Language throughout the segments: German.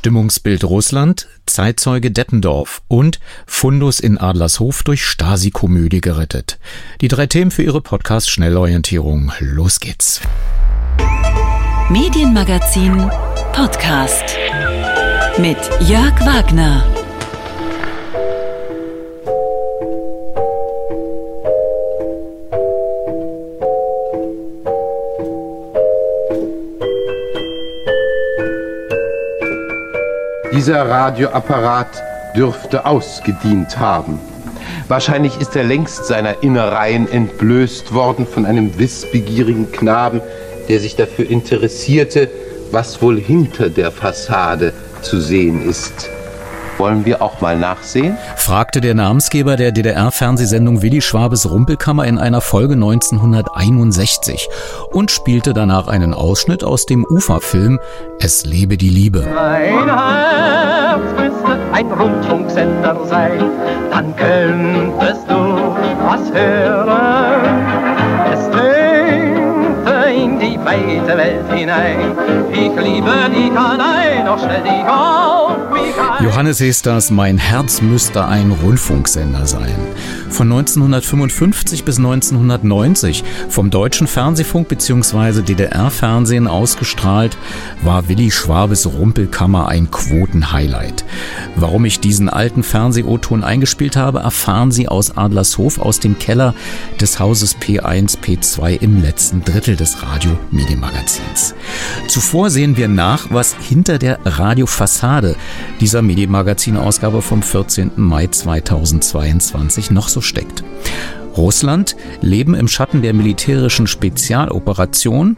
Stimmungsbild Russland, Zeitzeuge Deppendorf und Fundus in Adlershof durch Stasi-Komödie gerettet. Die drei Themen für Ihre Podcast-Schnellorientierung. Los geht's. Medienmagazin Podcast mit Jörg Wagner. Dieser Radioapparat dürfte ausgedient haben. Wahrscheinlich ist er längst seiner Innereien entblößt worden von einem wissbegierigen Knaben, der sich dafür interessierte, was wohl hinter der Fassade zu sehen ist. Wollen wir auch mal nachsehen? fragte der Namensgeber der DDR-Fernsehsendung Willi Schwabes Rumpelkammer in einer Folge 1961 und spielte danach einen Ausschnitt aus dem Ufa-Film Es lebe die Liebe. Mein Herz müsste ein Rundfunksender sein, dann könntest du was hören. Weite Welt hinein. Ich liebe dich allein, doch stell dich auf. Johannes Hesters Mein Herz müsste ein Rundfunksender sein. Von 1955 bis 1990 vom Deutschen Fernsehfunk bzw. DDR-Fernsehen ausgestrahlt, war Willi Schwabes Rumpelkammer ein Quotenhighlight. Warum ich diesen alten Fernseh-O-Ton eingespielt habe, erfahren Sie aus Adlershof aus dem Keller des Hauses P1, P2 im letzten Drittel des Radio-Medienmagazins. Zuvor sehen wir nach, was hinter der Radiofassade dieser Medienmagazin-Ausgabe vom 14. Mai 2022 noch so steckt. Russland, Leben im Schatten der militärischen Spezialoperation,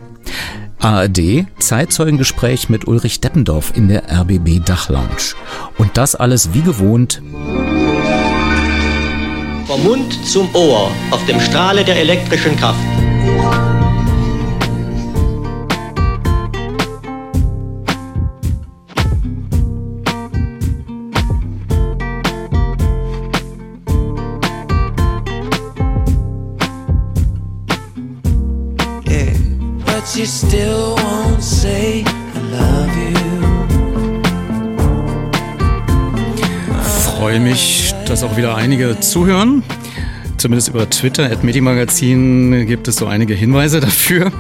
ARD, Zeitzeugengespräch mit Ulrich Deppendorf in der RBB Dachlounge. Und das alles wie gewohnt Vom Mund zum Ohr auf dem Strahle der elektrischen Kraft. You still won't say I love you. freue mich, dass auch wieder einige zuhören. Zumindest über Twitter, at gibt es so einige Hinweise dafür.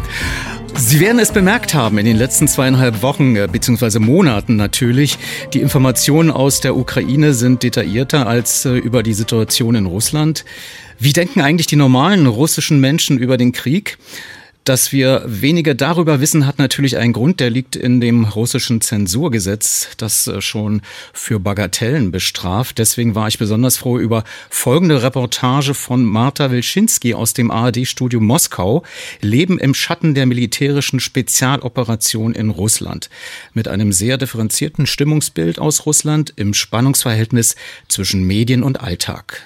Sie werden es bemerkt haben in den letzten zweieinhalb Wochen äh, beziehungsweise Monaten natürlich. Die Informationen aus der Ukraine sind detaillierter als äh, über die Situation in Russland. Wie denken eigentlich die normalen russischen Menschen über den Krieg? Dass wir weniger darüber wissen, hat natürlich einen Grund, der liegt in dem russischen Zensurgesetz, das äh, schon für Bagatellen bestraft. Deswegen war ich besonders froh über folgende Reportage von Marta Wilczynski aus dem ARD-Studio Moskau, Leben im Schatten der militärischen Spezialoperation in Russland, mit einem sehr differenzierten Stimmungsbild aus Russland im Spannungsverhältnis zwischen Medien und Alltag.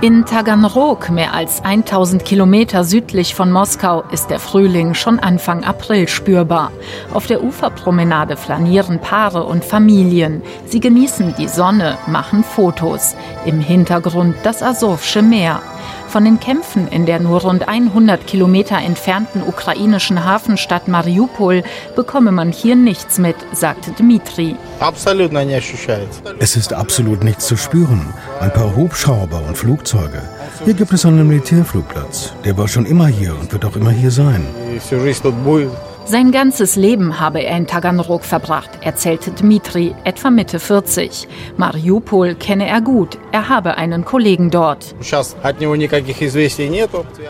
In Taganrog, mehr als 1000 Kilometer südlich von Moskau, ist der Frühling schon Anfang April spürbar. Auf der Uferpromenade flanieren Paare und Familien. Sie genießen die Sonne, machen Fotos. Im Hintergrund das Asowsche Meer. Von den Kämpfen in der nur rund 100 Kilometer entfernten ukrainischen Hafenstadt Mariupol bekomme man hier nichts mit, sagte Dmitri. Es ist absolut nichts zu spüren. Ein paar Hubschrauber und Flugzeuge. Hier gibt es einen Militärflugplatz. Der war schon immer hier und wird auch immer hier sein. Sein ganzes Leben habe er in Taganrog verbracht, erzählte Dmitri, etwa Mitte 40. Mariupol kenne er gut, er habe einen Kollegen dort.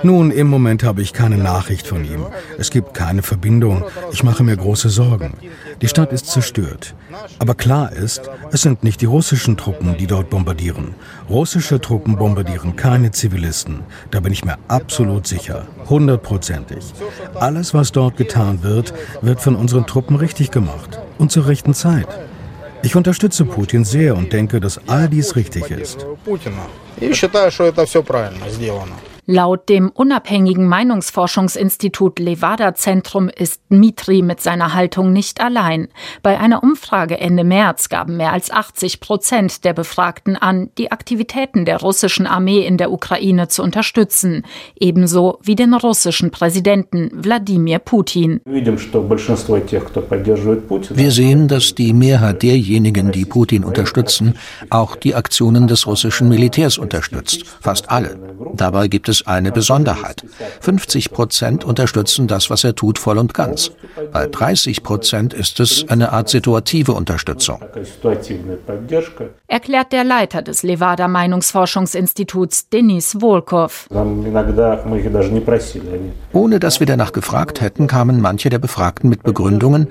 Nun, im Moment habe ich keine Nachricht von ihm. Es gibt keine Verbindung. Ich mache mir große Sorgen. Die Stadt ist zerstört. Aber klar ist, es sind nicht die russischen Truppen, die dort bombardieren. Russische Truppen bombardieren keine Zivilisten. Da bin ich mir absolut sicher. Hundertprozentig. Alles, was dort getan wird, wird von unseren Truppen richtig gemacht. Und zur rechten Zeit. Ich unterstütze Putin sehr und denke, dass all dies richtig ist. Ich denke, dass alles richtig ist. Laut dem unabhängigen Meinungsforschungsinstitut Levada Zentrum ist Dmitri mit seiner Haltung nicht allein. Bei einer Umfrage Ende März gaben mehr als 80 Prozent der Befragten an, die Aktivitäten der russischen Armee in der Ukraine zu unterstützen, ebenso wie den russischen Präsidenten Wladimir Putin. Wir sehen, dass die Mehrheit derjenigen, die Putin unterstützen, auch die Aktionen des russischen Militärs unterstützt. Fast alle. Dabei gibt es eine Besonderheit. 50 Prozent unterstützen das, was er tut, voll und ganz. Bei 30 Prozent ist es eine Art situative Unterstützung. Erklärt der Leiter des Levada Meinungsforschungsinstituts, Denis Volkov. Ohne dass wir danach gefragt hätten, kamen manche der Befragten mit Begründungen,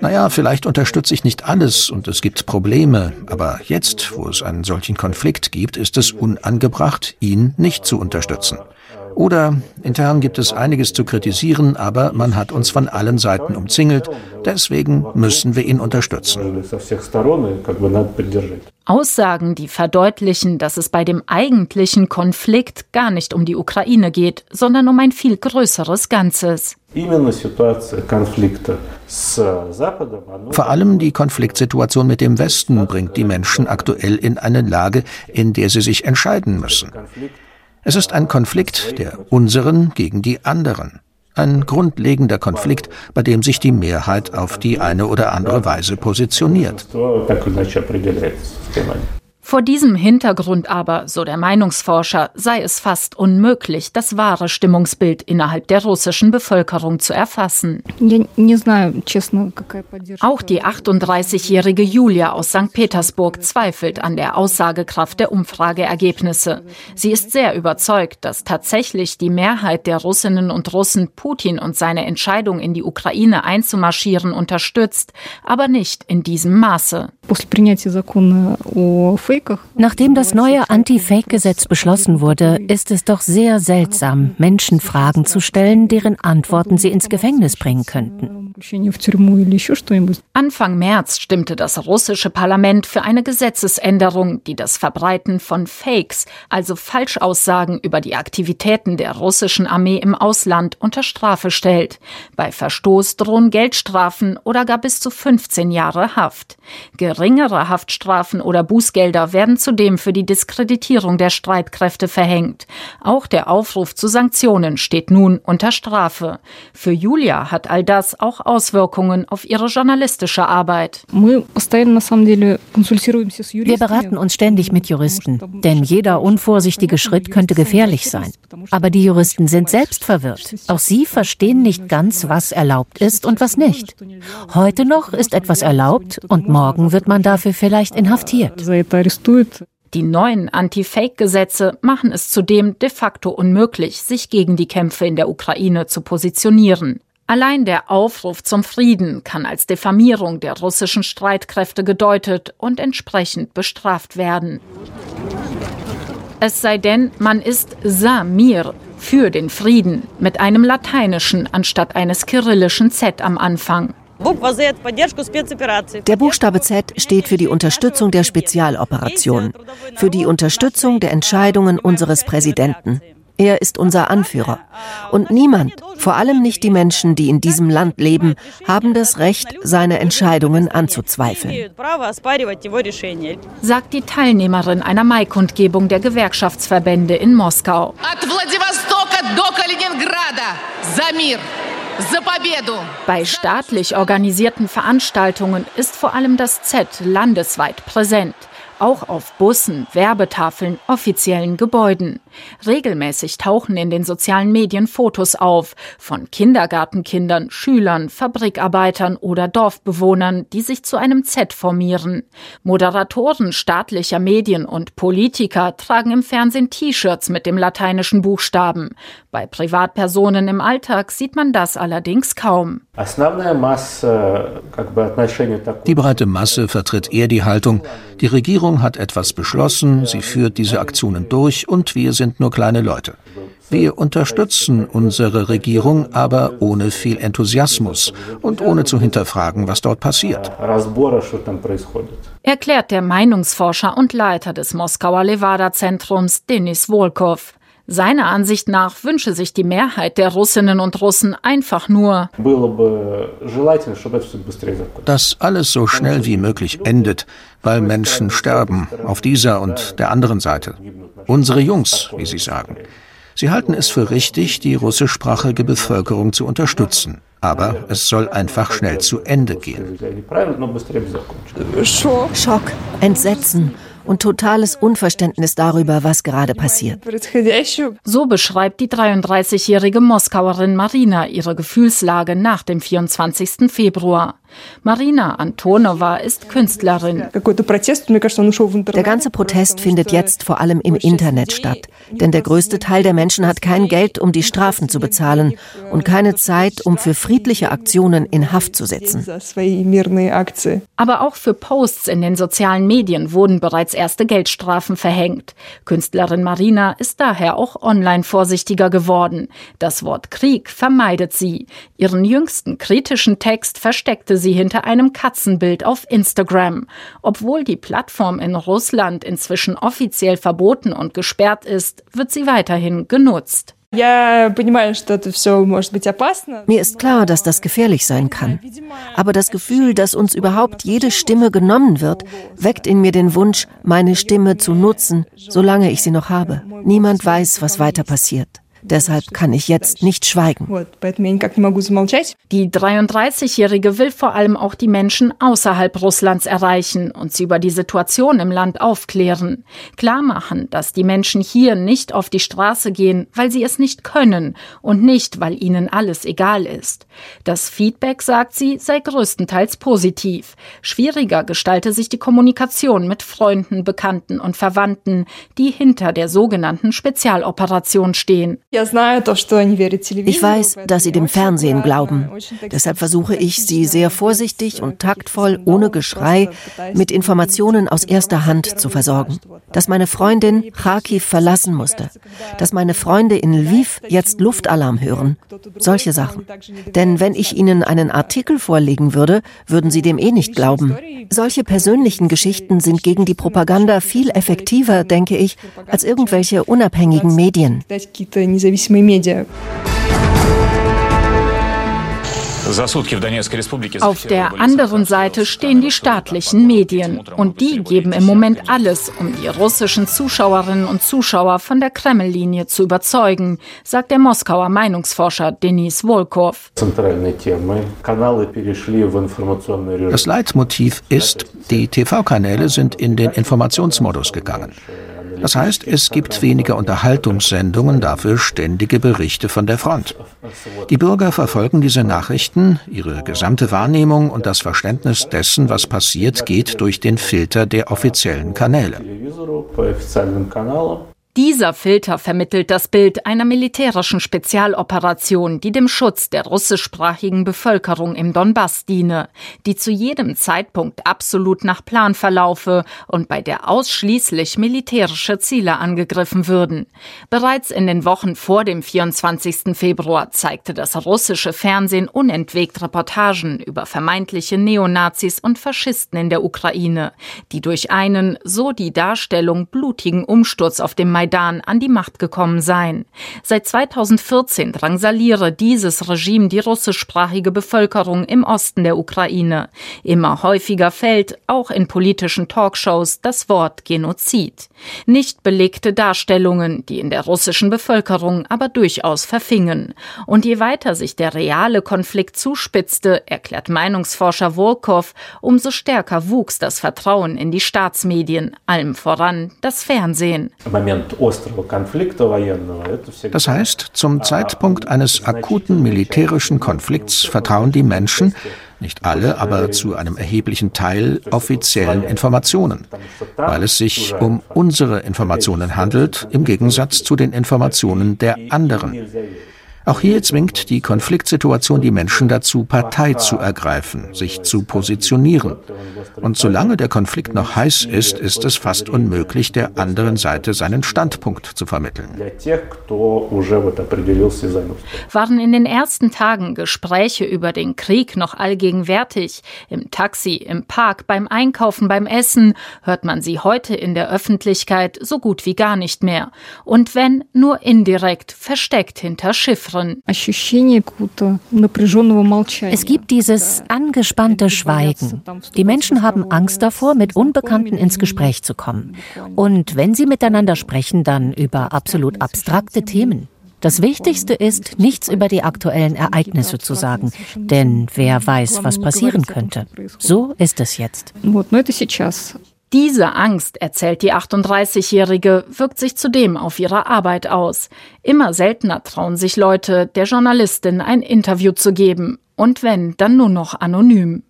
naja, vielleicht unterstütze ich nicht alles und es gibt Probleme, aber jetzt, wo es einen solchen Konflikt gibt, ist es unangebracht, ihn nicht zu unterstützen. Oder intern gibt es einiges zu kritisieren, aber man hat uns von allen Seiten umzingelt, deswegen müssen wir ihn unterstützen. Aussagen, die verdeutlichen, dass es bei dem eigentlichen Konflikt gar nicht um die Ukraine geht, sondern um ein viel größeres Ganzes. Vor allem die Konfliktsituation mit dem Westen bringt die Menschen aktuell in eine Lage, in der sie sich entscheiden müssen. Es ist ein Konflikt der unseren gegen die anderen. Ein grundlegender Konflikt, bei dem sich die Mehrheit auf die eine oder andere Weise positioniert. Vor diesem Hintergrund aber, so der Meinungsforscher, sei es fast unmöglich, das wahre Stimmungsbild innerhalb der russischen Bevölkerung zu erfassen. Auch die 38-jährige Julia aus St. Petersburg zweifelt an der Aussagekraft der Umfrageergebnisse. Sie ist sehr überzeugt, dass tatsächlich die Mehrheit der Russinnen und Russen Putin und seine Entscheidung, in die Ukraine einzumarschieren, unterstützt, aber nicht in diesem Maße. Nachdem das neue Anti-Fake-Gesetz beschlossen wurde, ist es doch sehr seltsam, Menschen Fragen zu stellen, deren Antworten sie ins Gefängnis bringen könnten. Anfang März stimmte das russische Parlament für eine Gesetzesänderung, die das Verbreiten von Fakes, also Falschaussagen über die Aktivitäten der russischen Armee im Ausland, unter Strafe stellt. Bei Verstoß drohen Geldstrafen oder gar bis zu 15 Jahre Haft. Geringere Haftstrafen oder Bußgelder werden zudem für die Diskreditierung der Streitkräfte verhängt. Auch der Aufruf zu Sanktionen steht nun unter Strafe. Für Julia hat all das auch Auswirkungen auf ihre journalistische Arbeit. Wir beraten uns ständig mit Juristen, denn jeder unvorsichtige Schritt könnte gefährlich sein. Aber die Juristen sind selbst verwirrt. Auch sie verstehen nicht ganz, was erlaubt ist und was nicht. Heute noch ist etwas erlaubt und morgen wird man dafür vielleicht inhaftiert. Die neuen Anti-Fake-Gesetze machen es zudem de facto unmöglich, sich gegen die Kämpfe in der Ukraine zu positionieren. Allein der Aufruf zum Frieden kann als Diffamierung der russischen Streitkräfte gedeutet und entsprechend bestraft werden. Es sei denn, man ist Samir für den Frieden mit einem lateinischen anstatt eines kyrillischen Z am Anfang. Der Buchstabe Z steht für die Unterstützung der Spezialoperationen, für die Unterstützung der Entscheidungen unseres Präsidenten. Er ist unser Anführer. Und niemand, vor allem nicht die Menschen, die in diesem Land leben, haben das Recht, seine Entscheidungen anzuzweifeln. Sagt die Teilnehmerin einer Maikundgebung der Gewerkschaftsverbände in Moskau. Bei staatlich organisierten Veranstaltungen ist vor allem das Z landesweit präsent auch auf Bussen, Werbetafeln, offiziellen Gebäuden. Regelmäßig tauchen in den sozialen Medien Fotos auf von Kindergartenkindern, Schülern, Fabrikarbeitern oder Dorfbewohnern, die sich zu einem Z formieren. Moderatoren staatlicher Medien und Politiker tragen im Fernsehen T-Shirts mit dem lateinischen Buchstaben. Bei Privatpersonen im Alltag sieht man das allerdings kaum. Die breite Masse vertritt eher die Haltung, die Regierung hat etwas beschlossen, sie führt diese Aktionen durch und wir sind nur kleine Leute. Wir unterstützen unsere Regierung, aber ohne viel Enthusiasmus und ohne zu hinterfragen, was dort passiert. Erklärt der Meinungsforscher und Leiter des Moskauer Levada-Zentrums Denis Volkov. Seiner Ansicht nach wünsche sich die Mehrheit der Russinnen und Russen einfach nur, dass alles so schnell wie möglich endet, weil Menschen sterben, auf dieser und der anderen Seite. Unsere Jungs, wie sie sagen. Sie halten es für richtig, die russischsprachige Bevölkerung zu unterstützen. Aber es soll einfach schnell zu Ende gehen. Schock, Entsetzen und totales Unverständnis darüber, was gerade passiert. So beschreibt die 33-jährige Moskauerin Marina ihre Gefühlslage nach dem 24. Februar. Marina Antonova ist Künstlerin. Der ganze Protest findet jetzt vor allem im Internet statt. Denn der größte Teil der Menschen hat kein Geld, um die Strafen zu bezahlen und keine Zeit, um für friedliche Aktionen in Haft zu sitzen. Aber auch für Posts in den sozialen Medien wurden bereits erste Geldstrafen verhängt. Künstlerin Marina ist daher auch online vorsichtiger geworden. Das Wort Krieg vermeidet sie. Ihren jüngsten kritischen Text versteckte sie hinter einem Katzenbild auf Instagram. Obwohl die Plattform in Russland inzwischen offiziell verboten und gesperrt ist, wird sie weiterhin genutzt. Mir ist klar, dass das gefährlich sein kann. Aber das Gefühl, dass uns überhaupt jede Stimme genommen wird, weckt in mir den Wunsch, meine Stimme zu nutzen, solange ich sie noch habe. Niemand weiß, was weiter passiert. Deshalb kann ich jetzt nicht schweigen. Die 33-Jährige will vor allem auch die Menschen außerhalb Russlands erreichen und sie über die Situation im Land aufklären. Klar machen, dass die Menschen hier nicht auf die Straße gehen, weil sie es nicht können und nicht, weil ihnen alles egal ist. Das Feedback, sagt sie, sei größtenteils positiv. Schwieriger gestalte sich die Kommunikation mit Freunden, Bekannten und Verwandten, die hinter der sogenannten Spezialoperation stehen. Ich weiß, dass Sie dem Fernsehen glauben. Deshalb versuche ich, Sie sehr vorsichtig und taktvoll, ohne Geschrei, mit Informationen aus erster Hand zu versorgen. Dass meine Freundin Kharkiv verlassen musste. Dass meine Freunde in Lviv jetzt Luftalarm hören. Solche Sachen. Denn wenn ich Ihnen einen Artikel vorlegen würde, würden Sie dem eh nicht glauben. Solche persönlichen Geschichten sind gegen die Propaganda viel effektiver, denke ich, als irgendwelche unabhängigen Medien независимые медиа. Auf der anderen Seite stehen die staatlichen Medien. Und die geben im Moment alles, um die russischen Zuschauerinnen und Zuschauer von der Kreml-Linie zu überzeugen, sagt der Moskauer Meinungsforscher Denis Volkov. Das Leitmotiv ist, die TV-Kanäle sind in den Informationsmodus gegangen. Das heißt, es gibt weniger Unterhaltungssendungen, dafür ständige Berichte von der Front. Die Bürger verfolgen diese Nachrichten, ihre gesamte Wahrnehmung und das Verständnis dessen, was passiert, geht durch den Filter der offiziellen Kanäle. Dieser Filter vermittelt das Bild einer militärischen Spezialoperation, die dem Schutz der russischsprachigen Bevölkerung im Donbass diene, die zu jedem Zeitpunkt absolut nach Plan verlaufe und bei der ausschließlich militärische Ziele angegriffen würden. Bereits in den Wochen vor dem 24. Februar zeigte das russische Fernsehen unentwegt Reportagen über vermeintliche Neonazis und Faschisten in der Ukraine, die durch einen, so die Darstellung, blutigen Umsturz auf dem Maidan Maidan an die Macht gekommen seien. Seit 2014 drangsaliere dieses Regime die russischsprachige Bevölkerung im Osten der Ukraine. Immer häufiger fällt, auch in politischen Talkshows, das Wort Genozid. Nicht belegte Darstellungen, die in der russischen Bevölkerung aber durchaus verfingen. Und je weiter sich der reale Konflikt zuspitzte, erklärt Meinungsforscher Volkov, umso stärker wuchs das Vertrauen in die Staatsmedien, allem voran das Fernsehen. Das heißt, zum Zeitpunkt eines akuten militärischen Konflikts vertrauen die Menschen, nicht alle, aber zu einem erheblichen Teil offiziellen Informationen, weil es sich um unsere Informationen handelt, im Gegensatz zu den Informationen der anderen. Auch hier zwingt die Konfliktsituation die Menschen dazu, Partei zu ergreifen, sich zu positionieren. Und solange der Konflikt noch heiß ist, ist es fast unmöglich, der anderen Seite seinen Standpunkt zu vermitteln. Waren in den ersten Tagen Gespräche über den Krieg noch allgegenwärtig? Im Taxi, im Park, beim Einkaufen, beim Essen hört man sie heute in der Öffentlichkeit so gut wie gar nicht mehr. Und wenn, nur indirekt, versteckt hinter Chiffren. Es gibt dieses angespannte Schweigen. Die Menschen haben Angst davor, mit Unbekannten ins Gespräch zu kommen. Und wenn sie miteinander sprechen, dann über absolut abstrakte Themen. Das Wichtigste ist, nichts über die aktuellen Ereignisse zu sagen, denn wer weiß, was passieren könnte. So ist es jetzt. Diese Angst, erzählt die 38-Jährige, wirkt sich zudem auf ihre Arbeit aus. Immer seltener trauen sich Leute, der Journalistin ein Interview zu geben. Und wenn, dann nur noch anonym.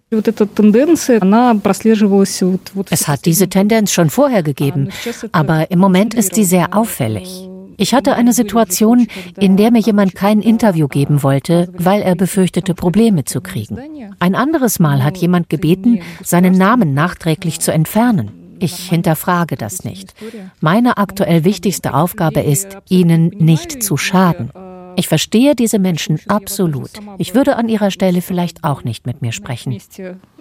Es hat diese Tendenz schon vorher gegeben, aber im Moment ist sie sehr auffällig. Ich hatte eine Situation, in der mir jemand kein Interview geben wollte, weil er befürchtete, Probleme zu kriegen. Ein anderes Mal hat jemand gebeten, seinen Namen nachträglich zu entfernen. Ich hinterfrage das nicht. Meine aktuell wichtigste Aufgabe ist, ihnen nicht zu schaden. Ich verstehe diese Menschen absolut. Ich würde an ihrer Stelle vielleicht auch nicht mit mir sprechen.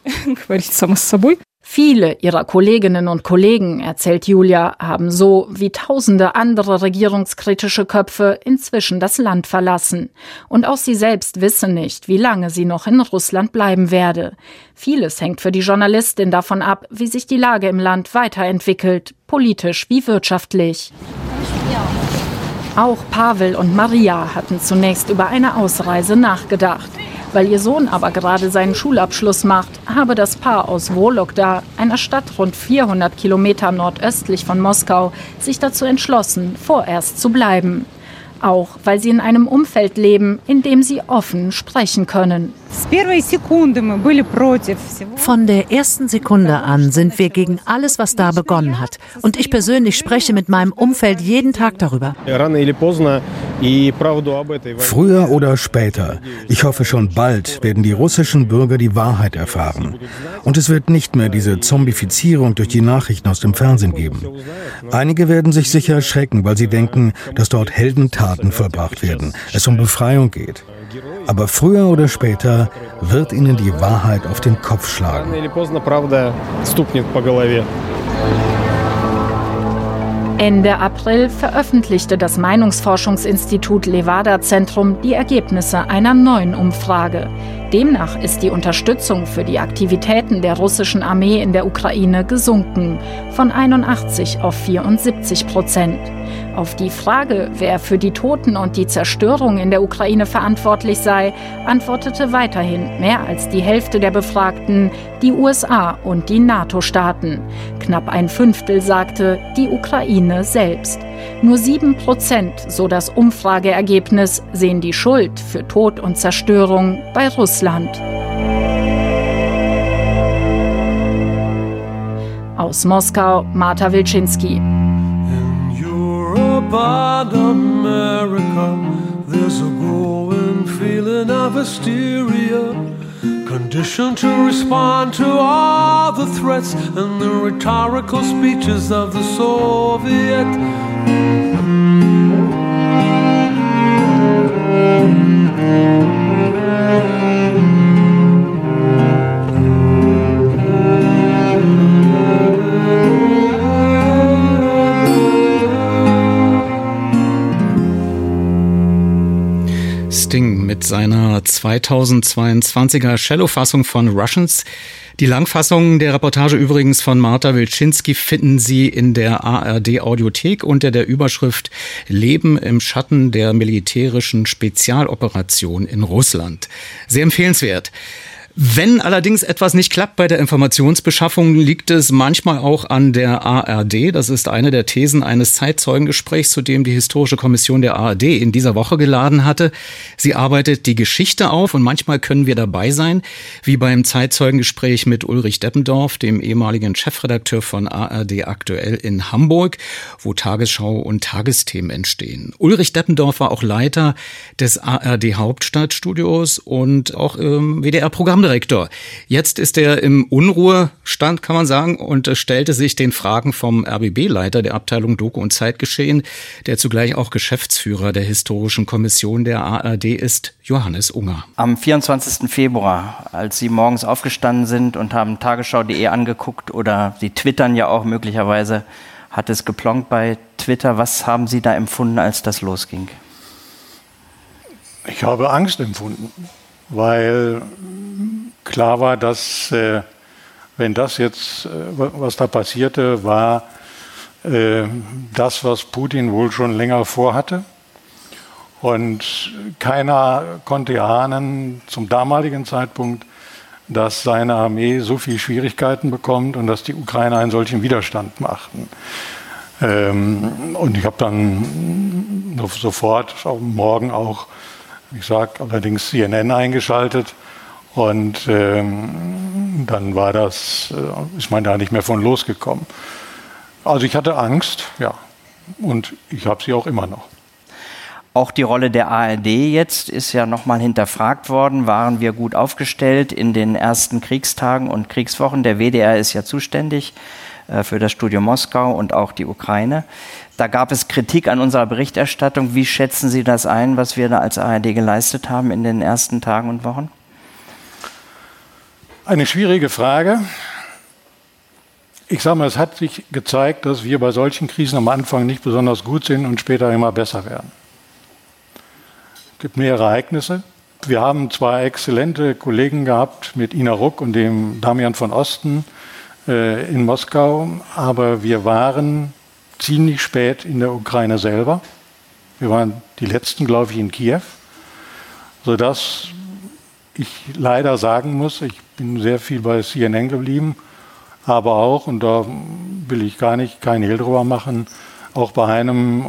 Viele ihrer Kolleginnen und Kollegen, erzählt Julia, haben so wie tausende andere regierungskritische Köpfe inzwischen das Land verlassen. Und auch sie selbst wissen nicht, wie lange sie noch in Russland bleiben werde. Vieles hängt für die Journalistin davon ab, wie sich die Lage im Land weiterentwickelt, politisch wie wirtschaftlich. Auch Pavel und Maria hatten zunächst über eine Ausreise nachgedacht. Weil ihr Sohn aber gerade seinen Schulabschluss macht, habe das Paar aus Wologda, einer Stadt rund 400 Kilometer nordöstlich von Moskau, sich dazu entschlossen, vorerst zu bleiben. Auch weil sie in einem Umfeld leben, in dem sie offen sprechen können. Von der ersten Sekunde an sind wir gegen alles, was da begonnen hat. Und ich persönlich spreche mit meinem Umfeld jeden Tag darüber. Früher oder später, ich hoffe schon bald, werden die russischen Bürger die Wahrheit erfahren. Und es wird nicht mehr diese Zombifizierung durch die Nachrichten aus dem Fernsehen geben. Einige werden sich sicher erschrecken, weil sie denken, dass dort Heldentaten vollbracht werden, es um Befreiung geht. Aber früher oder später wird ihnen die Wahrheit auf den Kopf schlagen. Ende April veröffentlichte das Meinungsforschungsinstitut Levada Zentrum die Ergebnisse einer neuen Umfrage. Demnach ist die Unterstützung für die Aktivitäten der russischen Armee in der Ukraine gesunken, von 81 auf 74 Prozent. Auf die Frage, wer für die Toten und die Zerstörung in der Ukraine verantwortlich sei, antwortete weiterhin mehr als die Hälfte der Befragten die USA und die NATO-Staaten. Knapp ein Fünftel sagte die Ukraine selbst. Nur sieben Prozent, so das Umfrageergebnis, sehen die Schuld für Tod und Zerstörung bei Russland. Aus Moskau, Marta Wilczynski. About America. There's a growing feeling of hysteria, conditioned to respond to all the threats and the rhetorical speeches of the Soviet. Mit seiner 2022er Cello-Fassung von Russians. Die Langfassung der Reportage übrigens von Marta Wilczynski finden Sie in der ARD Audiothek unter der Überschrift Leben im Schatten der militärischen Spezialoperation in Russland. Sehr empfehlenswert. Wenn allerdings etwas nicht klappt bei der Informationsbeschaffung, liegt es manchmal auch an der ARD. Das ist eine der Thesen eines Zeitzeugengesprächs, zu dem die Historische Kommission der ARD in dieser Woche geladen hatte. Sie arbeitet die Geschichte auf und manchmal können wir dabei sein, wie beim Zeitzeugengespräch mit Ulrich Deppendorf, dem ehemaligen Chefredakteur von ARD aktuell in Hamburg, wo Tagesschau und Tagesthemen entstehen. Ulrich Deppendorf war auch Leiter des ARD Hauptstadtstudios und auch ähm, WDR-Programm Programmdirektor. Jetzt ist er im Unruhestand, kann man sagen, und stellte sich den Fragen vom RBB-Leiter der Abteilung Doku und Zeitgeschehen, der zugleich auch Geschäftsführer der Historischen Kommission der ARD ist, Johannes Unger. Am 24. Februar, als Sie morgens aufgestanden sind und haben tagesschau.de angeguckt oder Sie twittern ja auch möglicherweise, hat es geplonkt bei Twitter. Was haben Sie da empfunden, als das losging? Ich habe Angst empfunden, weil klar war, dass äh, wenn das jetzt, äh, was da passierte, war äh, das, was Putin wohl schon länger vorhatte. Und keiner konnte ahnen zum damaligen Zeitpunkt, dass seine Armee so viele Schwierigkeiten bekommt und dass die Ukrainer einen solchen Widerstand machten. Ähm, und ich habe dann sofort Morgen auch, ich sage allerdings CNN eingeschaltet und ähm, dann war das, äh, ist man da nicht mehr von losgekommen. Also ich hatte Angst, ja. Und ich habe sie auch immer noch. Auch die Rolle der ARD jetzt ist ja nochmal hinterfragt worden. Waren wir gut aufgestellt in den ersten Kriegstagen und Kriegswochen? Der WDR ist ja zuständig äh, für das Studio Moskau und auch die Ukraine. Da gab es Kritik an unserer Berichterstattung. Wie schätzen Sie das ein, was wir da als ARD geleistet haben in den ersten Tagen und Wochen? Eine schwierige Frage. Ich sage mal, es hat sich gezeigt, dass wir bei solchen Krisen am Anfang nicht besonders gut sind und später immer besser werden. Es gibt mehrere Ereignisse. Wir haben zwei exzellente Kollegen gehabt mit Ina Ruck und dem Damian von Osten äh, in Moskau, aber wir waren ziemlich spät in der Ukraine selber. Wir waren die letzten, glaube ich, in Kiew, sodass ich leider sagen muss, ich bin sehr viel bei CNN geblieben, aber auch, und da will ich gar nicht kein Hehl drüber machen, auch bei einem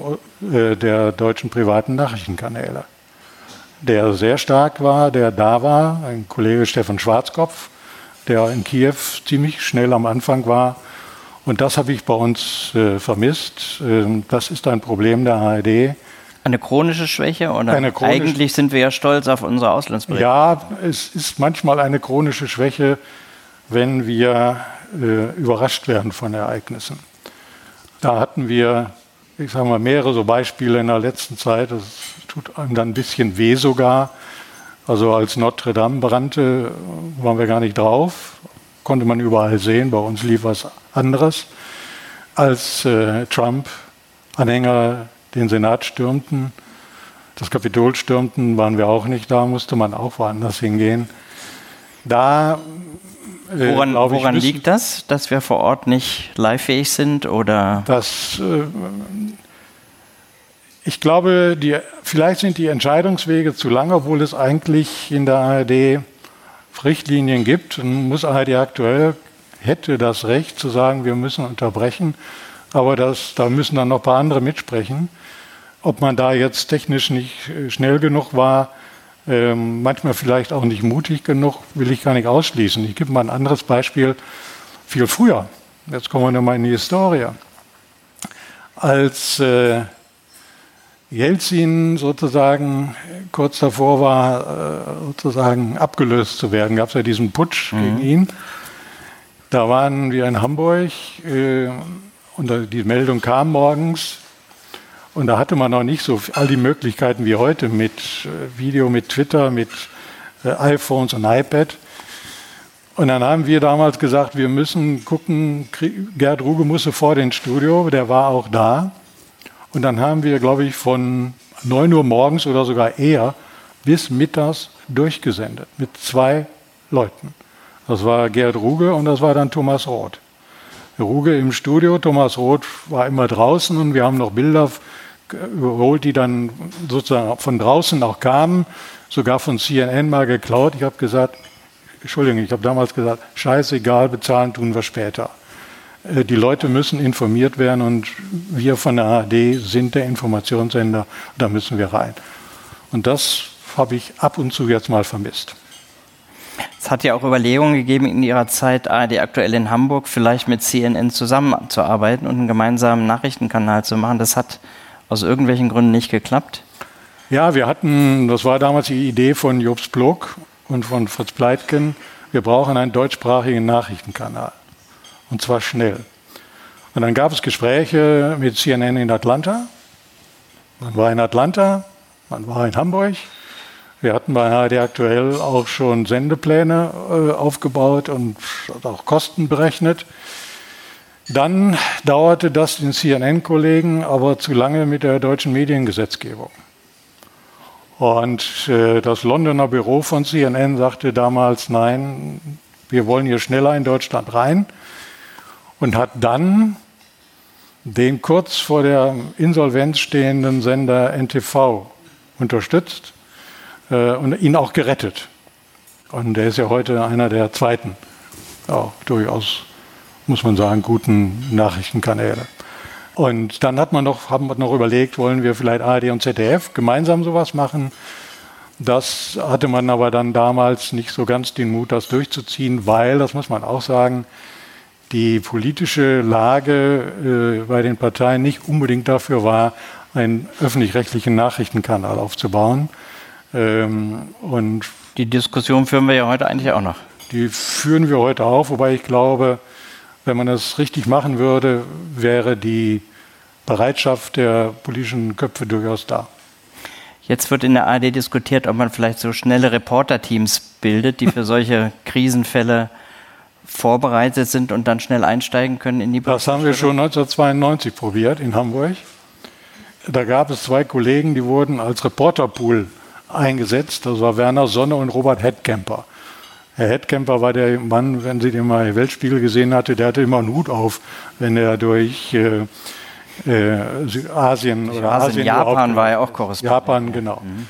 äh, der deutschen privaten Nachrichtenkanäle, der sehr stark war, der da war, ein Kollege Stefan Schwarzkopf, der in Kiew ziemlich schnell am Anfang war. Und das habe ich bei uns äh, vermisst. Ähm, das ist ein Problem der ARD eine chronische Schwäche? Oder eine chronische, eigentlich sind wir ja stolz auf unsere Auslandsberichte. Ja, es ist manchmal eine chronische Schwäche, wenn wir äh, überrascht werden von Ereignissen. Da hatten wir, ich sage mal, mehrere so Beispiele in der letzten Zeit. Das tut einem dann ein bisschen weh sogar. Also als Notre Dame brannte, waren wir gar nicht drauf. Konnte man überall sehen. Bei uns lief was anderes. Als äh, Trump Anhänger den Senat stürmten, das Kapitol stürmten, waren wir auch nicht da, musste man auch woanders hingehen. Da äh, woran, ich, woran liegt das, dass wir vor Ort nicht leihfähig sind oder? Das, äh, ich glaube, die, vielleicht sind die Entscheidungswege zu lang, obwohl es eigentlich in der ARD Richtlinien gibt. Und muss ARD aktuell hätte das Recht zu sagen, wir müssen unterbrechen, aber das, da müssen dann noch ein paar andere mitsprechen. Ob man da jetzt technisch nicht äh, schnell genug war, ähm, manchmal vielleicht auch nicht mutig genug, will ich gar nicht ausschließen. Ich gebe mal ein anderes Beispiel viel früher. Jetzt kommen wir nochmal in die Historie. Als äh, Jelzin sozusagen kurz davor war, äh, sozusagen abgelöst zu werden, gab es ja diesen Putsch mhm. gegen ihn. Da waren wir in Hamburg äh, und die Meldung kam morgens, und da hatte man noch nicht so all die Möglichkeiten wie heute mit äh, Video, mit Twitter, mit äh, iPhones und iPad. Und dann haben wir damals gesagt, wir müssen gucken, Gerd Ruge musste vor den Studio, der war auch da. Und dann haben wir, glaube ich, von 9 Uhr morgens oder sogar eher bis mittags durchgesendet mit zwei Leuten. Das war Gerd Ruge und das war dann Thomas Roth. Ruge im Studio, Thomas Roth war immer draußen und wir haben noch Bilder überholt, die dann sozusagen von draußen auch kamen, sogar von CNN mal geklaut. Ich habe gesagt, Entschuldigung, ich habe damals gesagt, scheißegal, bezahlen tun wir später. Äh, die Leute müssen informiert werden und wir von der ARD sind der Informationssender, da müssen wir rein. Und das habe ich ab und zu jetzt mal vermisst. Es hat ja auch Überlegungen gegeben in Ihrer Zeit, ARD aktuell in Hamburg, vielleicht mit CNN zusammenzuarbeiten und einen gemeinsamen Nachrichtenkanal zu machen. Das hat aus irgendwelchen Gründen nicht geklappt. Ja, wir hatten, das war damals die Idee von Jobs Blog und von Fritz Pleitgen, wir brauchen einen deutschsprachigen Nachrichtenkanal. Und zwar schnell. Und dann gab es Gespräche mit CNN in Atlanta. Man war in Atlanta, man war in Hamburg. Wir hatten bei HD aktuell auch schon Sendepläne äh, aufgebaut und auch Kosten berechnet. Dann dauerte das den CNN-Kollegen aber zu lange mit der deutschen Mediengesetzgebung. Und äh, das Londoner Büro von CNN sagte damals, nein, wir wollen hier schneller in Deutschland rein und hat dann den kurz vor der Insolvenz stehenden Sender NTV unterstützt äh, und ihn auch gerettet. Und der ist ja heute einer der zweiten, auch durchaus, muss man sagen, guten Nachrichtenkanäle. Und dann hat man noch, haben wir noch überlegt, wollen wir vielleicht ARD und ZDF gemeinsam sowas machen. Das hatte man aber dann damals nicht so ganz den Mut, das durchzuziehen, weil, das muss man auch sagen, die politische Lage äh, bei den Parteien nicht unbedingt dafür war, einen öffentlich-rechtlichen Nachrichtenkanal aufzubauen. Ähm, und die Diskussion führen wir ja heute eigentlich auch noch. Die führen wir heute auf, wobei ich glaube, wenn man das richtig machen würde, wäre die Bereitschaft der politischen Köpfe durchaus da. Jetzt wird in der ARD diskutiert, ob man vielleicht so schnelle Reporterteams bildet, die für solche Krisenfälle vorbereitet sind und dann schnell einsteigen können in die Das haben wir schon 1992 probiert in Hamburg. Da gab es zwei Kollegen, die wurden als Reporterpool eingesetzt. Das war Werner Sonne und Robert Headkemper. Herr Headkemper war der Mann, wenn Sie den mal im Weltspiegel gesehen hatte, der hatte immer einen Hut auf, wenn er durch äh, äh, Asien oder Asien, Asien Japan war ja auch Korrespondent. Japan, genau. Mhm.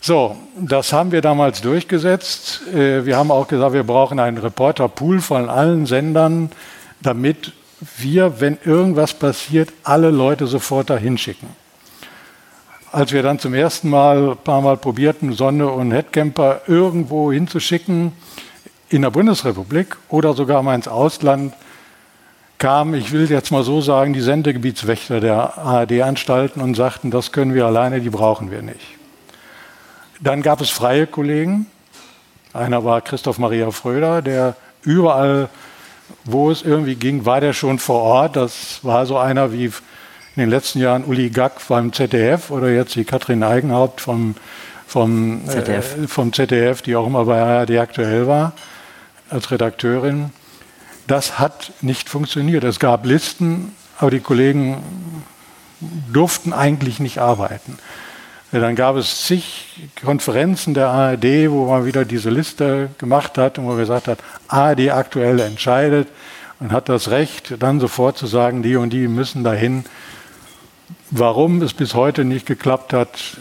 So, das haben wir damals durchgesetzt. Äh, wir haben auch gesagt, wir brauchen einen Reporterpool von allen Sendern, damit wir, wenn irgendwas passiert, alle Leute sofort dahin schicken. Als wir dann zum ersten Mal ein paar Mal probierten, Sonne und Headcamper irgendwo hinzuschicken, in der Bundesrepublik oder sogar mal ins Ausland, kamen, ich will jetzt mal so sagen, die Sendegebietswächter der ARD-Anstalten und sagten, das können wir alleine, die brauchen wir nicht. Dann gab es freie Kollegen. Einer war Christoph Maria Fröder, der überall, wo es irgendwie ging, war der schon vor Ort. Das war so einer wie in den letzten Jahren Uli Gack beim ZDF oder jetzt die Katrin Eigenhaupt vom, vom, ZDF. Äh, vom ZDF, die auch immer bei ARD aktuell war, als Redakteurin. Das hat nicht funktioniert. Es gab Listen, aber die Kollegen durften eigentlich nicht arbeiten. Dann gab es zig Konferenzen der ARD, wo man wieder diese Liste gemacht hat und wo gesagt hat, ARD aktuell entscheidet und hat das Recht, dann sofort zu sagen, die und die müssen dahin. Warum es bis heute nicht geklappt hat,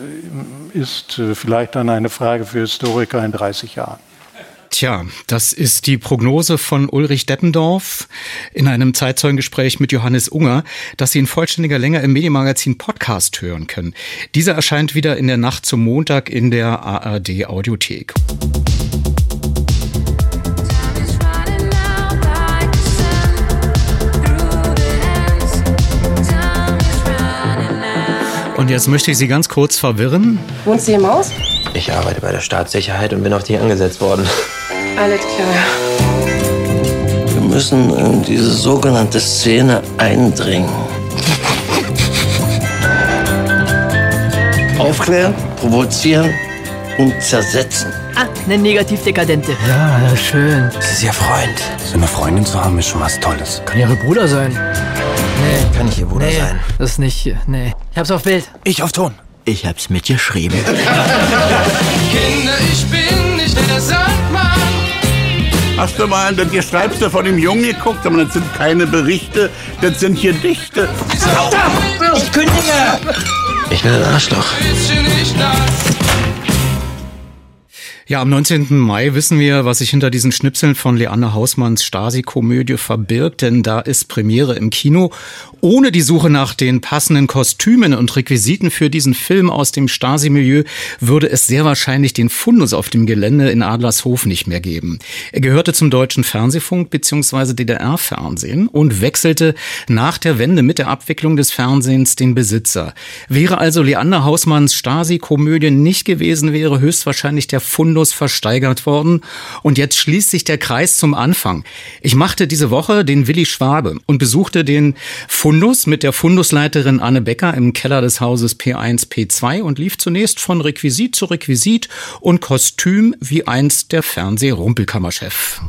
ist vielleicht dann eine Frage für Historiker in 30 Jahren. Tja, das ist die Prognose von Ulrich Deppendorf in einem Zeitzeugengespräch mit Johannes Unger, das Sie in vollständiger Länge im Medienmagazin Podcast hören können. Dieser erscheint wieder in der Nacht zum Montag in der ARD Audiothek. Und jetzt möchte ich Sie ganz kurz verwirren. Wohnst du hier im Haus? Ich arbeite bei der Staatssicherheit und bin auf dich angesetzt worden. Alles klar. Wir müssen in diese sogenannte Szene eindringen. Aufklären, provozieren und zersetzen. Ah, eine Negativ-Dekadente. Ja, schön. Sie ist ihr Freund. So eine Freundin zu haben, ist schon was Tolles. Kann ihre Bruder sein. Kann ich ihr Bruder nee, sein? Das ist nicht. Nee. Ich hab's auf Bild. Ich auf Ton. Ich hab's mitgeschrieben. Kinder, ich bin nicht der Sandmann. Hast du mal das Geschreibste von dem Jungen geguckt? Aber das sind keine Berichte, das sind Gedichte. Ich kündige! Ich bin ein Arschloch. Ja, am 19. Mai wissen wir, was sich hinter diesen Schnipseln von Leander Hausmanns Stasi-Komödie verbirgt, denn da ist Premiere im Kino. Ohne die Suche nach den passenden Kostümen und Requisiten für diesen Film aus dem Stasi-Milieu würde es sehr wahrscheinlich den Fundus auf dem Gelände in Adlershof nicht mehr geben. Er gehörte zum deutschen Fernsehfunk bzw. DDR-Fernsehen und wechselte nach der Wende mit der Abwicklung des Fernsehens den Besitzer. Wäre also Leander Hausmanns Stasi-Komödie nicht gewesen, wäre höchstwahrscheinlich der Fundus kostenlos versteigert worden. Und jetzt schließt sich der Kreis zum Anfang. Ich machte diese Woche den Willi Schwabe und besuchte den Fundus mit der Fundusleiterin Anne Becker im Keller des Hauses P1, P2 und lief zunächst von Requisit zu Requisit und Kostüm wie einst der Fernseh-Rumpelkammerchef.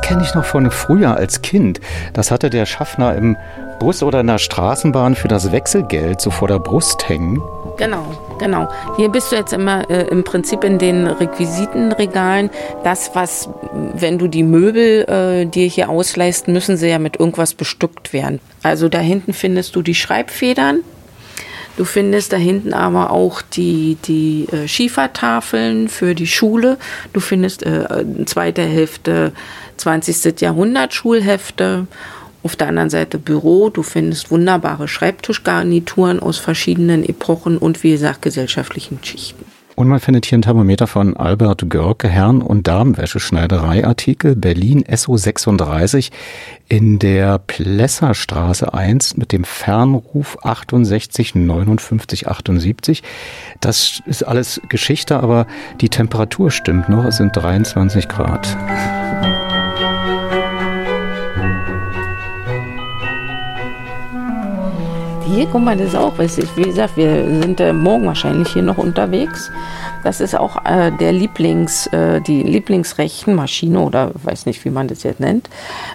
Kenne ich noch von früher als Kind. Das hatte der Schaffner im Bus oder in der Straßenbahn für das Wechselgeld so vor der Brust hängen. Genau, genau. Hier bist du jetzt immer äh, im Prinzip in den Requisitenregalen. Das, was, wenn du die Möbel äh, dir hier ausleist, müssen sie ja mit irgendwas bestückt werden. Also da hinten findest du die Schreibfedern. Du findest da hinten aber auch die, die äh, Schiefertafeln für die Schule. Du findest äh, eine zweite Hälfte 20. Jahrhundert Schulhefte. Auf der anderen Seite Büro. Du findest wunderbare Schreibtischgarnituren aus verschiedenen Epochen und wie gesagt gesellschaftlichen Schichten. Und man findet hier ein Thermometer von Albert Görke, Herren- und Damenwäscheschneiderei-Artikel, Berlin SO 36 in der Plesserstraße 1 mit dem Fernruf 68 59 78. Das ist alles Geschichte, aber die Temperatur stimmt noch, es sind 23 Grad. Hier, guck mal, das ist auch, wie gesagt, wir sind äh, morgen wahrscheinlich hier noch unterwegs. Das ist auch äh, der Lieblings, äh, die Lieblingsrechenmaschine oder weiß nicht, wie man das jetzt nennt.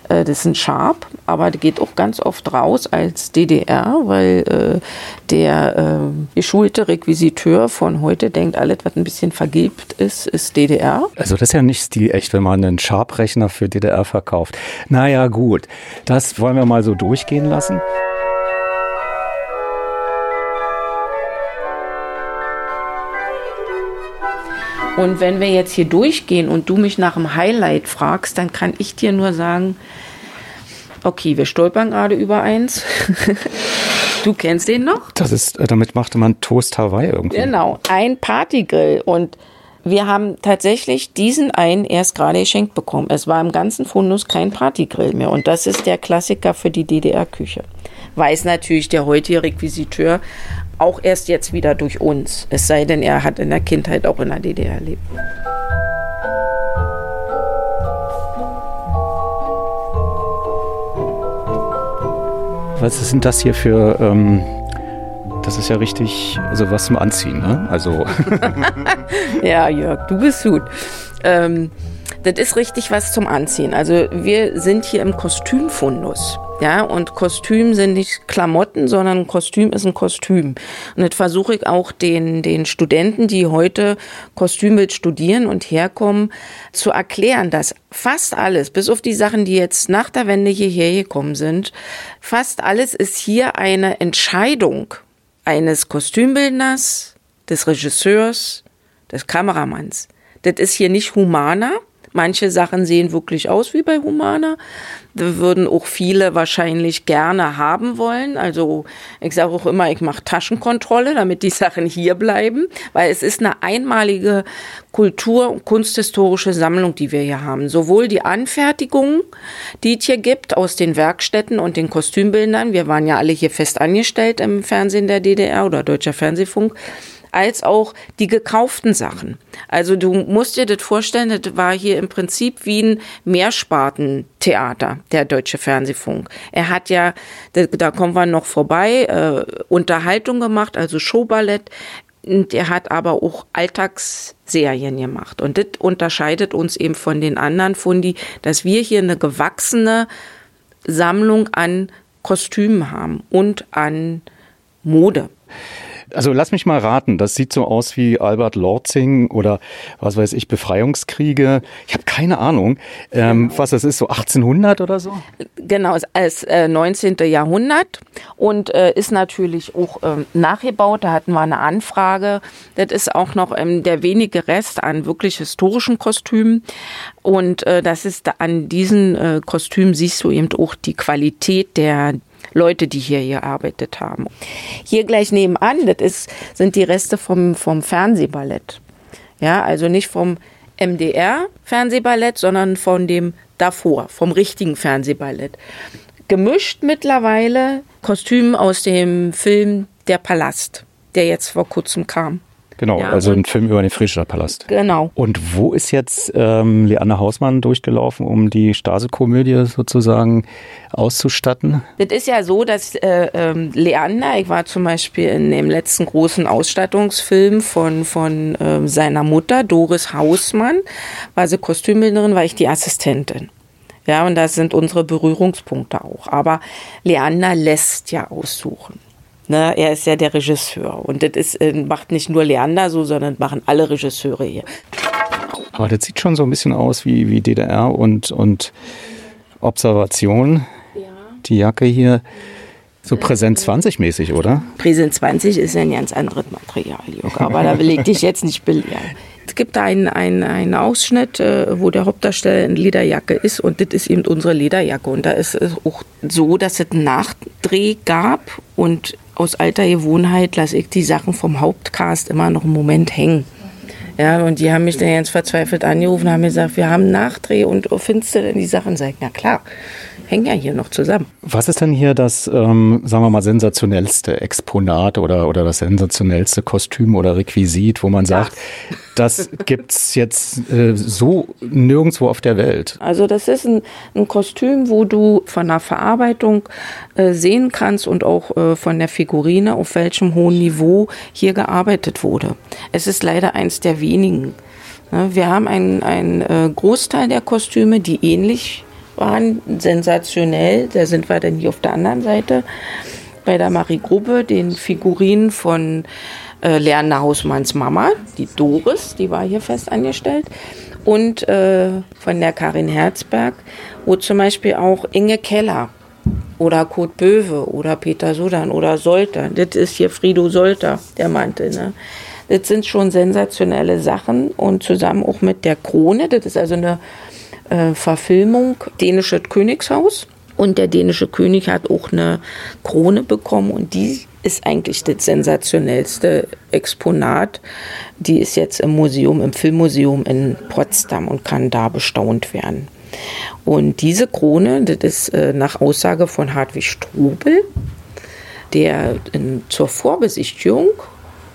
Äh, das ist ein Sharp, aber der geht auch ganz oft raus als DDR, weil äh, der äh, geschulte Requisiteur von heute denkt, alles, was ein bisschen vergilbt ist, ist DDR. Also das ist ja nicht stilecht, wenn man einen Sharp-Rechner für DDR verkauft. Naja, gut, das wollen wir mal so durchgehen lassen. Und wenn wir jetzt hier durchgehen und du mich nach dem Highlight fragst, dann kann ich dir nur sagen, okay, wir stolpern gerade über eins. du kennst den noch? Das ist, äh, damit machte man Toast Hawaii irgendwie. Genau, ein Partygrill und wir haben tatsächlich diesen einen erst gerade geschenkt bekommen. Es war im ganzen Fundus kein Partygrill mehr. Und das ist der Klassiker für die DDR-Küche. Weiß natürlich der heutige Requisiteur auch erst jetzt wieder durch uns. Es sei denn, er hat in der Kindheit auch in der DDR erlebt. Was sind das hier für, ähm, das ist ja richtig, also was zum Anziehen, ne? Also. ja, Jörg, du bist gut. Ähm, das ist richtig was zum Anziehen. Also wir sind hier im Kostümfundus. Ja, und Kostüm sind nicht Klamotten, sondern Kostüm ist ein Kostüm. Und das versuche ich auch den, den Studenten, die heute Kostümbild studieren und herkommen, zu erklären, dass fast alles, bis auf die Sachen, die jetzt nach der Wende hierher gekommen sind, fast alles ist hier eine Entscheidung eines Kostümbildners, des Regisseurs, des Kameramanns. Das ist hier nicht humaner, Manche Sachen sehen wirklich aus wie bei Humana. Da würden auch viele wahrscheinlich gerne haben wollen. Also ich sage auch immer, ich mache Taschenkontrolle, damit die Sachen hier bleiben, weil es ist eine einmalige Kultur- und kunsthistorische Sammlung, die wir hier haben. Sowohl die Anfertigungen, die es hier gibt aus den Werkstätten und den Kostümbildern. Wir waren ja alle hier fest angestellt im Fernsehen der DDR oder Deutscher Fernsehfunk als auch die gekauften Sachen. Also du musst dir das vorstellen, das war hier im Prinzip wie ein Mehrspartentheater, der Deutsche Fernsehfunk. Er hat ja, da kommen wir noch vorbei, äh, Unterhaltung gemacht, also Showballett. Und er hat aber auch Alltagsserien gemacht. Und das unterscheidet uns eben von den anderen Fundi, dass wir hier eine gewachsene Sammlung an Kostümen haben und an Mode. Also lass mich mal raten, das sieht so aus wie Albert Lorzing oder was weiß ich, Befreiungskriege. Ich habe keine Ahnung, ähm, was das ist, so 1800 oder so? Genau, es ist äh, 19. Jahrhundert und äh, ist natürlich auch ähm, nachgebaut. Da hatten wir eine Anfrage. Das ist auch noch ähm, der wenige Rest an wirklich historischen Kostümen. Und äh, das ist an diesen äh, Kostümen siehst du eben auch die Qualität der Leute, die hier gearbeitet haben. Hier gleich nebenan, das ist, sind die Reste vom, vom Fernsehballett. Ja, also nicht vom MDR-Fernsehballett, sondern von dem davor, vom richtigen Fernsehballett. Gemischt mittlerweile Kostümen aus dem Film Der Palast, der jetzt vor kurzem kam. Genau, Ja, also ein und- Film über den Friedrichstadtpalast. Genau. Und wo ist jetzt ähm, Leander Hausmann durchgelaufen, um die Stasi-Komödie sozusagen auszustatten? Das ist ja so, dass äh, ähm, Leander, ich war zum Beispiel in dem letzten großen Ausstattungsfilm von, von ähm, seiner Mutter, Doris Hausmann, war sie Kostümbildnerin, war ich die Assistentin. Ja, und das sind unsere Berührungspunkte auch. Aber Leander lässt ja aussuchen. Ne, er ist ja der Regisseur. Und das ist, äh, macht nicht nur Leander so, sondern machen alle Regisseure hier. Aber das sieht schon so ein bisschen aus wie, wie DDR und, und Observation. Die Jacke hier. So Präsent 20 mäßig, oder? Präsent 20 ist ja ein ganz anderes Material, Jörg, aber da will ich dich jetzt nicht belehren. Es gibt einen, einen, einen Ausschnitt, äh, wo der Hauptdarsteller in Lederjacke ist und das ist eben unsere Lederjacke. Und da ist es auch so, dass es einen Nachdreh gab und aus alter Gewohnheit lasse ich die Sachen vom Hauptcast immer noch einen Moment hängen. Ja, und die haben mich dann ganz verzweifelt angerufen und haben gesagt, wir haben Nachdreh und findest du denn die Sachen? Sag ich, na klar, hängen ja hier noch zusammen. Was ist denn hier das, ähm, sagen wir mal, sensationellste Exponat oder, oder das sensationellste Kostüm oder Requisit, wo man sagt, das gibt's jetzt äh, so nirgendwo auf der Welt? Also das ist ein, ein Kostüm, wo du von der Verarbeitung äh, sehen kannst und auch äh, von der Figurine, auf welchem hohen Niveau hier gearbeitet wurde. Es ist leider eins der wenigen. Ne, Wir haben einen, einen äh, Großteil der Kostüme, die ähnlich waren, sensationell. Da sind wir dann hier auf der anderen Seite bei der Marie Grubbe, den Figurinen von äh, Leander Hausmanns Mama, die Doris, die war hier fest angestellt, und äh, von der Karin Herzberg, wo zum Beispiel auch Inge Keller oder Kurt Böwe oder Peter Sudan oder Solter, das ist hier Frido Solter, der Mantel, ne? Das sind schon sensationelle Sachen und zusammen auch mit der Krone, das ist also eine äh, Verfilmung Dänisches Königshaus. Und der dänische König hat auch eine Krone bekommen und die ist eigentlich das sensationellste Exponat. Die ist jetzt im Museum, im Filmmuseum in Potsdam und kann da bestaunt werden. Und diese Krone, das ist äh, nach Aussage von Hartwig Strobel, der in, zur Vorbesichtigung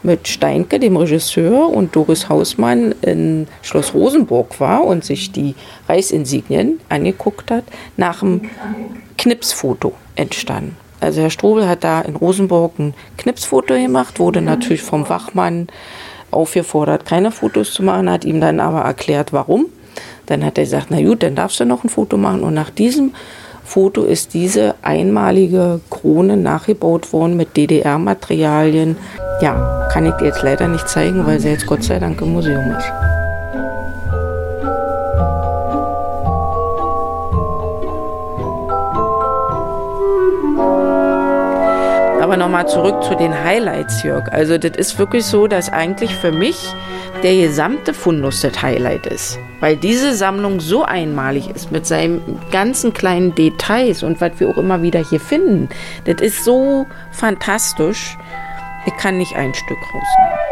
mit Steinke, dem Regisseur, und Doris Hausmann in Schloss Rosenburg war und sich die Reichsinsignien angeguckt hat, nach einem Knipsfoto entstanden. Also Herr Strobel hat da in Rosenburg ein Knipsfoto gemacht, wurde natürlich vom Wachmann aufgefordert, keine Fotos zu machen, hat ihm dann aber erklärt, warum. Dann hat er gesagt, na gut, dann darfst du noch ein Foto machen. Und nach diesem Foto ist diese einmalige Krone nachgebaut worden mit DDR-Materialien. Ja, kann ich dir jetzt leider nicht zeigen, weil sie jetzt Gott sei Dank im Museum ist. Aber nochmal zurück zu den Highlights, Jörg. Also das ist wirklich so, dass eigentlich für mich der gesamte Fundus das Highlight ist. Weil diese Sammlung so einmalig ist mit seinen ganzen kleinen Details und was wir auch immer wieder hier finden. Das ist so fantastisch. Ich kann nicht ein Stück rausnehmen.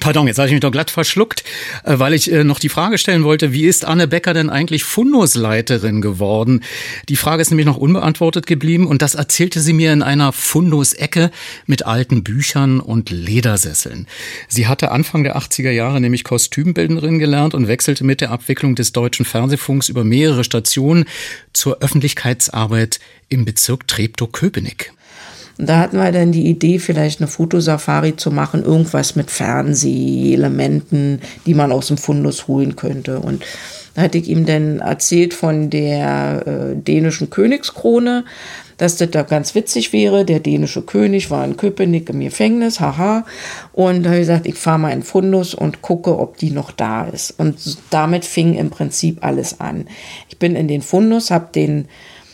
Pardon, jetzt habe ich mich doch glatt verschluckt, äh, weil ich äh, noch die Frage stellen wollte, wie ist Anne Becker denn eigentlich Fundusleiterin geworden? Die Frage ist nämlich noch unbeantwortet geblieben und das erzählte sie mir in einer Fundusecke mit alten Büchern und Ledersesseln. Sie hatte Anfang der 80er Jahre nämlich Kostümbildnerin gelernt und wechselte mit der Abwicklung des deutschen Fernsehfunks über mehrere Stationen zur Öffentlichkeitsarbeit im Bezirk Treptow-Köpenick. Und da hatten wir dann die Idee, vielleicht eine Fotosafari zu machen, irgendwas mit Fernsehelementen, die man aus dem Fundus holen könnte. Und Da hatte ich ihm dann erzählt von der äh, dänischen Königskrone, dass das da ganz witzig wäre. Der dänische König war in Köpenick im Gefängnis, haha. Und da habe ich gesagt, ich fahre mal in Fundus und gucke, ob die noch da ist. Und damit fing im Prinzip alles an. Ich bin in den Fundus, habe den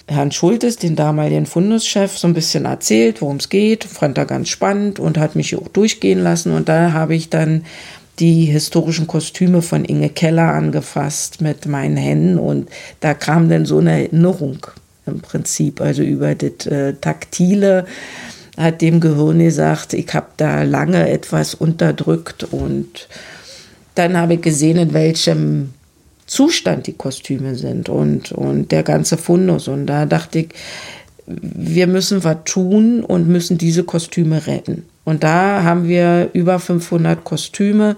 Herrn Schultes, den damaligen Funduschef, so ein bisschen erzählt, worum es geht, fand er ganz spannend und hat mich auch durchgehen lassen. Und da habe ich dann die historischen Kostüme von Inge Keller angefasst mit meinen Händen. Und da kam dann so eine Erinnerung im Prinzip, also über das äh, Taktile. Hat dem Gehirn gesagt, ich habe da lange etwas unterdrückt. Und dann habe ich gesehen, in welchem Zustand die Kostüme sind und, und der ganze Fundus. Und da dachte ich, wir müssen was tun und müssen diese Kostüme retten. Und da haben wir über 500 Kostüme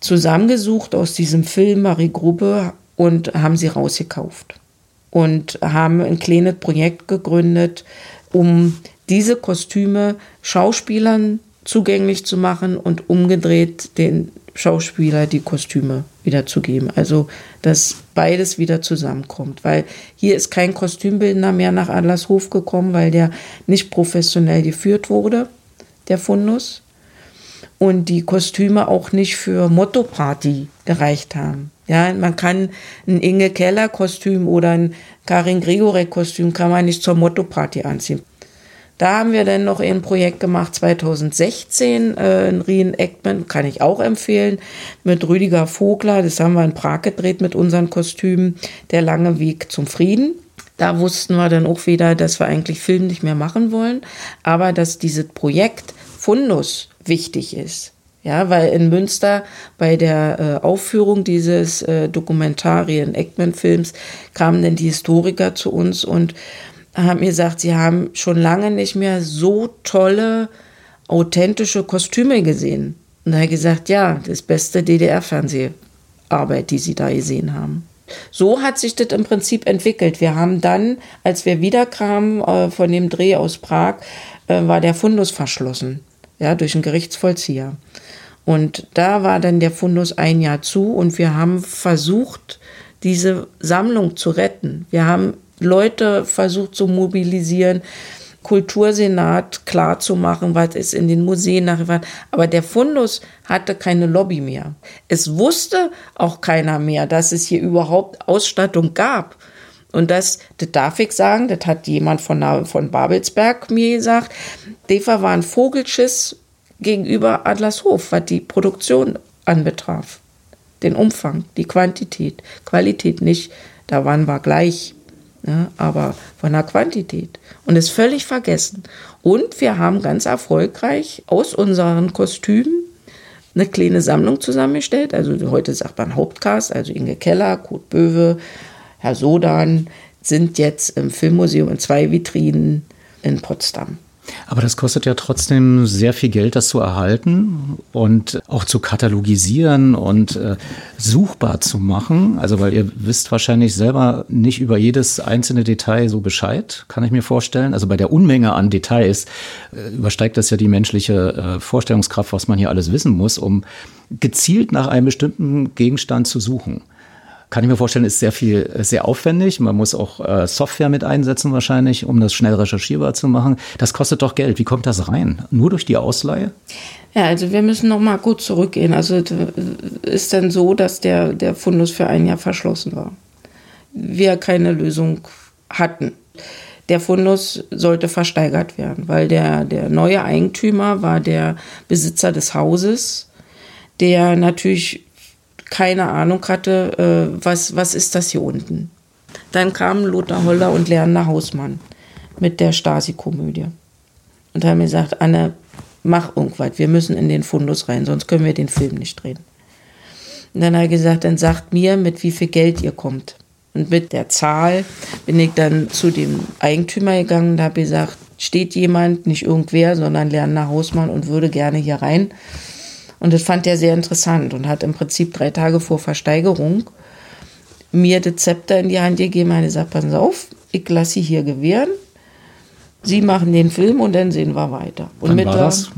zusammengesucht aus diesem Film Marie Gruppe und haben sie rausgekauft. Und haben ein kleines Projekt gegründet, um diese Kostüme Schauspielern zugänglich zu machen und umgedreht den Schauspieler die Kostüme wiederzugeben. Also, dass beides wieder zusammenkommt. Weil hier ist kein Kostümbildner mehr nach Adlershof gekommen, weil der nicht professionell geführt wurde, der Fundus. Und die Kostüme auch nicht für Motto-Party gereicht haben. Ja, man kann ein Inge Keller Kostüm oder ein Karin Gregorek Kostüm kann man nicht zur Motto-Party anziehen. Da haben wir dann noch ein Projekt gemacht, 2016, äh, ein Reenactment, kann ich auch empfehlen, mit Rüdiger Vogler. Das haben wir in Prag gedreht mit unseren Kostümen, Der lange Weg zum Frieden. Da wussten wir dann auch wieder, dass wir eigentlich Film nicht mehr machen wollen, aber dass dieses Projekt Fundus wichtig ist. Ja, weil in Münster bei der äh, Aufführung dieses äh, Dokumentarien-Eckman-Films kamen dann die Historiker zu uns und haben mir gesagt, sie haben schon lange nicht mehr so tolle, authentische Kostüme gesehen. Und da ich gesagt, ja, das beste DDR-Fernseharbeit, die sie da gesehen haben. So hat sich das im Prinzip entwickelt. Wir haben dann, als wir wiederkamen äh, von dem Dreh aus Prag, äh, war der Fundus verschlossen, ja, durch einen Gerichtsvollzieher. Und da war dann der Fundus ein Jahr zu und wir haben versucht, diese Sammlung zu retten. Wir haben Leute versucht zu mobilisieren, Kultursenat klar zu machen, was ist in den Museen nachher. Aber der Fundus hatte keine Lobby mehr. Es wusste auch keiner mehr, dass es hier überhaupt Ausstattung gab. Und das, das darf ich sagen, das hat jemand von, von Babelsberg mir gesagt. Defa war ein Vogelschiss gegenüber Adlershof, was die Produktion anbetraf. Den Umfang, die Quantität, Qualität nicht. Da waren wir gleich ja, aber von der Quantität. Und ist völlig vergessen. Und wir haben ganz erfolgreich aus unseren Kostümen eine kleine Sammlung zusammengestellt. Also heute sagt man Hauptcast, also Inge Keller, Kurt Böwe, Herr Sodan sind jetzt im Filmmuseum in zwei Vitrinen in Potsdam. Aber das kostet ja trotzdem sehr viel Geld, das zu erhalten und auch zu katalogisieren und äh, suchbar zu machen. Also, weil ihr wisst wahrscheinlich selber nicht über jedes einzelne Detail so Bescheid, kann ich mir vorstellen. Also bei der Unmenge an Details äh, übersteigt das ja die menschliche äh, Vorstellungskraft, was man hier alles wissen muss, um gezielt nach einem bestimmten Gegenstand zu suchen kann ich mir vorstellen, ist sehr viel, sehr aufwendig. Man muss auch äh, Software mit einsetzen wahrscheinlich, um das schnell recherchierbar zu machen. Das kostet doch Geld. Wie kommt das rein? Nur durch die Ausleihe? Ja, also wir müssen noch mal gut zurückgehen. Also ist dann so, dass der, der Fundus für ein Jahr verschlossen war. Wir keine Lösung hatten. Der Fundus sollte versteigert werden, weil der, der neue Eigentümer war der Besitzer des Hauses, der natürlich keine Ahnung hatte, äh, was, was ist das hier unten. Dann kamen Lothar Holler und Lerner Hausmann mit der Stasi-Komödie. Und haben gesagt, Anne, mach irgendwas, wir müssen in den Fundus rein, sonst können wir den Film nicht drehen. Und dann hat er gesagt, dann sagt mir, mit wie viel Geld ihr kommt. Und mit der Zahl bin ich dann zu dem Eigentümer gegangen und habe gesagt, steht jemand, nicht irgendwer, sondern Lerner Hausmann und würde gerne hier rein. Und das fand er sehr interessant und hat im Prinzip drei Tage vor Versteigerung mir das Zepter in die Hand gegeben und hat gesagt, passen Sie auf, ich lasse Sie hier gewähren. Sie machen den Film und dann sehen wir weiter. Und Wann mit war der, das?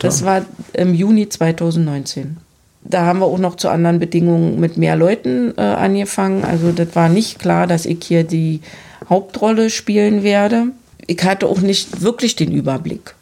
Das war im Juni 2019. Da haben wir auch noch zu anderen Bedingungen mit mehr Leuten äh, angefangen. Also das war nicht klar, dass ich hier die Hauptrolle spielen werde. Ich hatte auch nicht wirklich den Überblick,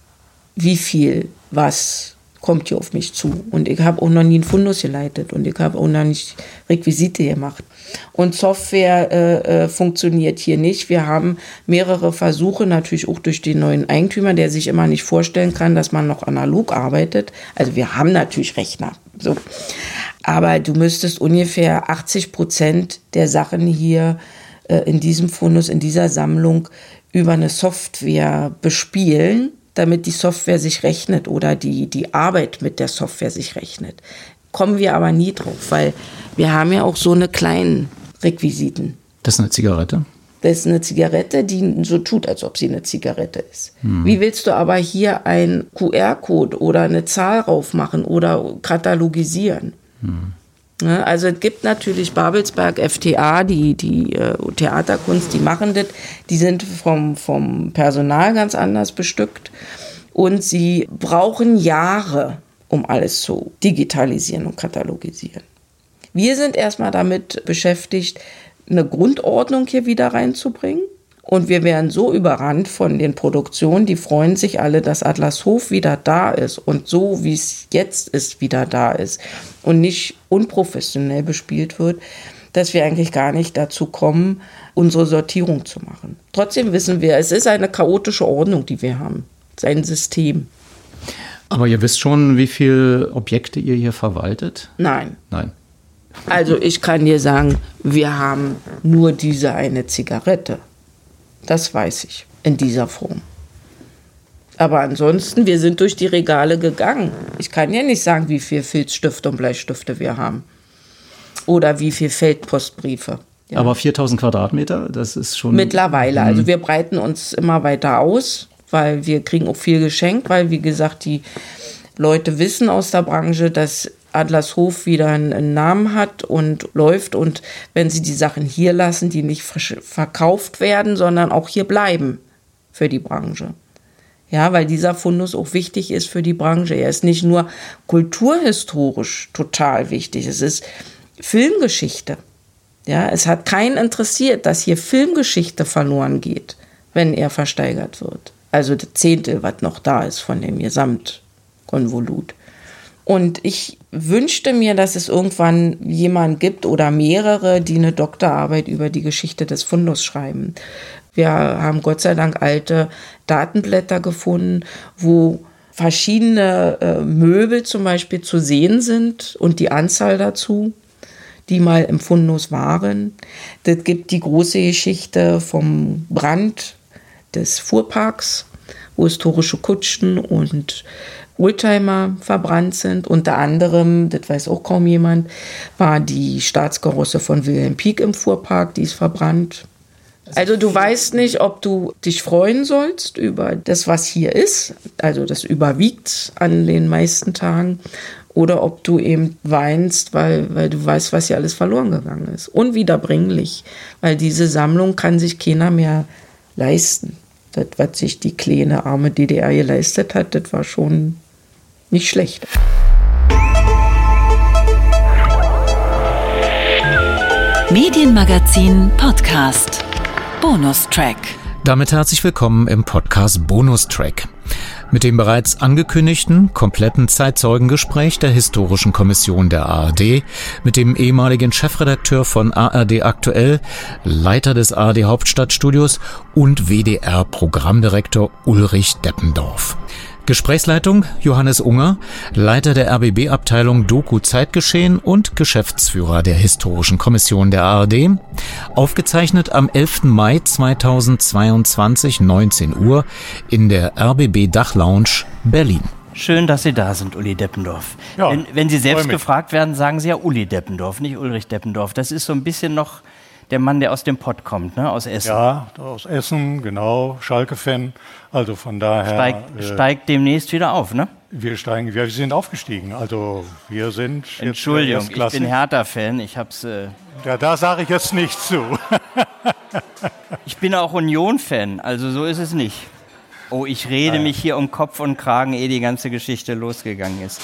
wie viel was kommt hier auf mich zu. Und ich habe auch noch nie einen Fundus geleitet und ich habe auch noch nicht Requisite gemacht. Und Software äh, äh, funktioniert hier nicht. Wir haben mehrere Versuche, natürlich auch durch den neuen Eigentümer, der sich immer nicht vorstellen kann, dass man noch analog arbeitet. Also wir haben natürlich Rechner. So. Aber du müsstest ungefähr 80 Prozent der Sachen hier äh, in diesem Fundus, in dieser Sammlung über eine Software bespielen damit die Software sich rechnet oder die, die Arbeit mit der Software sich rechnet. Kommen wir aber nie drauf, weil wir haben ja auch so eine kleinen Requisiten. Das ist eine Zigarette? Das ist eine Zigarette, die so tut, als ob sie eine Zigarette ist. Hm. Wie willst du aber hier einen QR-Code oder eine Zahl raufmachen oder katalogisieren? Hm. Ne, also es gibt natürlich Babelsberg FTA, die, die äh, Theaterkunst, die machen das. Die sind vom, vom Personal ganz anders bestückt. Und sie brauchen Jahre, um alles zu digitalisieren und katalogisieren. Wir sind erstmal damit beschäftigt, eine Grundordnung hier wieder reinzubringen. Und wir werden so überrannt von den Produktionen, die freuen sich alle, dass Atlashof wieder da ist und so, wie es jetzt ist, wieder da ist und nicht unprofessionell bespielt wird, dass wir eigentlich gar nicht dazu kommen, unsere Sortierung zu machen. Trotzdem wissen wir, es ist eine chaotische Ordnung, die wir haben. Es ist ein System. Aber ihr wisst schon, wie viele Objekte ihr hier verwaltet? Nein. Nein. Also ich kann dir sagen, wir haben nur diese eine Zigarette. Das weiß ich in dieser Form. Aber ansonsten, wir sind durch die Regale gegangen. Ich kann ja nicht sagen, wie viel Filzstifte und Bleistifte wir haben. Oder wie viel Feldpostbriefe. Ja. Aber 4000 Quadratmeter, das ist schon. Mittlerweile. Also mhm. wir breiten uns immer weiter aus, weil wir kriegen auch viel geschenkt, weil, wie gesagt, die Leute wissen aus der Branche, dass Adlershof wieder einen Namen hat und läuft und wenn sie die Sachen hier lassen, die nicht verkauft werden, sondern auch hier bleiben für die Branche. Ja, weil dieser Fundus auch wichtig ist für die Branche. Er ist nicht nur kulturhistorisch total wichtig, es ist Filmgeschichte. Ja, es hat keinen interessiert, dass hier Filmgeschichte verloren geht, wenn er versteigert wird. Also das Zehntel, was noch da ist von dem Gesamtkonvolut. Und ich wünschte mir, dass es irgendwann jemand gibt oder mehrere, die eine Doktorarbeit über die Geschichte des Fundus schreiben. Wir haben Gott sei Dank alte Datenblätter gefunden, wo verschiedene äh, Möbel zum Beispiel zu sehen sind und die Anzahl dazu, die mal im Fundus waren. Das gibt die große Geschichte vom Brand des Fuhrparks, wo historische Kutschen und Oldtimer verbrannt sind. Unter anderem, das weiß auch kaum jemand, war die Staatskarosse von Wilhelm Pieck im Fuhrpark, die ist verbrannt. Also du weißt nicht, ob du dich freuen sollst über das, was hier ist, also das überwiegt an den meisten Tagen, oder ob du eben weinst, weil, weil du weißt, was hier alles verloren gegangen ist. Unwiederbringlich, weil diese Sammlung kann sich keiner mehr leisten. Das, was sich die kleine arme DDR geleistet hat, das war schon nicht schlecht. Medienmagazin Podcast. Bonustrack. Damit herzlich willkommen im Podcast Bonustrack. Mit dem bereits angekündigten, kompletten Zeitzeugengespräch der Historischen Kommission der ARD, mit dem ehemaligen Chefredakteur von ARD Aktuell, Leiter des ARD Hauptstadtstudios und WDR-Programmdirektor Ulrich Deppendorf. Gesprächsleitung Johannes Unger, Leiter der RBB-Abteilung Doku Zeitgeschehen und Geschäftsführer der Historischen Kommission der ARD. Aufgezeichnet am 11. Mai 2022, 19 Uhr in der RBB Dachlounge Berlin. Schön, dass Sie da sind, Uli Deppendorf. Ja, wenn, wenn Sie selbst gefragt werden, sagen Sie ja Uli Deppendorf, nicht Ulrich Deppendorf. Das ist so ein bisschen noch der Mann, der aus dem Pott kommt, ne? aus Essen. Ja, aus Essen, genau, Schalke-Fan. Also von daher. Steig, äh, steigt demnächst wieder auf, ne? Wir steigen, wir sind aufgestiegen. Also wir sind. Entschuldigung, ich bin Hertha-Fan. Ich hab's. Äh ja, da sage ich jetzt nichts zu. ich bin auch Union-Fan, also so ist es nicht. Oh, ich rede Nein. mich hier um Kopf und Kragen, ehe die ganze Geschichte losgegangen ist.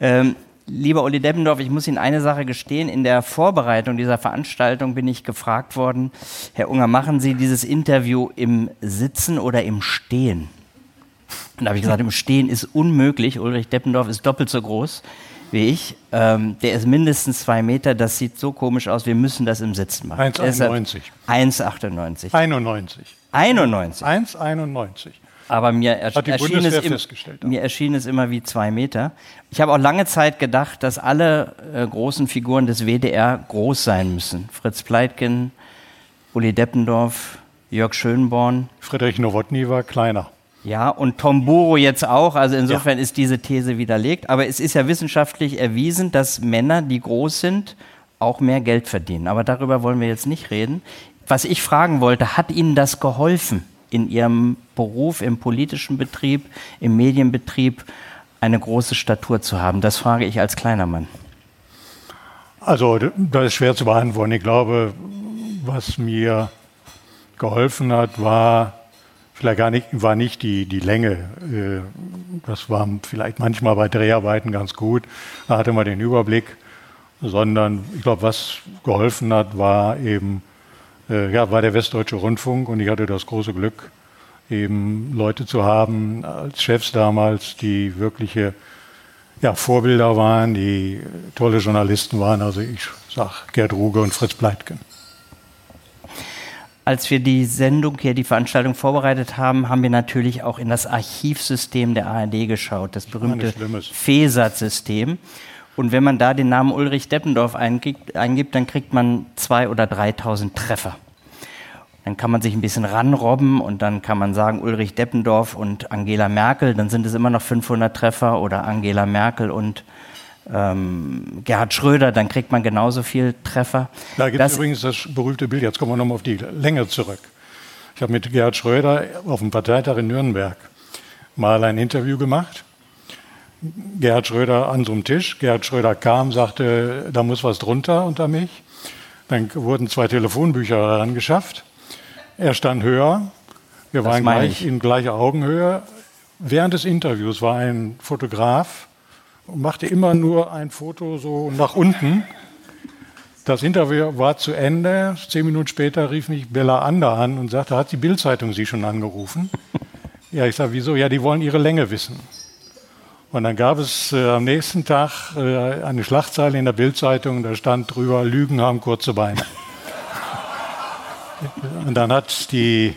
Ähm, Lieber Uli Deppendorf, ich muss Ihnen eine Sache gestehen. In der Vorbereitung dieser Veranstaltung bin ich gefragt worden, Herr Unger, machen Sie dieses Interview im Sitzen oder im Stehen? Und da habe ich gesagt, im Stehen ist unmöglich. Ulrich Deppendorf ist doppelt so groß wie ich. Ähm, der ist mindestens zwei Meter. Das sieht so komisch aus. Wir müssen das im Sitzen machen. 1,91. 1,98. 91. 91. 1,91. Aber mir, die erschien, es im, mir erschien es immer wie zwei Meter. Ich habe auch lange Zeit gedacht, dass alle äh, großen Figuren des WDR groß sein müssen. Fritz Pleitgen, Uli Deppendorf, Jörg Schönborn. Friedrich Nowotny war kleiner. Ja, und Tom Buro jetzt auch. Also insofern ist diese These widerlegt. Aber es ist ja wissenschaftlich erwiesen, dass Männer, die groß sind, auch mehr Geld verdienen. Aber darüber wollen wir jetzt nicht reden. Was ich fragen wollte, hat Ihnen das geholfen, in Ihrem Beruf, im politischen Betrieb, im Medienbetrieb eine große Statur zu haben? Das frage ich als kleiner Mann. Also, das ist schwer zu beantworten. Ich glaube, was mir geholfen hat, war vielleicht gar nicht, war nicht die, die Länge. Äh, Das war vielleicht manchmal bei Dreharbeiten ganz gut. Da hatte man den Überblick. Sondern ich glaube, was geholfen hat, war eben, äh, ja, war der Westdeutsche Rundfunk und ich hatte das große Glück, eben Leute zu haben als Chefs damals, die wirkliche ja, Vorbilder waren, die tolle Journalisten waren. Also ich sag Gerd Ruge und Fritz Pleitgen. Als wir die Sendung hier, die Veranstaltung vorbereitet haben, haben wir natürlich auch in das Archivsystem der ARD geschaut, das berühmte. FESAT-System. Und wenn man da den Namen Ulrich Deppendorf eingibt, eingibt dann kriegt man 2.000 oder 3.000 Treffer. Dann kann man sich ein bisschen ranrobben und dann kann man sagen Ulrich Deppendorf und Angela Merkel, dann sind es immer noch 500 Treffer oder Angela Merkel und ähm, Gerhard Schröder, dann kriegt man genauso viel Treffer. Da gibt Das- es übrigens das berühmte Bild, jetzt kommen wir nochmal auf die Länge zurück. Ich habe mit Gerhard Schröder auf dem Parteitag in Nürnberg mal ein Interview gemacht. Gerhard Schröder an so einem Tisch. Gerhard Schröder kam, sagte, da muss was drunter unter mich. Dann wurden zwei Telefonbücher daran geschafft. Er stand höher. Wir Das waren gleich ich. in gleicher Augenhöhe. Während des Interviews war ein Fotograf und machte immer nur ein Foto so nach unten. Das Interview war zu Ende. Zehn Minuten später rief mich Bella Ander an und sagte, hat die Bildzeitung Sie schon angerufen? ja, ich sage, wieso? Ja, die wollen Ihre Länge wissen. Und dann gab es äh, am nächsten Tag äh, eine Schlagzeile in der Bildzeitung, da stand drüber, Lügen haben kurze Beine. und dann hat die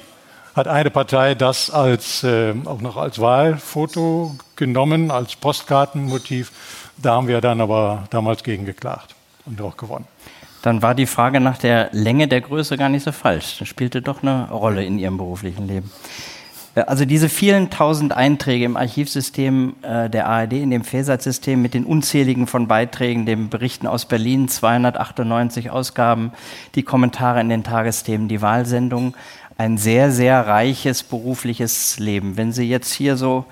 hat eine Partei das als, äh, auch noch als Wahlfoto genommen, als Postkartenmotiv. Da haben wir dann aber damals gegen geklagt und auch gewonnen. Dann war die Frage nach der Länge der Größe gar nicht so falsch. Das spielte doch eine Rolle in Ihrem beruflichen Leben. Äh, Also diese vielen tausend Einträge im Archivsystem äh, der ARD, in dem FESAT-System mit den unzähligen von Beiträgen, den Berichten aus Berlin, 298 Ausgaben, die Kommentare in den Tagesthemen, die Wahlsendungen, ein sehr, sehr reiches berufliches Leben. Wenn Sie jetzt hier so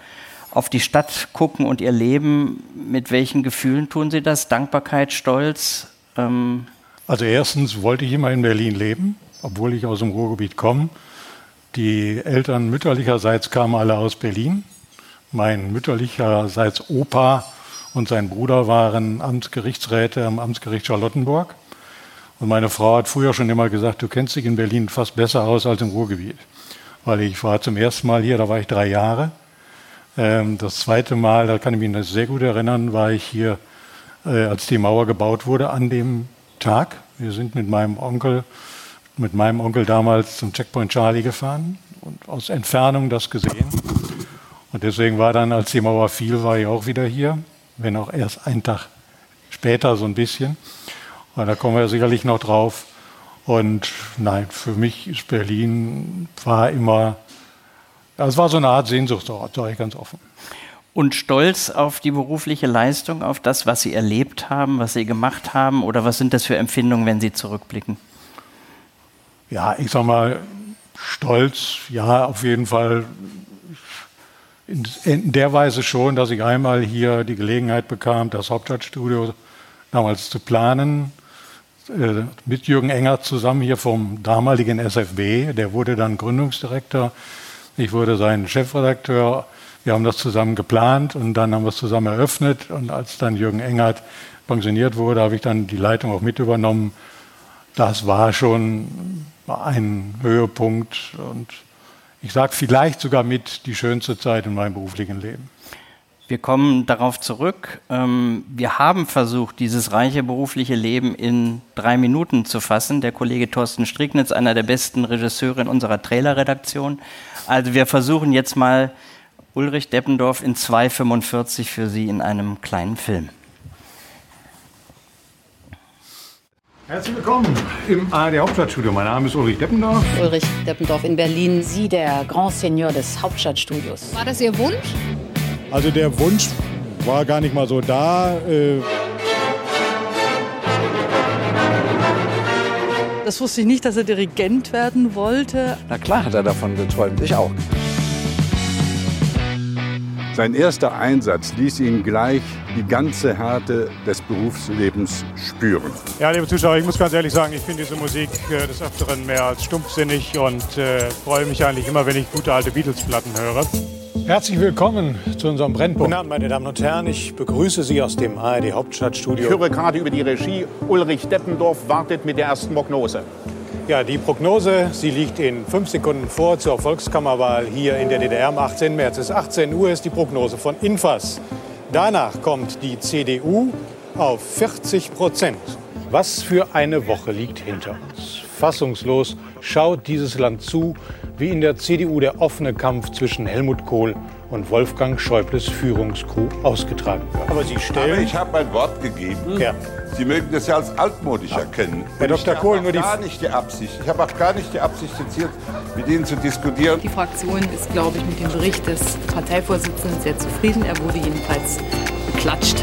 auf die Stadt gucken und Ihr Leben, mit welchen Gefühlen tun Sie das? Dankbarkeit, Stolz? Ähm, Also erstens wollte ich immer in Berlin leben, obwohl ich aus dem Ruhrgebiet komme. Die Eltern mütterlicherseits kamen alle aus Berlin. Mein mütterlicherseits Opa und sein Bruder waren Amtsgerichtsräte am Amtsgericht Charlottenburg. Und meine Frau hat früher schon immer gesagt, du kennst dich in Berlin fast besser aus als im Ruhrgebiet. Weil ich war zum ersten Mal hier, da war ich drei Jahre. Ähm, Das zweite Mal, da kann ich mich sehr gut erinnern, war ich hier, äh, als die Mauer gebaut wurde, an dem Tag. Wir sind mit meinem Onkel, mit meinem Onkel damals zum Checkpoint Charlie gefahren und aus Entfernung das gesehen. Und deswegen war dann, als die Mauer fiel, war ich auch wieder hier, wenn auch erst einen Tag später so ein bisschen. Und da kommen wir sicherlich noch drauf. Und nein, für mich ist Berlin war immer, es war so eine Art Sehnsuchtsort, sage ich ganz offen. Und stolz auf die berufliche Leistung, auf das, was Sie erlebt haben, was Sie gemacht haben? Oder was sind das für Empfindungen, wenn Sie zurückblicken? Ja, ich sag mal, stolz, ja, auf jeden Fall. In, in der Weise schon, dass ich einmal hier die Gelegenheit bekam, das Hauptstadtstudio damals zu planen, äh, mit Jürgen Enger zusammen hier vom damaligen SFB. Der wurde dann Gründungsdirektor. Ich wurde sein Chefredakteur. Wir haben das zusammen geplant und dann haben wir es zusammen eröffnet. Und als dann Jürgen Engert pensioniert wurde, habe ich dann die Leitung auch mit übernommen. Das war schon ein Höhepunkt und ich sage vielleicht sogar mit die schönste Zeit in meinem beruflichen Leben. Wir kommen darauf zurück. Ähm, wir haben versucht, dieses reiche berufliche Leben in drei Minuten zu fassen. Der Kollege Thorsten Stricknitz, einer der besten Regisseure in unserer Trailerredaktion. Also wir versuchen jetzt mal Ulrich Deppendorf in 2,45 für Sie in einem kleinen Film. Herzlich willkommen im ARD Hauptstadtstudio. Mein Name ist Ulrich Deppendorf. Ulrich Deppendorf in Berlin, Sie der Grand Seigneur des Hauptstadtstudios. War das Ihr Wunsch? Also der Wunsch war gar nicht mal so da. Äh Das wusste ich nicht, dass er Dirigent werden wollte. Na klar hat er davon geträumt, ich auch. Sein erster Einsatz ließ ihn gleich die ganze Härte des Berufslebens spüren. Ja, liebe Zuschauer, ich muss ganz ehrlich sagen, ich finde diese Musik äh, des Öfteren mehr als stumpfsinnig und äh, freue mich eigentlich immer, wenn ich gute alte Beatles-Platten höre. Herzlich willkommen zu unserem Brennpunkt. Guten Abend, meine Damen und Herren. Ich begrüße Sie aus dem ARD Hauptstadtstudio. Ich höre gerade über die Regie. Ulrich Deppendorf wartet mit der ersten Prognose. Ja, die Prognose, sie liegt in fünf Sekunden vor zur Volkskammerwahl hier in der DDR am 18. März. Es ist 18 Uhr, ist die Prognose von Infas. Danach kommt die CDU auf 40 Prozent. Was für eine Woche liegt hinter uns. Fassungslos schaut dieses Land zu, wie in der CDU der offene Kampf zwischen Helmut Kohl und Wolfgang Schäubles Führungscrew ausgetragen wird. Aber Sie stellen. Aber ich habe mein Wort gegeben. Ja. Sie mögen das ja als altmodisch erkennen. Herr Dr. Kohl, nur die. Ich habe gar nicht die Absicht. Ich habe auch gar nicht die Absicht, jetzt hier mit Ihnen zu diskutieren. Die Fraktion ist, glaube ich, mit dem Bericht des Parteivorsitzenden sehr zufrieden. Er wurde jedenfalls beklatscht.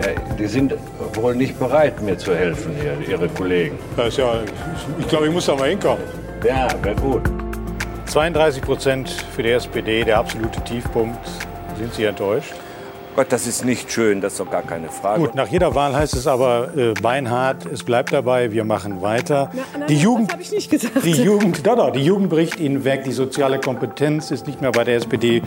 Ja, die sind wohl nicht bereit, mir zu helfen, hier, Ihre Kollegen. Das ist ja, ich glaube, ich muss da mal hinkommen. Ja, wäre gut. 32 Prozent für die SPD, der absolute Tiefpunkt. Sind Sie enttäuscht? Gott, das ist nicht schön, das ist doch gar keine Frage. Gut, nach jeder Wahl heißt es aber äh, beinhart, es bleibt dabei, wir machen weiter. Na, nein, die Jugend, habe ich nicht gesagt. die Jugend, doch, doch, die Jugend bricht Ihnen weg, die soziale Kompetenz ist nicht mehr bei der SPD.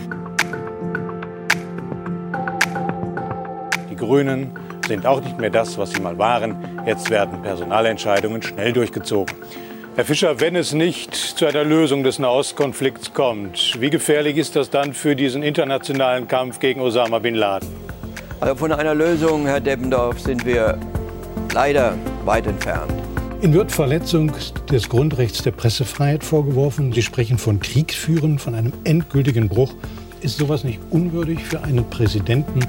Die Grünen sind auch nicht mehr das, was sie mal waren. Jetzt werden Personalentscheidungen schnell durchgezogen. Herr Fischer, wenn es nicht zu einer Lösung des Nahostkonflikts kommt, wie gefährlich ist das dann für diesen internationalen Kampf gegen Osama bin Laden? Also von einer Lösung, Herr Deppendorf, sind wir leider weit entfernt. Ihnen wird Verletzung des Grundrechts der Pressefreiheit vorgeworfen. Sie sprechen von Kriegsführen, von einem endgültigen Bruch. Ist sowas nicht unwürdig für einen Präsidenten,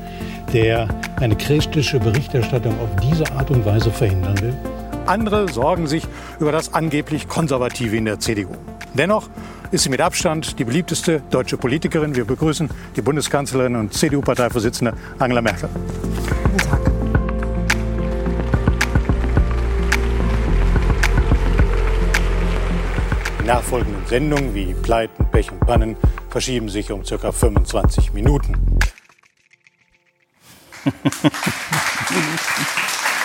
der eine kritische Berichterstattung auf diese Art und Weise verhindern will? Andere sorgen sich über das angeblich Konservative in der CDU. Dennoch ist sie mit Abstand die beliebteste deutsche Politikerin. Wir begrüßen die Bundeskanzlerin und CDU-Parteivorsitzende Angela Merkel. Guten Tag. Die nachfolgenden Sendungen wie Pleiten, Pech und Pannen verschieben sich um ca. 25 Minuten.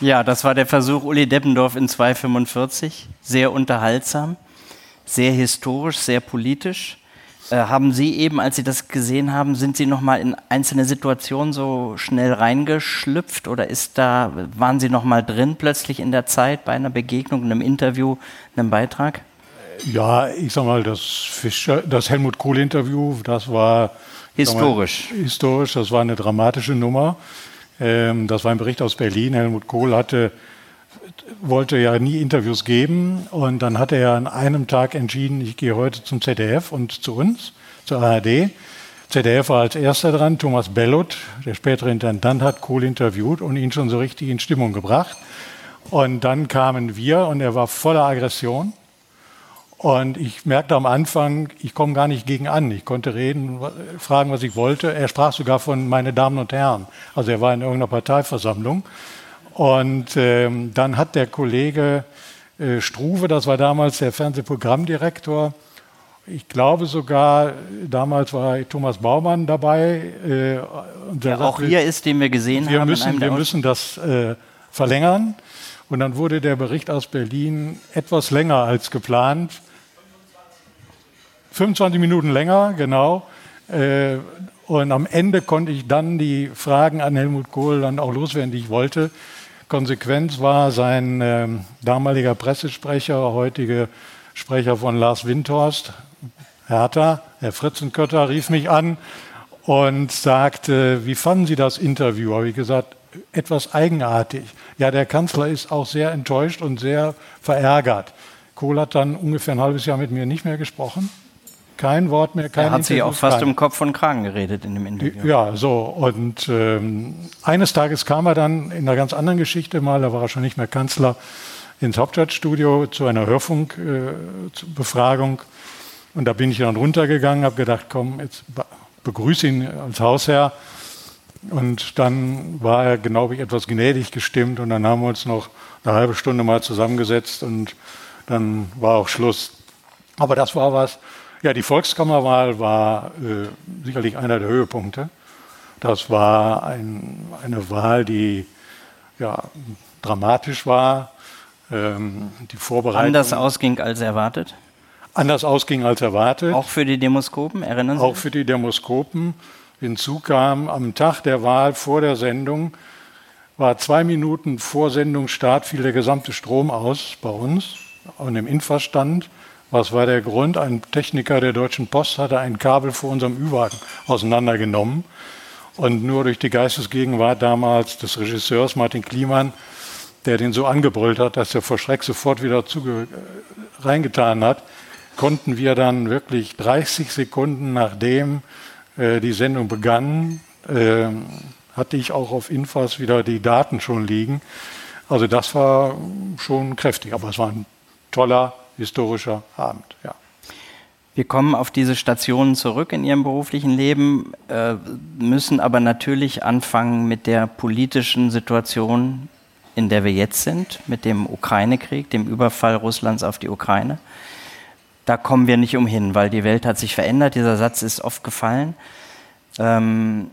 Ja, das war der Versuch Uli Deppendorf in 245. Sehr unterhaltsam, sehr historisch, sehr politisch. Äh, haben Sie eben, als Sie das gesehen haben, sind Sie noch mal in einzelne Situationen so schnell reingeschlüpft oder ist da waren Sie noch mal drin plötzlich in der Zeit bei einer Begegnung, einem Interview, einem Beitrag? Ja, ich sag mal, das, Fischer, das Helmut Kohl-Interview, das war Historisch. Mal, historisch, das war eine dramatische Nummer. Ähm, das war ein Bericht aus Berlin. Helmut Kohl hatte, wollte ja nie Interviews geben und dann hat er an einem Tag entschieden, ich gehe heute zum ZDF und zu uns, zur ARD. ZDF war als erster dran, Thomas Bellot, der spätere Intendant, hat Kohl interviewt und ihn schon so richtig in Stimmung gebracht. Und dann kamen wir und er war voller Aggression. Und ich merkte am Anfang, ich komme gar nicht gegen an. Ich konnte reden, fragen, was ich wollte. Er sprach sogar von meine Damen und Herren. Also er war in irgendeiner Parteiversammlung. Und ähm, dann hat der Kollege äh, Struve, das war damals der Fernsehprogrammdirektor, ich glaube sogar, damals war Thomas Baumann dabei. Äh, der auch hier ist, den wir gesehen wir haben. Müssen, wir müssen das äh, verlängern. Und dann wurde der Bericht aus Berlin etwas länger als geplant. 25 Minuten länger, genau. Äh, und am Ende konnte ich dann die Fragen an Helmut Kohl dann auch loswerden, die ich wollte. Konsequenz war sein äh, damaliger Pressesprecher, heutige Sprecher von Lars Windhorst, Hertha, Herr Fritzenkötter, rief mich an und sagte, wie fanden Sie das Interview? Habe ich gesagt, etwas eigenartig. Ja, der Kanzler ist auch sehr enttäuscht und sehr verärgert. Kohl hat dann ungefähr ein halbes Jahr mit mir nicht mehr gesprochen. Kein Wort mehr, kein Er hat sich auch fast kein. um Kopf und Kragen geredet in dem Interview. Ja, so. Und ähm, eines Tages kam er dann in einer ganz anderen Geschichte mal, da war er schon nicht mehr Kanzler, ins Hauptstadtstudio zu einer Hörfunkbefragung. Äh, und da bin ich dann runtergegangen, habe gedacht, komm, jetzt begrüße ihn als Hausherr. Und dann war er, glaube ich, etwas gnädig gestimmt und dann haben wir uns noch eine halbe Stunde mal zusammengesetzt und dann war auch Schluss. Aber das war was, ja, die Volkskammerwahl war äh, sicherlich einer der Höhepunkte. Das war ein, eine Wahl, die ja, dramatisch war. Ähm, die Vorbereitung. Anders ausging als erwartet? Anders ausging als erwartet. Auch für die Demoskopen, erinnern Sie Auch für die Demoskopen. Hinzu kam am Tag der Wahl vor der Sendung, war zwei Minuten vor Sendungsstart, fiel der gesamte Strom aus bei uns und im Infastand. Was war der Grund? Ein Techniker der Deutschen Post hatte ein Kabel vor unserem Ü-Wagen auseinandergenommen. Und nur durch die Geistesgegenwart damals des Regisseurs Martin Kliemann, der den so angebrüllt hat, dass er vor Schreck sofort wieder zuge reingetan hat, konnten wir dann wirklich 30 Sekunden nachdem äh, die Sendung begann, äh, hatte ich auch auf Infos wieder die Daten schon liegen. Also das war schon kräftig, aber es war ein toller historischer Abend. Ja. Wir kommen auf diese Stationen zurück in Ihrem beruflichen Leben, äh, müssen aber natürlich anfangen mit der politischen Situation, in der wir jetzt sind, mit dem Ukraine-Krieg, dem Überfall Russlands auf die Ukraine. Da kommen wir nicht umhin, weil die Welt hat sich verändert. Dieser Satz ist oft gefallen. Ähm,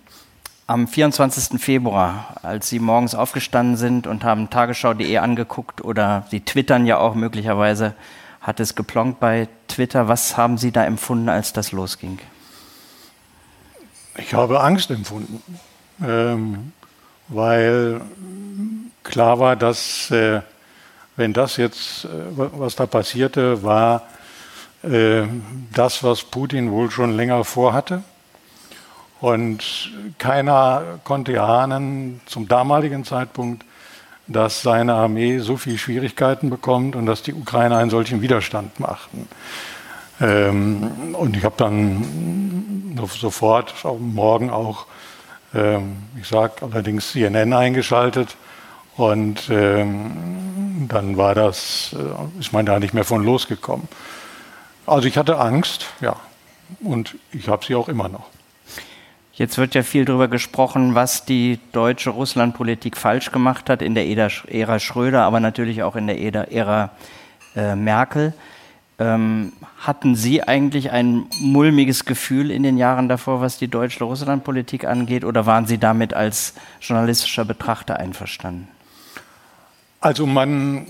am 24. Februar, als Sie morgens aufgestanden sind und haben tagesschau.de angeguckt oder Sie twittern ja auch möglicherweise, hat es geplonkt bei Twitter. Was haben Sie da empfunden, als das losging? Ich habe Angst empfunden, ähm, weil klar war, dass äh, wenn das jetzt, äh, was da passierte, war äh, das, was Putin wohl schon länger vorhatte. Und keiner konnte ahnen zum damaligen Zeitpunkt, dass seine Armee so viele Schwierigkeiten bekommt und dass die Ukrainer einen solchen Widerstand machten. Ähm, und ich habe dann sofort morgen auch, ähm, ich sage allerdings CNN eingeschaltet und ähm, dann war das, äh, ist man da nicht mehr von losgekommen. Also ich hatte Angst, ja, und ich habe sie auch immer noch. Jetzt wird ja viel darüber gesprochen, was die deutsche Russlandpolitik falsch gemacht hat in der Ära Schröder, aber natürlich auch in der Ära äh, Merkel. Ähm, hatten Sie eigentlich ein mulmiges Gefühl in den Jahren davor, was die deutsche Russlandpolitik angeht, oder waren Sie damit als journalistischer Betrachter einverstanden? Also man,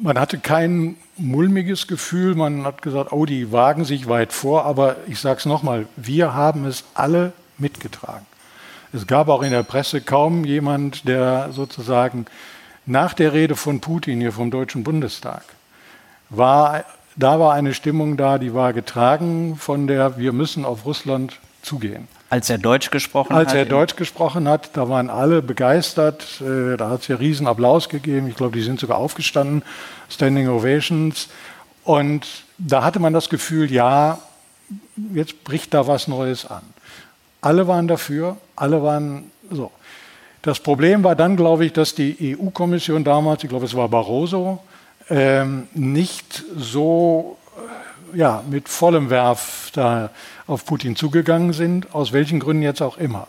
man hatte kein mulmiges Gefühl, man hat gesagt, oh, die wagen sich weit vor, aber ich sage es nochmal, wir haben es alle mitgetragen. Es gab auch in der Presse kaum jemand, der sozusagen nach der Rede von Putin hier vom Deutschen Bundestag war, da war eine Stimmung da, die war getragen von der, wir müssen auf Russland zugehen. Als er Deutsch gesprochen Als hat? Als er Deutsch gesprochen hat, da waren alle begeistert. Äh, da hat es ja riesen Applaus gegeben. Ich glaube, die sind sogar aufgestanden. Standing Ovations. Und da hatte man das Gefühl, ja, jetzt bricht da was Neues an. Alle waren dafür, alle waren so. Das Problem war dann, glaube ich, dass die EU-Kommission damals, ich glaube, es war Barroso, ähm, nicht so äh, ja, mit vollem Werf da auf Putin zugegangen sind, aus welchen Gründen jetzt auch immer.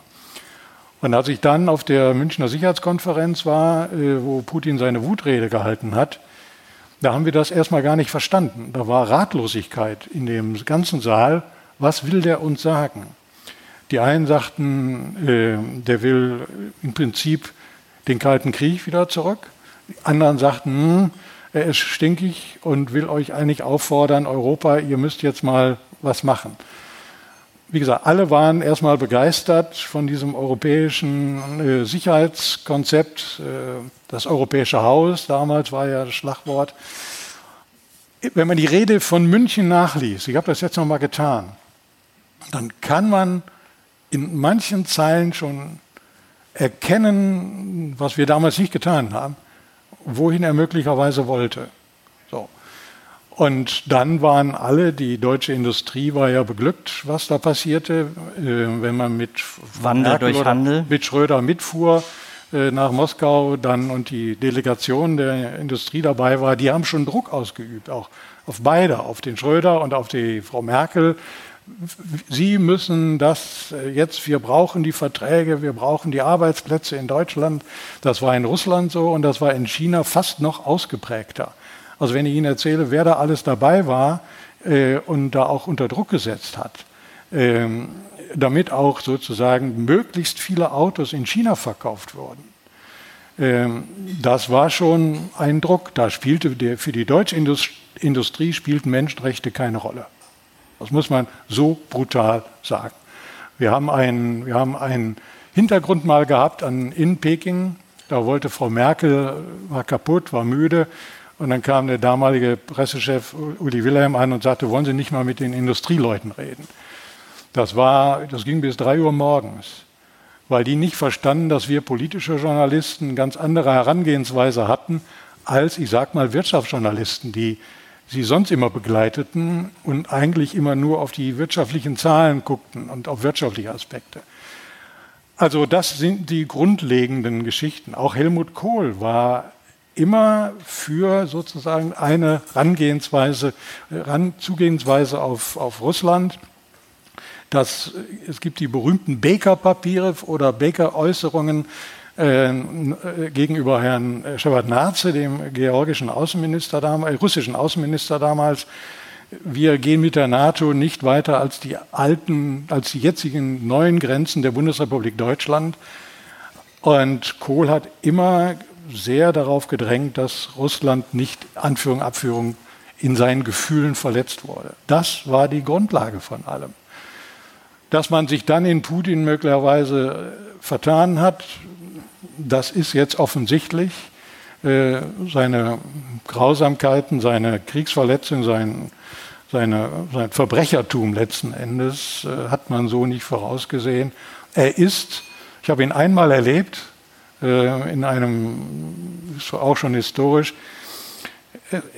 Und als ich dann auf der Münchner Sicherheitskonferenz war, äh, wo Putin seine Wutrede gehalten hat, da haben wir das erstmal gar nicht verstanden. Da war Ratlosigkeit in dem ganzen Saal. Was will der uns sagen? Die einen sagten, äh, der will im Prinzip den Kalten Krieg wieder zurück. Die anderen sagten, hm, er ist stinkig und will euch eigentlich auffordern, Europa, ihr müsst jetzt mal was machen. Wie gesagt, alle waren erstmal begeistert von diesem europäischen äh, Sicherheitskonzept. Äh, das europäische Haus damals war ja das Schlagwort. Wenn man die Rede von München nachliest, ich habe das jetzt nochmal getan, dann kann man in manchen Zeilen schon erkennen, was wir damals nicht getan haben, wohin er möglicherweise wollte. So. Und dann waren alle, die deutsche Industrie war ja beglückt, was da passierte, äh, wenn man mit Wandel durch Handel. mit Schröder mitfuhr äh, nach Moskau dann und die Delegation der Industrie dabei war, die haben schon Druck ausgeübt, auch auf beide, auf den Schröder und auf die Frau Merkel, Sie müssen das äh, jetzt, wir brauchen die Verträge, wir brauchen die Arbeitsplätze in Deutschland. Das war in Russland so und das war in China fast noch ausgeprägter. Also wenn ich Ihnen erzähle, wer da alles dabei war äh, und da auch unter Druck gesetzt hat, äh, damit auch sozusagen möglichst viele Autos in China verkauft wurden. Ähm, das war schon ein Druck. Da spielte für die deutsche Industrie spielten Menschenrechte keine Rolle. Das muss man so brutal sagen. Wir haben einen, wir haben einen Hintergrund mal gehabt an, in Peking. Da wollte Frau Merkel, war kaputt, war müde. Und dann kam der damalige Pressechef Uli Wilhelm an und sagte, wollen Sie nicht mal mit den Industrieleuten reden? Das, war, das ging bis drei Uhr morgens, weil die nicht verstanden, dass wir politische Journalisten eine ganz andere Herangehensweise hatten als, ich sag mal, Wirtschaftsjournalisten, die sie sonst immer begleiteten und eigentlich immer nur auf die wirtschaftlichen Zahlen guckten und auf wirtschaftliche Aspekte. Also das sind die grundlegenden Geschichten. Auch Helmut Kohl war immer für sozusagen eine Rangehensweise, ran, Zugehensweise auf, auf Russland. Das, es gibt die berühmten Baker-Papiere oder Baker-Äußerungen, äh, gegenüber Herrn Shevardnadze, dem georgischen Außenminister damals, äh, russischen Außenminister damals, wir gehen mit der NATO nicht weiter als die alten, als die jetzigen neuen Grenzen der Bundesrepublik Deutschland. Und Kohl hat immer sehr darauf gedrängt, dass Russland nicht Anführung, Abführung in seinen Gefühlen verletzt wurde. Das war die Grundlage von allem. Dass man sich dann in Putin möglicherweise vertan hat, das ist jetzt offensichtlich. Äh, seine Grausamkeiten, seine Kriegsverletzung, sein, seine, sein Verbrechertum letzten Endes äh, hat man so nicht vorausgesehen. Er ist, ich habe ihn einmal erlebt, äh, in einem, ist auch schon historisch,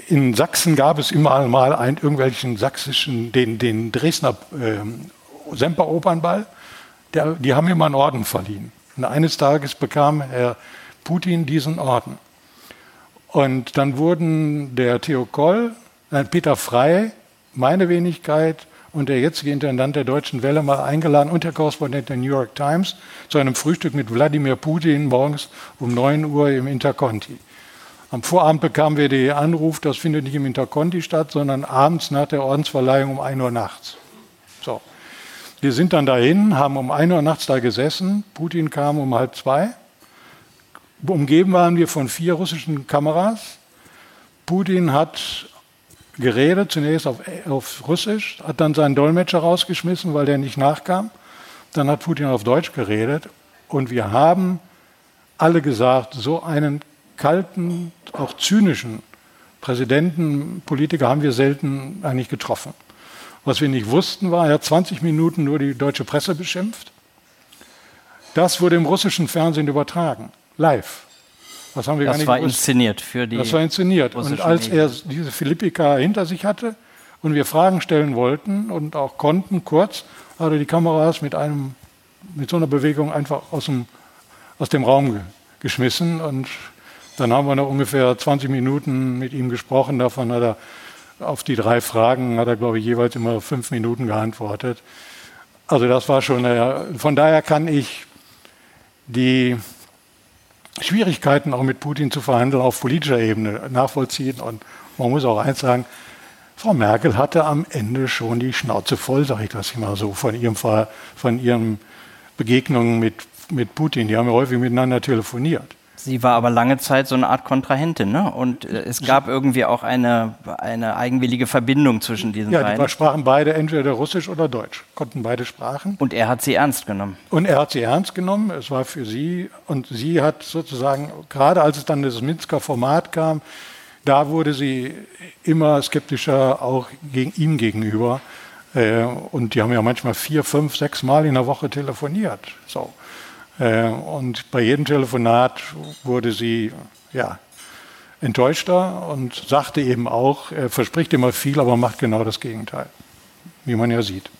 in Sachsen gab es immer mal einen, irgendwelchen sächsischen, den, den Dresdner äh, Semperopernball, der, die haben ihm einen Orden verliehen. Und eines Tages bekam Herr Putin diesen Orden. Und dann wurden der Theo Koll, äh, Peter Frey, meine Wenigkeit und der jetzige Intendant der Deutschen Welle mal eingeladen und der Korrespondent der New York Times zu einem Frühstück mit Wladimir Putin morgens um 9 Uhr im Interconti. Am Vorabend bekamen wir den Anruf, das findet nicht im Interconti statt, sondern abends nach der Ordensverleihung um 1 Uhr nachts. Wir sind dann dahin, haben um 1 Uhr nachts da gesessen. Putin kam um halb zwei. Umgeben waren wir von vier russischen Kameras. Putin hat geredet, zunächst auf, auf Russisch, hat dann seinen Dolmetscher rausgeschmissen, weil der nicht nachkam. Dann hat Putin auf Deutsch geredet. Und wir haben alle gesagt, so einen kalten, auch zynischen Präsidenten, Politiker haben wir selten eigentlich getroffen. Was wir nicht wussten war, er hat 20 Minuten nur die deutsche Presse beschimpft. Das wurde im russischen Fernsehen übertragen, live. Das haben wir das gar nicht war gewusst. inszeniert für die. Das war inszeniert. Und als er diese Philippika hinter sich hatte und wir Fragen stellen wollten und auch konnten, kurz, hat er die Kameras mit einem, mit so einer Bewegung einfach aus dem, aus dem Raum geschmissen. Und dann haben wir noch ungefähr 20 Minuten mit ihm gesprochen. Davon hat er auf die drei Fragen hat er, glaube ich, jeweils immer fünf Minuten geantwortet. Also das war schon, von daher kann ich die Schwierigkeiten auch mit Putin zu verhandeln auf politischer Ebene nachvollziehen. Und man muss auch eins sagen, Frau Merkel hatte am Ende schon die Schnauze voll, sage ich das immer so, von ihrem von ihren Begegnungen mit, mit Putin. Die haben ja häufig miteinander telefoniert. Sie war aber lange Zeit so eine Art Kontrahentin, ne? Und äh, es gab irgendwie auch eine, eine eigenwillige Verbindung zwischen diesen ja, beiden. Ja, die sprachen beide entweder Russisch oder Deutsch, konnten beide Sprachen. Und er hat sie ernst genommen. Und er hat sie ernst genommen. Es war für sie und sie hat sozusagen gerade als es dann das Minsker Format kam, da wurde sie immer skeptischer auch gegen ihm gegenüber. Äh, und die haben ja manchmal vier, fünf, sechs Mal in der Woche telefoniert. So. Äh, und bei jedem Telefonat wurde sie ja, enttäuschter und sagte eben auch, er verspricht immer viel, aber macht genau das Gegenteil, wie man ja sieht.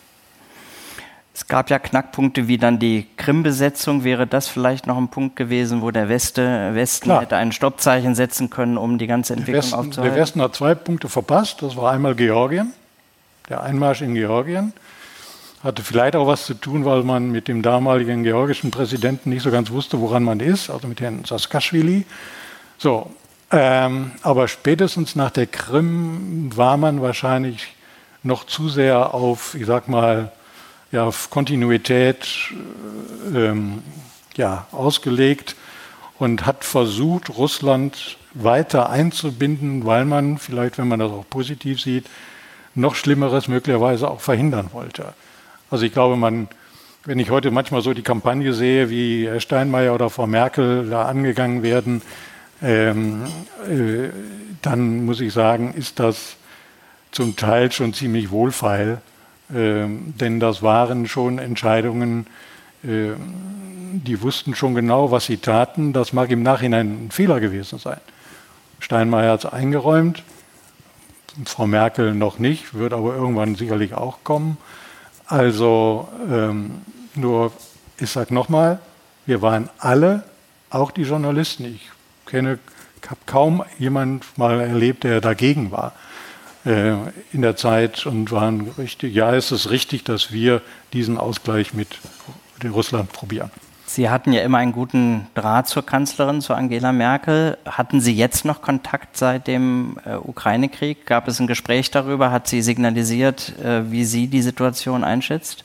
Es gab ja Knackpunkte wie dann die Krim-Besetzung. Wäre das vielleicht noch ein Punkt gewesen, wo der Weste, Westen Klar. hätte ein Stoppzeichen setzen können, um die ganze Entwicklung Westen, aufzuhalten? Der Westen hat zwei Punkte verpasst. Das war einmal Georgien, der Einmarsch in Georgien. Hatte vielleicht auch was zu tun, weil man mit dem damaligen georgischen Präsidenten nicht so ganz wusste, woran man ist, also mit Herrn Saakashvili. So, ähm, aber spätestens nach der Krim war man wahrscheinlich noch zu sehr auf, ich sag mal, ja, auf Kontinuität äh, ähm, ja, ausgelegt und hat versucht, Russland weiter einzubinden, weil man vielleicht, wenn man das auch positiv sieht, noch Schlimmeres möglicherweise auch verhindern wollte. Also ich glaube, man, wenn ich heute manchmal so die Kampagne sehe, wie Herr Steinmeier oder Frau Merkel da angegangen werden, ähm, äh, dann muss ich sagen, ist das zum Teil schon ziemlich wohlfeil, äh, denn das waren schon Entscheidungen, äh, die wussten schon genau, was sie taten. Das mag im Nachhinein ein Fehler gewesen sein. Steinmeier hat es eingeräumt, Frau Merkel noch nicht, wird aber irgendwann sicherlich auch kommen. Also ähm, nur, ich sage nochmal, wir waren alle, auch die Journalisten, ich kenne, habe kaum jemand mal erlebt, der dagegen war äh, in der Zeit und waren richtig, ja, es ist richtig, dass wir diesen Ausgleich mit Russland probieren. Sie hatten ja immer einen guten Draht zur Kanzlerin, zu Angela Merkel. Hatten Sie jetzt noch Kontakt seit dem äh, Ukraine-Krieg? Gab es ein Gespräch darüber? Hat sie signalisiert, äh, wie sie die Situation einschätzt?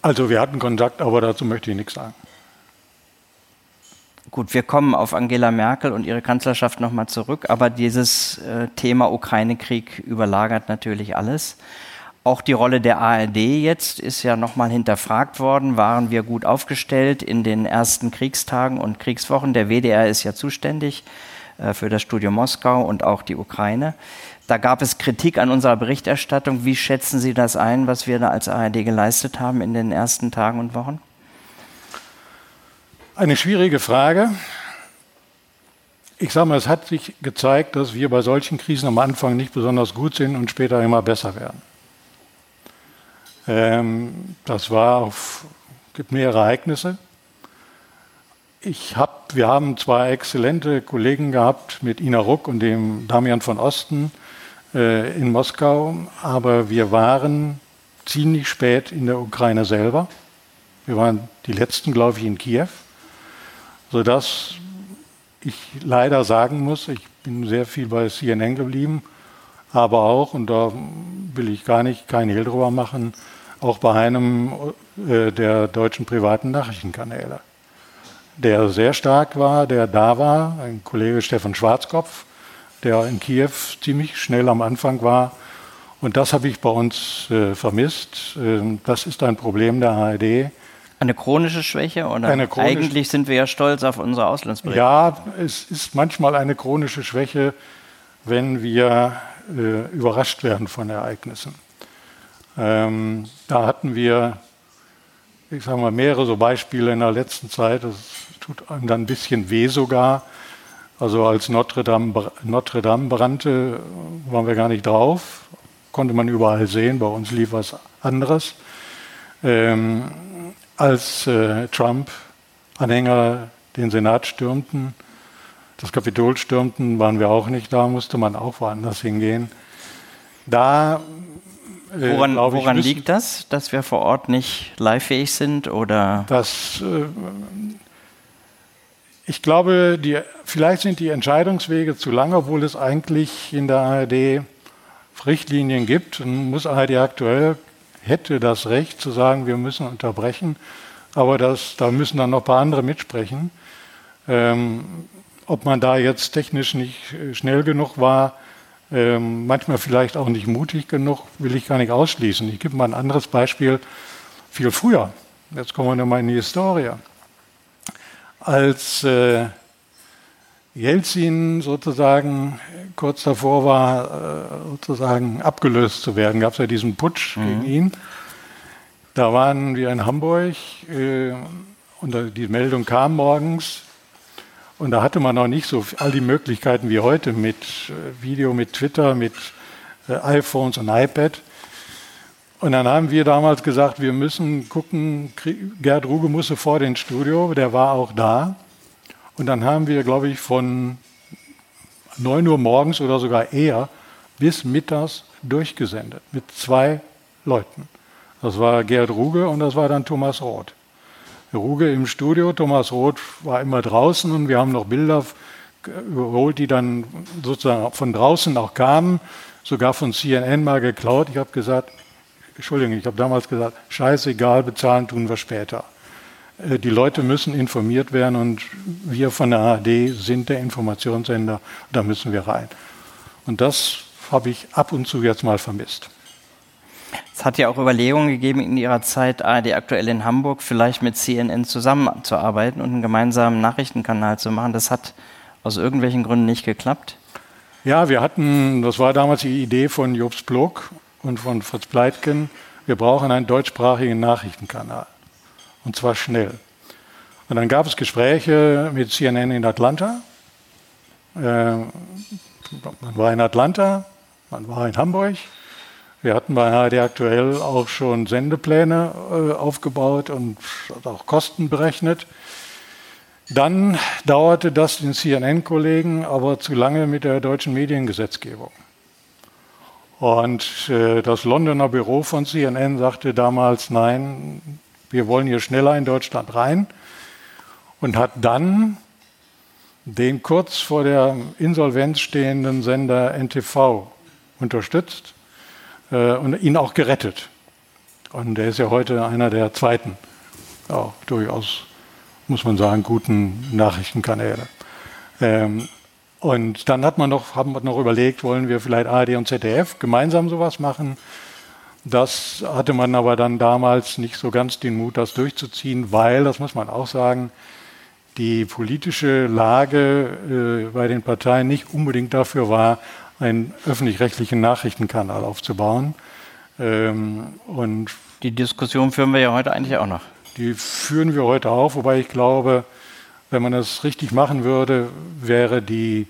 Also wir hatten Kontakt, aber dazu möchte ich nichts sagen. Gut, wir kommen auf Angela Merkel und ihre Kanzlerschaft nochmal zurück, aber dieses äh, Thema Ukraine-Krieg überlagert natürlich alles. Auch die Rolle der ARD jetzt ist ja nochmal hinterfragt worden. Waren wir gut aufgestellt in den ersten Kriegstagen und Kriegswochen? Der WDR ist ja zuständig äh, für das Studio Moskau und auch die Ukraine. Da gab es Kritik an unserer Berichterstattung. Wie schätzen Sie das ein, was wir da als ARD geleistet haben in den ersten Tagen und Wochen? Eine schwierige Frage. Ich sage mal, es hat sich gezeigt, dass wir bei solchen Krisen am Anfang nicht besonders gut sind und später immer besser werden. Ähm, das war auf, gibt mehrere Ereignisse. Ich hab, wir haben zwei exzellente Kollegen gehabt mit Ina Ruck und dem Damian von Osten äh, in Moskau, aber wir waren ziemlich spät in der Ukraine selber. Wir waren die letzten, glaube ich, in Kiew, sodass ich leider sagen muss, ich bin sehr viel bei CNN geblieben, aber auch, und da will ich gar nicht keinen Hehl drüber machen, auch bei einem äh, der deutschen privaten Nachrichtenkanäle, der sehr stark war, der da war, ein Kollege Stefan Schwarzkopf, der in Kiew ziemlich schnell am Anfang war. Und das habe ich bei uns äh, vermisst. Ähm, das ist ein Problem der ARD. Eine chronische Schwäche? Oder eine chronische, eigentlich sind wir ja stolz auf unsere Auslandsberichte. Ja, es ist manchmal eine chronische Schwäche, wenn wir äh, überrascht werden von Ereignissen. Ähm, da hatten wir, ich sage mal, mehrere so Beispiele in der letzten Zeit. Das tut einem dann ein bisschen weh sogar. Also als Notre Dame, Notre Dame brannte, waren wir gar nicht drauf. Konnte man überall sehen. Bei uns lief was anderes. Ähm, als äh, Trump-Anhänger den Senat stürmten, das Kapitol stürmten, waren wir auch nicht da, musste man auch woanders hingehen. Da äh, woran, woran ich, liegt das, dass wir vor Ort nicht livefähig sind? Oder? Das, äh, ich glaube, die, vielleicht sind die Entscheidungswege zu lang, obwohl es eigentlich in der ARD Richtlinien gibt. Und muss ARD aktuell hätte das Recht zu sagen, wir müssen unterbrechen, aber das, da müssen dann noch ein paar andere mitsprechen. Ähm, ob man da jetzt technisch nicht äh, schnell genug war, ähm, manchmal vielleicht auch nicht mutig genug, will ich gar nicht ausschließen. Ich gebe mal ein anderes Beispiel viel früher. Jetzt kommen wir nochmal in die Historie. Als äh, Jelzin sozusagen kurz davor war, äh, sozusagen abgelöst zu werden, gab es ja diesen Putsch mhm. gegen ihn. Da waren wir in Hamburg äh, und die Meldung kam morgens. Und da hatte man noch nicht so all die Möglichkeiten wie heute mit äh, Video, mit Twitter, mit äh, iPhones und iPad. Und dann haben wir damals gesagt, wir müssen gucken, Gerd Ruge musste vor den Studio, der war auch da. Und dann haben wir, glaube ich, von 9 Uhr morgens oder sogar eher bis mittags durchgesendet mit zwei Leuten. Das war Gerd Ruge und das war dann Thomas Roth. Ruge im Studio, Thomas Roth war immer draußen und wir haben noch Bilder überholt, die dann sozusagen von draußen auch kamen, sogar von CNN mal geklaut. Ich habe gesagt, Entschuldigung, ich habe damals gesagt, scheißegal, bezahlen tun wir später. Äh, die Leute müssen informiert werden und wir von der ARD sind der Informationssender, da müssen wir rein. Und das habe ich ab und zu jetzt mal vermisst. Es hat ja auch Überlegungen gegeben in Ihrer Zeit, ARD aktuell in Hamburg, vielleicht mit CNN zusammenzuarbeiten und einen gemeinsamen Nachrichtenkanal zu machen. Das hat aus irgendwelchen Gründen nicht geklappt. Ja, wir hatten, das war damals die Idee von Jobs Blog und von Fritz Pleitgen, wir brauchen einen deutschsprachigen Nachrichtenkanal. Und zwar schnell. Und dann gab es Gespräche mit CNN in Atlanta. Äh, man war in Atlanta, man war in Hamburg. Wir hatten bei HD aktuell auch schon Sendepläne äh, aufgebaut und auch Kosten berechnet. Dann dauerte das den CNN-Kollegen aber zu lange mit der deutschen Mediengesetzgebung. Und äh, das Londoner Büro von CNN sagte damals, nein, wir wollen hier schneller in Deutschland rein und hat dann den kurz vor der Insolvenz stehenden Sender NTV unterstützt äh, und ihn auch gerettet. Und er ist ja heute einer der zweiten, auch durchaus, muss man sagen, guten Nachrichtenkanäle. Ähm, und dann hat man noch, haben wir noch überlegt, wollen wir vielleicht ARD und ZDF gemeinsam sowas machen? Das hatte man aber dann damals nicht so ganz den Mut, das durchzuziehen, weil, das muss man auch sagen, die politische Lage äh, bei den Parteien nicht unbedingt dafür war, einen öffentlich-rechtlichen Nachrichtenkanal aufzubauen. Ähm, und die Diskussion führen wir ja heute eigentlich auch noch. Die führen wir heute auf, wobei ich glaube, wenn man das richtig machen würde, wäre die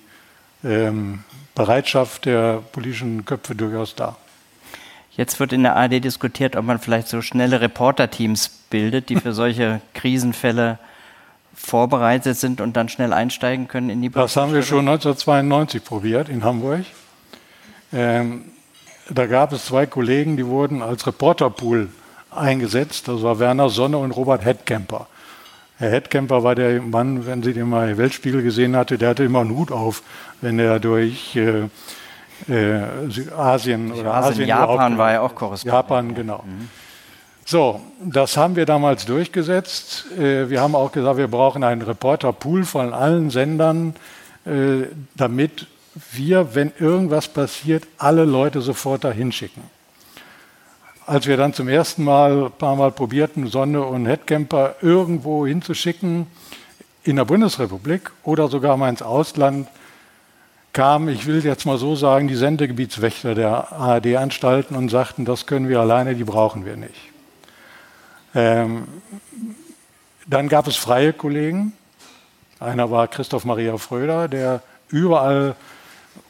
ähm, Bereitschaft der politischen Köpfe durchaus da. Jetzt wird in der ARD diskutiert, ob man vielleicht so schnelle Reporterteams bildet, die für solche Krisenfälle vorbereitet sind und dann schnell einsteigen können in die Das haben wir schon 1992 probiert in Hamburg. Ähm, da gab es zwei Kollegen, die wurden als Reporterpool eingesetzt. Das war Werner Sonne und Robert Headcamper. Herr Headcamper war der Mann, wenn Sie den mal im Weltspiegel gesehen hatte, der hatte immer einen Hut auf, wenn er durch äh, äh, Asien oder Asien, Asien Japan war er auch Korrespondent. Japan, genau. Mhm. So, das haben wir damals durchgesetzt. Äh, wir haben auch gesagt, wir brauchen einen Reporterpool von allen Sendern, äh, damit wir, wenn irgendwas passiert, alle Leute sofort dahin schicken. Als wir dann zum ersten Mal ein paar Mal probierten, Sonne und Headcamper irgendwo hinzuschicken, in der Bundesrepublik oder sogar mal ins Ausland, kamen, ich will jetzt mal so sagen, die Sendegebietswächter der ARD-Anstalten und sagten, das können wir alleine, die brauchen wir nicht. Ähm, dann gab es freie Kollegen. Einer war Christoph Maria Fröder, der überall,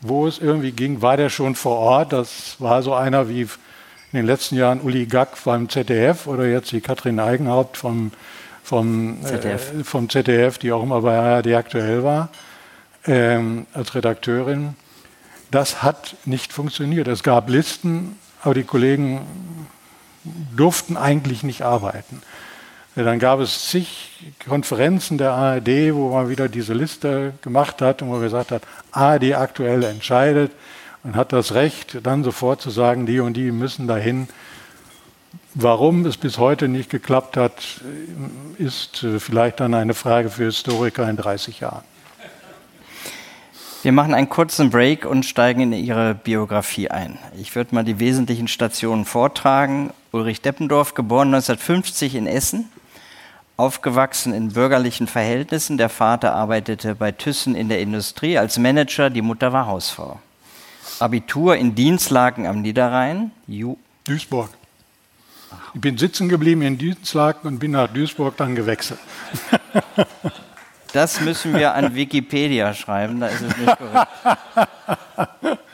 wo es irgendwie ging, war der schon vor Ort. Das war so einer wie in den letzten Jahren Uli Gack beim ZDF oder jetzt die Katrin Eigenhaupt vom, vom, ZDF. Äh, vom ZDF, die auch immer bei ARD aktuell war ähm, als Redakteurin. Das hat nicht funktioniert. Es gab Listen, aber die Kollegen durften eigentlich nicht arbeiten. Dann gab es zig Konferenzen der ARD, wo man wieder diese Liste gemacht hat und wo man gesagt hat, ARD aktuell entscheidet und hat das Recht, dann sofort zu sagen, die und die müssen dahin. Warum es bis heute nicht geklappt hat, ist äh, vielleicht dann eine Frage für Historiker in 30 Jahren. Wir machen einen kurzen Break und steigen in Ihre Biografie ein. Ich würde mal die wesentlichen Stationen vortragen. Ulrich Deppendorf, geboren 1950 in Essen, aufgewachsen in bürgerlichen Verhältnissen. Der Vater arbeitete bei Thyssen in der Industrie als Manager, die Mutter war Hausfrau. Abitur in Dienstlaken am Niederrhein. Ju Duisburg. Ich bin sitzen geblieben in Dienstlaken und bin nach Duisburg dann gewechselt. Das müssen wir an Wikipedia schreiben, da ist es nicht korrekt.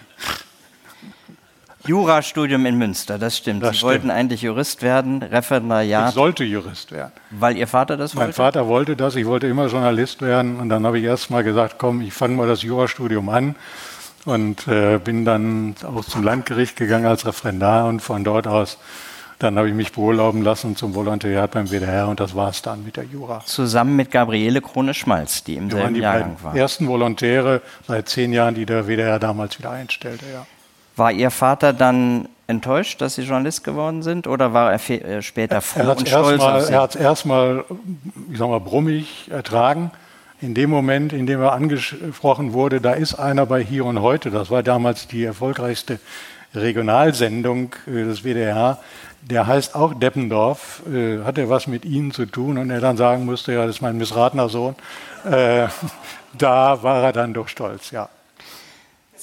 Jurastudium in Münster, das stimmt. Das Sie stimmt. wollten eigentlich Jurist werden, Referendariat. Ich sollte Jurist werden. Weil Ihr Vater das wollte? Mein Vater wollte das, ich wollte immer Journalist werden und dann habe ich erst mal gesagt, komm, ich fange mal das Jurastudium an und äh, bin dann auch zum Landgericht gegangen als Referendar und von dort aus dann habe ich mich beurlauben lassen zum Volontariat beim WDR und das war es dann mit der Jura. Zusammen mit Gabriele Krone-Schmalz, die im Wir waren selben die Jahrgang war. ersten Volontäre seit zehn Jahren, die der WDR damals wieder einstellte. Ja. War Ihr Vater dann enttäuscht, dass Sie Journalist geworden sind oder war er äh, später froh Er hat und es stolz auf Sie? erstmal erstmal, ich sag mal, brummig ertragen. In dem Moment, in dem er angesprochen wurde, da ist einer bei Hier und Heute, das war damals die erfolgreichste Regionalsendung äh, des WDR, der heißt auch Deppendorf, äh, hat er was mit Ihnen zu tun und er dann sagen musste, ja, das ist mein missratener Sohn. Äh, da war er dann doch stolz, ja.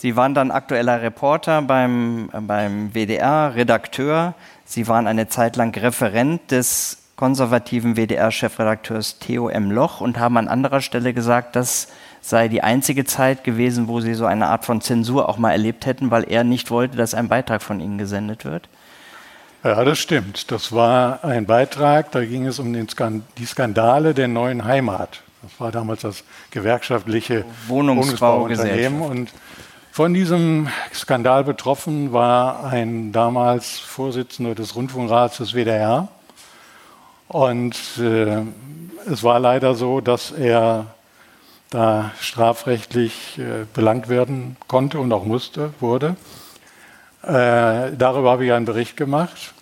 Sie waren dann aktueller Reporter beim, äh, beim WDR, Redakteur. Sie waren eine Zeit lang Referent des konservativen WDR-Chefredakteurs Theo M. Loch und haben an anderer Stelle gesagt, das sei die einzige Zeit gewesen, wo Sie so eine Art von Zensur auch mal erlebt hätten, weil er nicht wollte, dass ein Beitrag von Ihnen gesendet wird. Ja, das stimmt. Das war ein Beitrag, da ging es um den Skan die Skandale der neuen Heimat. Das war damals das gewerkschaftliche Wohnungsbauunternehmen. Und von diesem Skandal betroffen war ein damals Vorsitzender des Rundfunkrats des WDR. Und äh, es war leider so, dass er da strafrechtlich äh, belangt werden konnte und auch musste, wurde. Äh, darüber habe ich einen Bericht gemacht.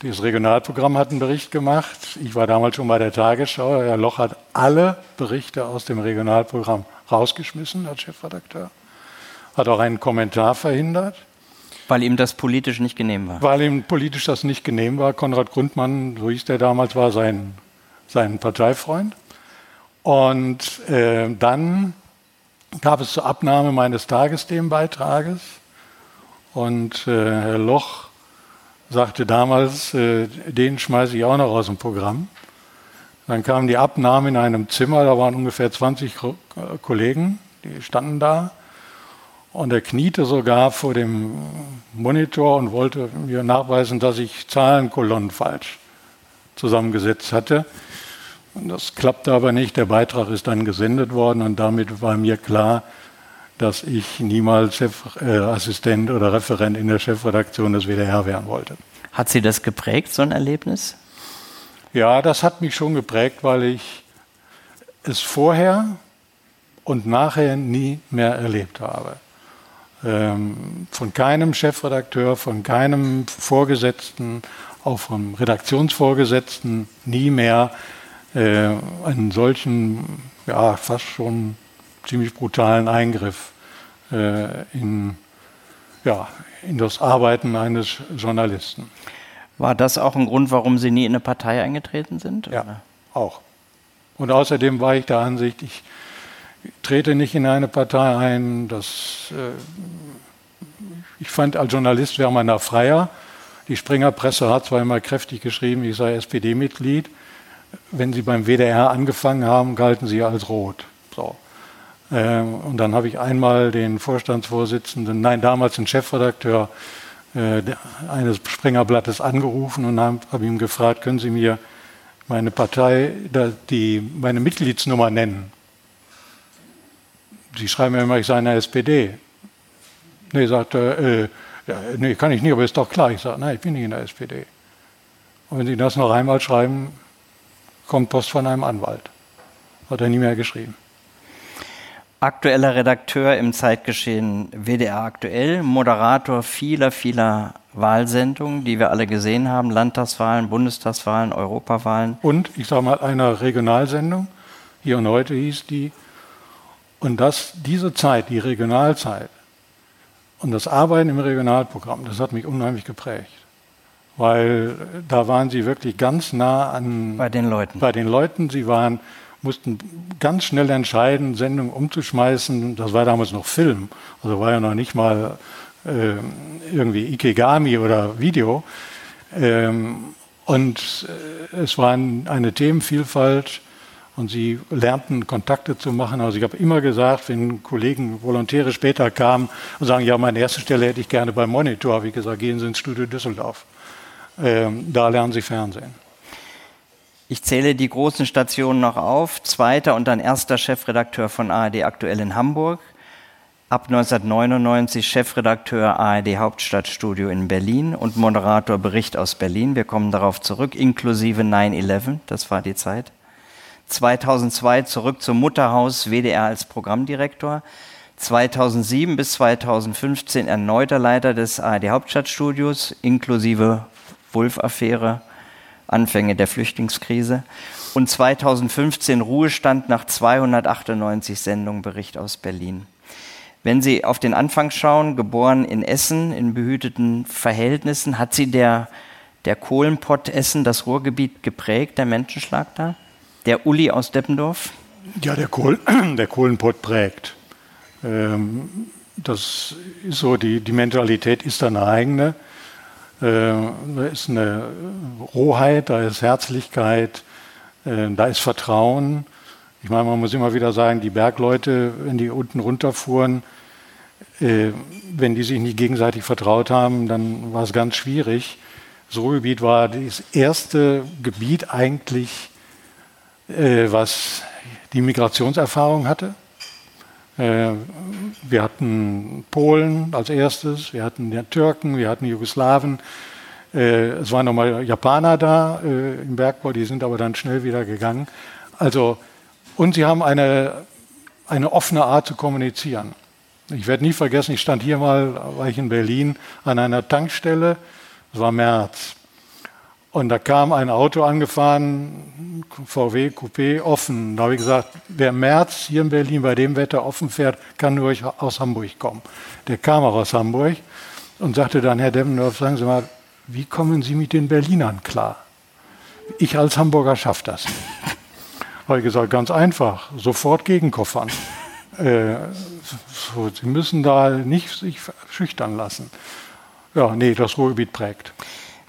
Das Regionalprogramm hat einen Bericht gemacht. Ich war damals schon bei der Tagesschau. Herr Loch hat alle Berichte aus dem Regionalprogramm rausgeschmissen als Chefredakteur. Hat auch einen Kommentar verhindert. Weil ihm das politisch nicht genehm war. Weil ihm politisch das nicht genehm war. Konrad Grundmann, so hieß der damals, war sein, sein Parteifreund. Und äh, dann gab es zur Abnahme meines Tagesthemenbeitrages. Und äh, Herr Loch sagte damals, äh, den schmeiße ich auch noch aus dem Programm. Dann kam die Abnahme in einem Zimmer, da waren ungefähr 20 Ko äh, Kollegen, die standen da. Und er kniete sogar vor dem Monitor und wollte mir nachweisen, dass ich Zahlenkolonnen falsch zusammengesetzt hatte. Und das klappte aber nicht. Der Beitrag ist dann gesendet worden und damit war mir klar, dass ich niemals Chefassistent äh, oder Referent in der Chefredaktion des WDR werden wollte. Hat Sie das geprägt, so ein Erlebnis? Ja, das hat mich schon geprägt, weil ich es vorher und nachher nie mehr erlebt habe. Ähm, von keinem Chefredakteur, von keinem Vorgesetzten, auch vom Redaktionsvorgesetzten nie mehr äh, einen solchen, ja, fast schon ziemlich brutalen Eingriff äh, in, ja, in das Arbeiten eines Journalisten. War das auch ein Grund, warum Sie nie in eine Partei eingetreten sind? Ja, oder? auch. Und außerdem war ich der Ansicht, ich trete nicht in eine Partei ein. Das, äh, ich fand, als Journalist wäre man da freier. Die Springerpresse hat zwar immer kräftig geschrieben, ich sei SPD-Mitglied. Wenn Sie beim WDR angefangen haben, galten Sie als rot. So. Äh, und dann habe ich einmal den Vorstandsvorsitzenden, nein, damals den Chefredakteur äh, eines Springerblattes angerufen und habe hab ihm gefragt, können Sie mir meine Partei, die, meine Mitgliedsnummer nennen? Sie schreiben mir immer, ich sei in der SPD. Nee, sagt er, äh, ja, nee, kann ich nicht, aber ist doch klar. Ich sage, nein, ich bin nicht in der SPD. Und wenn Sie das noch einmal schreiben, kommt Post von einem Anwalt. Hat er nie mehr geschrieben. aktueller Redakteur im Zeitgeschehen WDR aktuell, Moderator vieler, vieler Wahlsendungen, die wir alle gesehen haben, Landtagswahlen, Bundestagswahlen, Europawahlen. Und ich sage mal einer Regionalsendung, hier und heute hieß die. Und das, diese Zeit, die Regionalzeit und das Arbeiten im Regionalprogramm, das hat mich unheimlich geprägt. Weil da waren sie wirklich ganz nah an. Bei den Leuten. Bei den Leuten. Sie waren mussten ganz schnell entscheiden, Sendungen umzuschmeißen. Das war damals noch Film, also war ja noch nicht mal äh, irgendwie Ikegami oder Video. Ähm, und äh, es war eine Themenvielfalt und sie lernten Kontakte zu machen. Also ich habe immer gesagt, wenn Kollegen, Volontäre später kamen und sagen, ja, meine erste Stelle hätte ich gerne beim Monitor, habe ich gesagt, gehen Sie ins Studio Düsseldorf. Ähm, da lernen Sie Fernsehen. Ich zähle die großen Stationen noch auf. Zweiter und dann erster Chefredakteur von ARD aktuell in Hamburg. Ab 1999 Chefredakteur ARD Hauptstadtstudio in Berlin und Moderator Bericht aus Berlin. Wir kommen darauf zurück, inklusive 9-11, das war die Zeit. 2002 zurück zum Mutterhaus WDR als Programmdirektor. 2007 bis 2015 erneuter Leiter des ARD Hauptstadtstudios, inklusive Wulff-Affäre Anfänge der Flüchtlingskrise. Und 2015 Ruhestand nach 298 Sendungen Bericht aus Berlin. Wenn Sie auf den Anfang schauen, geboren in Essen, in behüteten Verhältnissen, hat Sie der, der Kohlenpott Essen, das Ruhrgebiet geprägt, der Menschenschlag da? Der Uli aus Deppendorf? Ja, der, Kohl, der Kohlenpott prägt. Ähm, das ist so, die, die Mentalität ist eine eigene. Äh, da ist eine Rohheit, da ist Herzlichkeit, äh, da ist Vertrauen. Ich meine, man muss immer wieder sagen, die Bergleute, wenn die unten runterfuhren, äh, wenn die sich nicht gegenseitig vertraut haben, dann war es ganz schwierig. Das Ruhrgebiet war das erste Gebiet eigentlich, was die Migrationserfahrung hatte. Äh, wir hatten Polen als erstes, wir hatten die Türken, wir hatten Jugoslawen. Äh, es waren nochmal Japaner da äh, im Bergbau, die sind aber dann schnell wieder gegangen. Also, und sie haben eine, eine offene Art zu kommunizieren. Ich werde nie vergessen, ich stand hier mal, war ich in Berlin, an einer Tankstelle, es war März. Und da kam ein Auto angefahren, VW Coupé, offen. Da habe ich gesagt, wer im März hier in Berlin bei dem Wetter offen fährt, kann nur aus Hamburg kommen. Der kam auch aus Hamburg und sagte dann, Herr Demmendorf, sagen Sie mal, wie kommen Sie mit den Berlinern klar? Ich als Hamburger schaffe das nicht. Habe ich gesagt, ganz einfach, sofort gegenkoffern. Äh, so, Sie müssen da nicht sich schüchtern lassen. Ja, nee, das Ruhrgebiet prägt.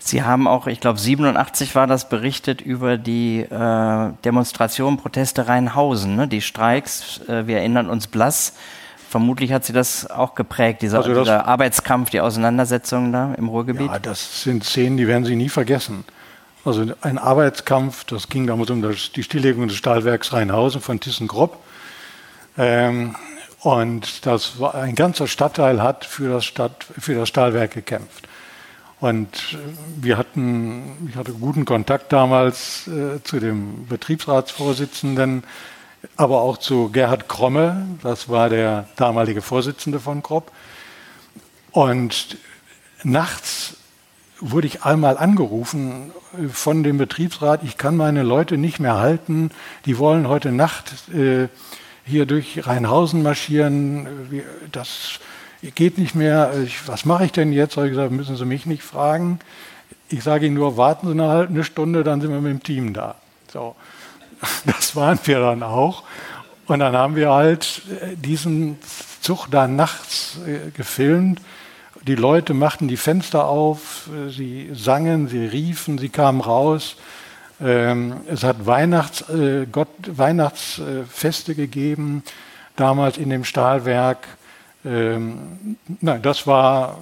Sie haben auch, ich glaube 87 war das berichtet über die äh, Demonstration, Proteste Rheinhausen, ne? die Streiks. Äh, wir erinnern uns blass. Vermutlich hat sie das auch geprägt, dieser, also dieser Arbeitskampf, die Auseinandersetzungen da im Ruhrgebiet. Ja, das sind Szenen, die werden Sie nie vergessen. Also ein Arbeitskampf, das ging damals um das, die Stilllegung des Stahlwerks Rheinhausen von ThyssenKrupp. Ähm, und das war, ein ganzer Stadtteil hat für das, Stadt, für das Stahlwerk gekämpft. Und wir hatten, ich hatte guten Kontakt damals äh, zu dem Betriebsratsvorsitzenden, aber auch zu Gerhard Kromme, das war der damalige Vorsitzende von Kropp. Und nachts wurde ich einmal angerufen von dem Betriebsrat, ich kann meine Leute nicht mehr halten, die wollen heute Nacht äh, hier durch Rheinhausen marschieren. Das geht nicht mehr, ich, was mache ich denn jetzt? Habe ich gesagt, müssen Sie mich nicht fragen. Ich sage Ihnen nur, warten Sie eine halbe Stunde, dann sind wir mit dem Team da. So, das waren wir dann auch. Und dann haben wir halt äh, diesen Zug da nachts äh, gefilmt. Die Leute machten die Fenster auf, äh, sie sangen, sie riefen, sie kamen raus. Ähm, es hat Weihnachts, Gott, Weihnachtsfeste gegeben, damals in dem Stahlwerk. Ähm, nein, das war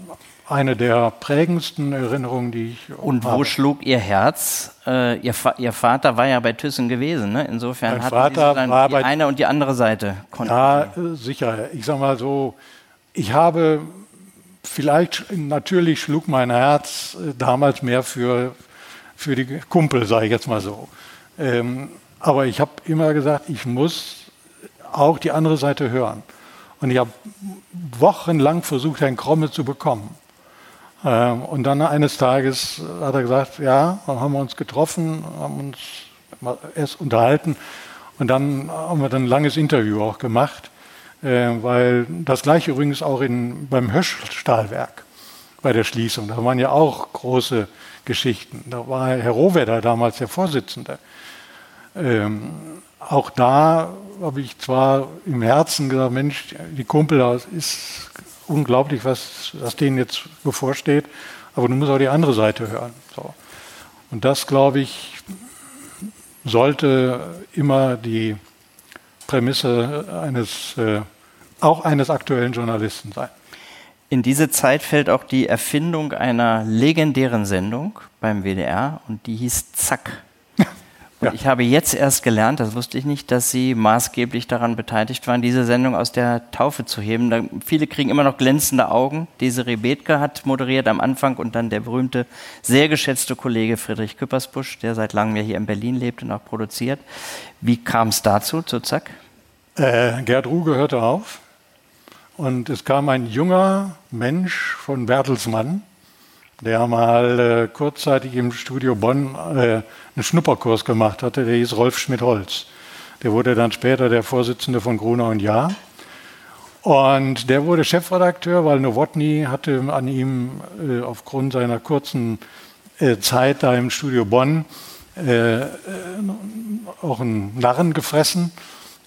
eine der prägendsten Erinnerungen, die ich Und wo habe. schlug Ihr Herz? Äh, ihr, Ihr, Vater war ja bei Thyssen gewesen, ne? Insofern hat Vater war die eine und die andere Seite. Ja, äh, sicher. Ich sage mal so, ich habe vielleicht, natürlich schlug mein Herz äh, damals mehr für, für die Kumpel, sage ich jetzt mal so. Ähm, aber ich habe immer gesagt, ich muss auch die andere Seite hören. Und ich habe wochenlang versucht, Herrn Kromme zu bekommen. Ähm, und dann eines Tages hat er gesagt, ja, dann haben wir uns getroffen, haben uns erst unterhalten und dann haben wir dann ein langes Interview auch gemacht, äh, weil das gleiche übrigens auch in, beim Höschstahlwerk bei der Schließung, da waren ja auch große Geschichten. Da war Herr Rohwedder damals der Vorsitzende. Ähm, auch da habe ich zwar im Herzen gesagt, Mensch, die Kumpel, das ist unglaublich, was, was denen jetzt bevorsteht, aber du musst auch die andere Seite hören. So. Und das, glaube ich, sollte immer die Prämisse eines, äh, auch eines aktuellen Journalisten sein. In diese Zeit fällt auch die Erfindung einer legendären Sendung beim WDR und die hieß Zack. Und ja. ich habe jetzt erst gelernt, das wusste ich nicht, dass Sie maßgeblich daran beteiligt waren, diese Sendung aus der Taufe zu heben. Da, viele kriegen immer noch glänzende Augen. Desiree Bethke hat moderiert am Anfang und dann der berühmte, sehr geschätzte Kollege Friedrich Küppersbusch, der seit langem ja hier in Berlin lebt und auch produziert. Wie kam es dazu, zu Zack? Äh, Gerd Ruge hörte auf und es kam ein junger Mensch von Bertelsmann, der mal äh, kurzzeitig im Studio Bonn äh, einen Schnupperkurs gemacht hatte, der hieß Rolf Schmidt-Holz. Der wurde dann später der Vorsitzende von Gruner und Jahr. Und der wurde Chefredakteur, weil Nowotny hatte an ihm äh, aufgrund seiner kurzen äh, Zeit da im Studio Bonn äh, äh, auch einen Narren gefressen.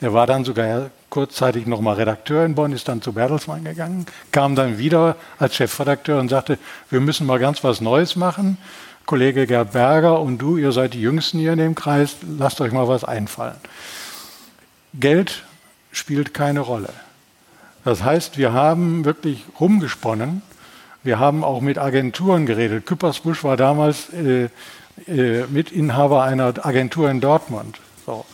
Er war dann sogar kurzzeitig nochmal Redakteur in Bonn, ist dann zu Bertelsmann gegangen, kam dann wieder als Chefredakteur und sagte, wir müssen mal ganz was Neues machen. Kollege Gerd Berger und du, ihr seid die Jüngsten hier in dem Kreis, lasst euch mal was einfallen. Geld spielt keine Rolle. Das heißt, wir haben wirklich rumgesponnen. Wir haben auch mit Agenturen geredet. Küppersbusch war damals äh, äh, Mitinhaber einer Agentur in Dortmund. So.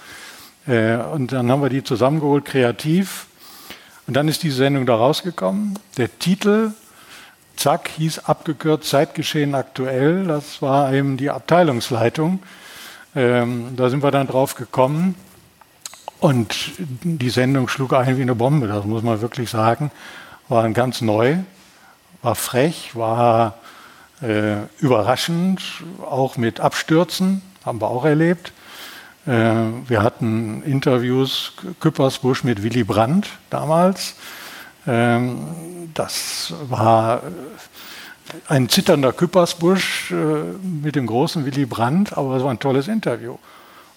Äh, und dann haben wir die zusammengeholt, kreativ. Und dann ist die Sendung da rausgekommen. Der Titel, zack, hieß abgekürzt Zeitgeschehen aktuell. Das war eben die Abteilungsleitung. Ähm, da sind wir dann drauf gekommen. Und die Sendung schlug ein wie eine Bombe, das muss man wirklich sagen. War ganz neu, war frech, war äh, überraschend, auch mit Abstürzen, haben wir auch erlebt. Äh, wir hatten Interviews Küppersbusch mit Willy Brandt damals. Ähm, das war ein zitternder Küppersbusch äh, mit dem großen Willy Brandt, aber es war ein tolles Interview.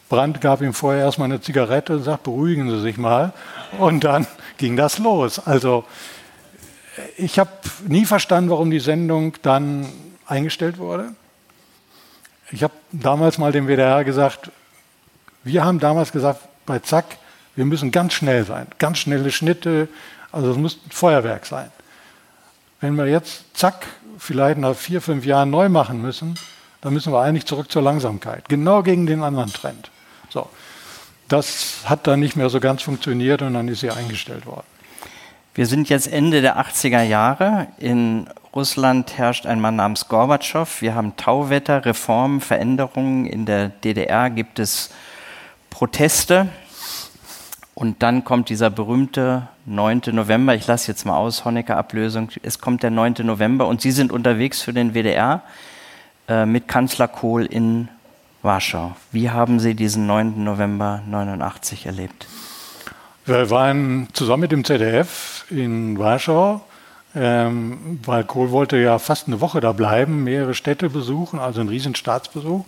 Brandt gab ihm vorher erstmal eine Zigarette und sagt, beruhigen Sie sich mal. Und dann ging das los. Also ich habe nie verstanden, warum die Sendung dann eingestellt wurde. Ich habe damals mal dem WDR gesagt, wir haben damals gesagt, bei Zack, wir müssen ganz schnell sein, ganz schnelle Schnitte, also es muss ein Feuerwerk sein. Wenn wir jetzt Zack vielleicht nach vier, fünf Jahren neu machen müssen, dann müssen wir eigentlich zurück zur Langsamkeit. Genau gegen den anderen Trend. So. Das hat dann nicht mehr so ganz funktioniert und dann ist sie eingestellt worden. Wir sind jetzt Ende der 80er Jahre. In Russland herrscht ein Mann namens Gorbatschow. Wir haben Tauwetter, Reformen, Veränderungen. In der DDR gibt es Proteste. Und dann kommt dieser berühmte 9. November. Ich lasse jetzt mal aus, Honecker-Ablösung. Es kommt der 9. November und Sie sind unterwegs für den WDR äh, mit Kanzler Kohl in Warschau. Wie haben Sie diesen 9. November 89 erlebt? Wir waren zusammen mit dem ZDF in Warschau, ähm, weil Kohl wollte ja fast eine Woche da bleiben, mehrere Städte besuchen, also ein riesen Staatsbesuch.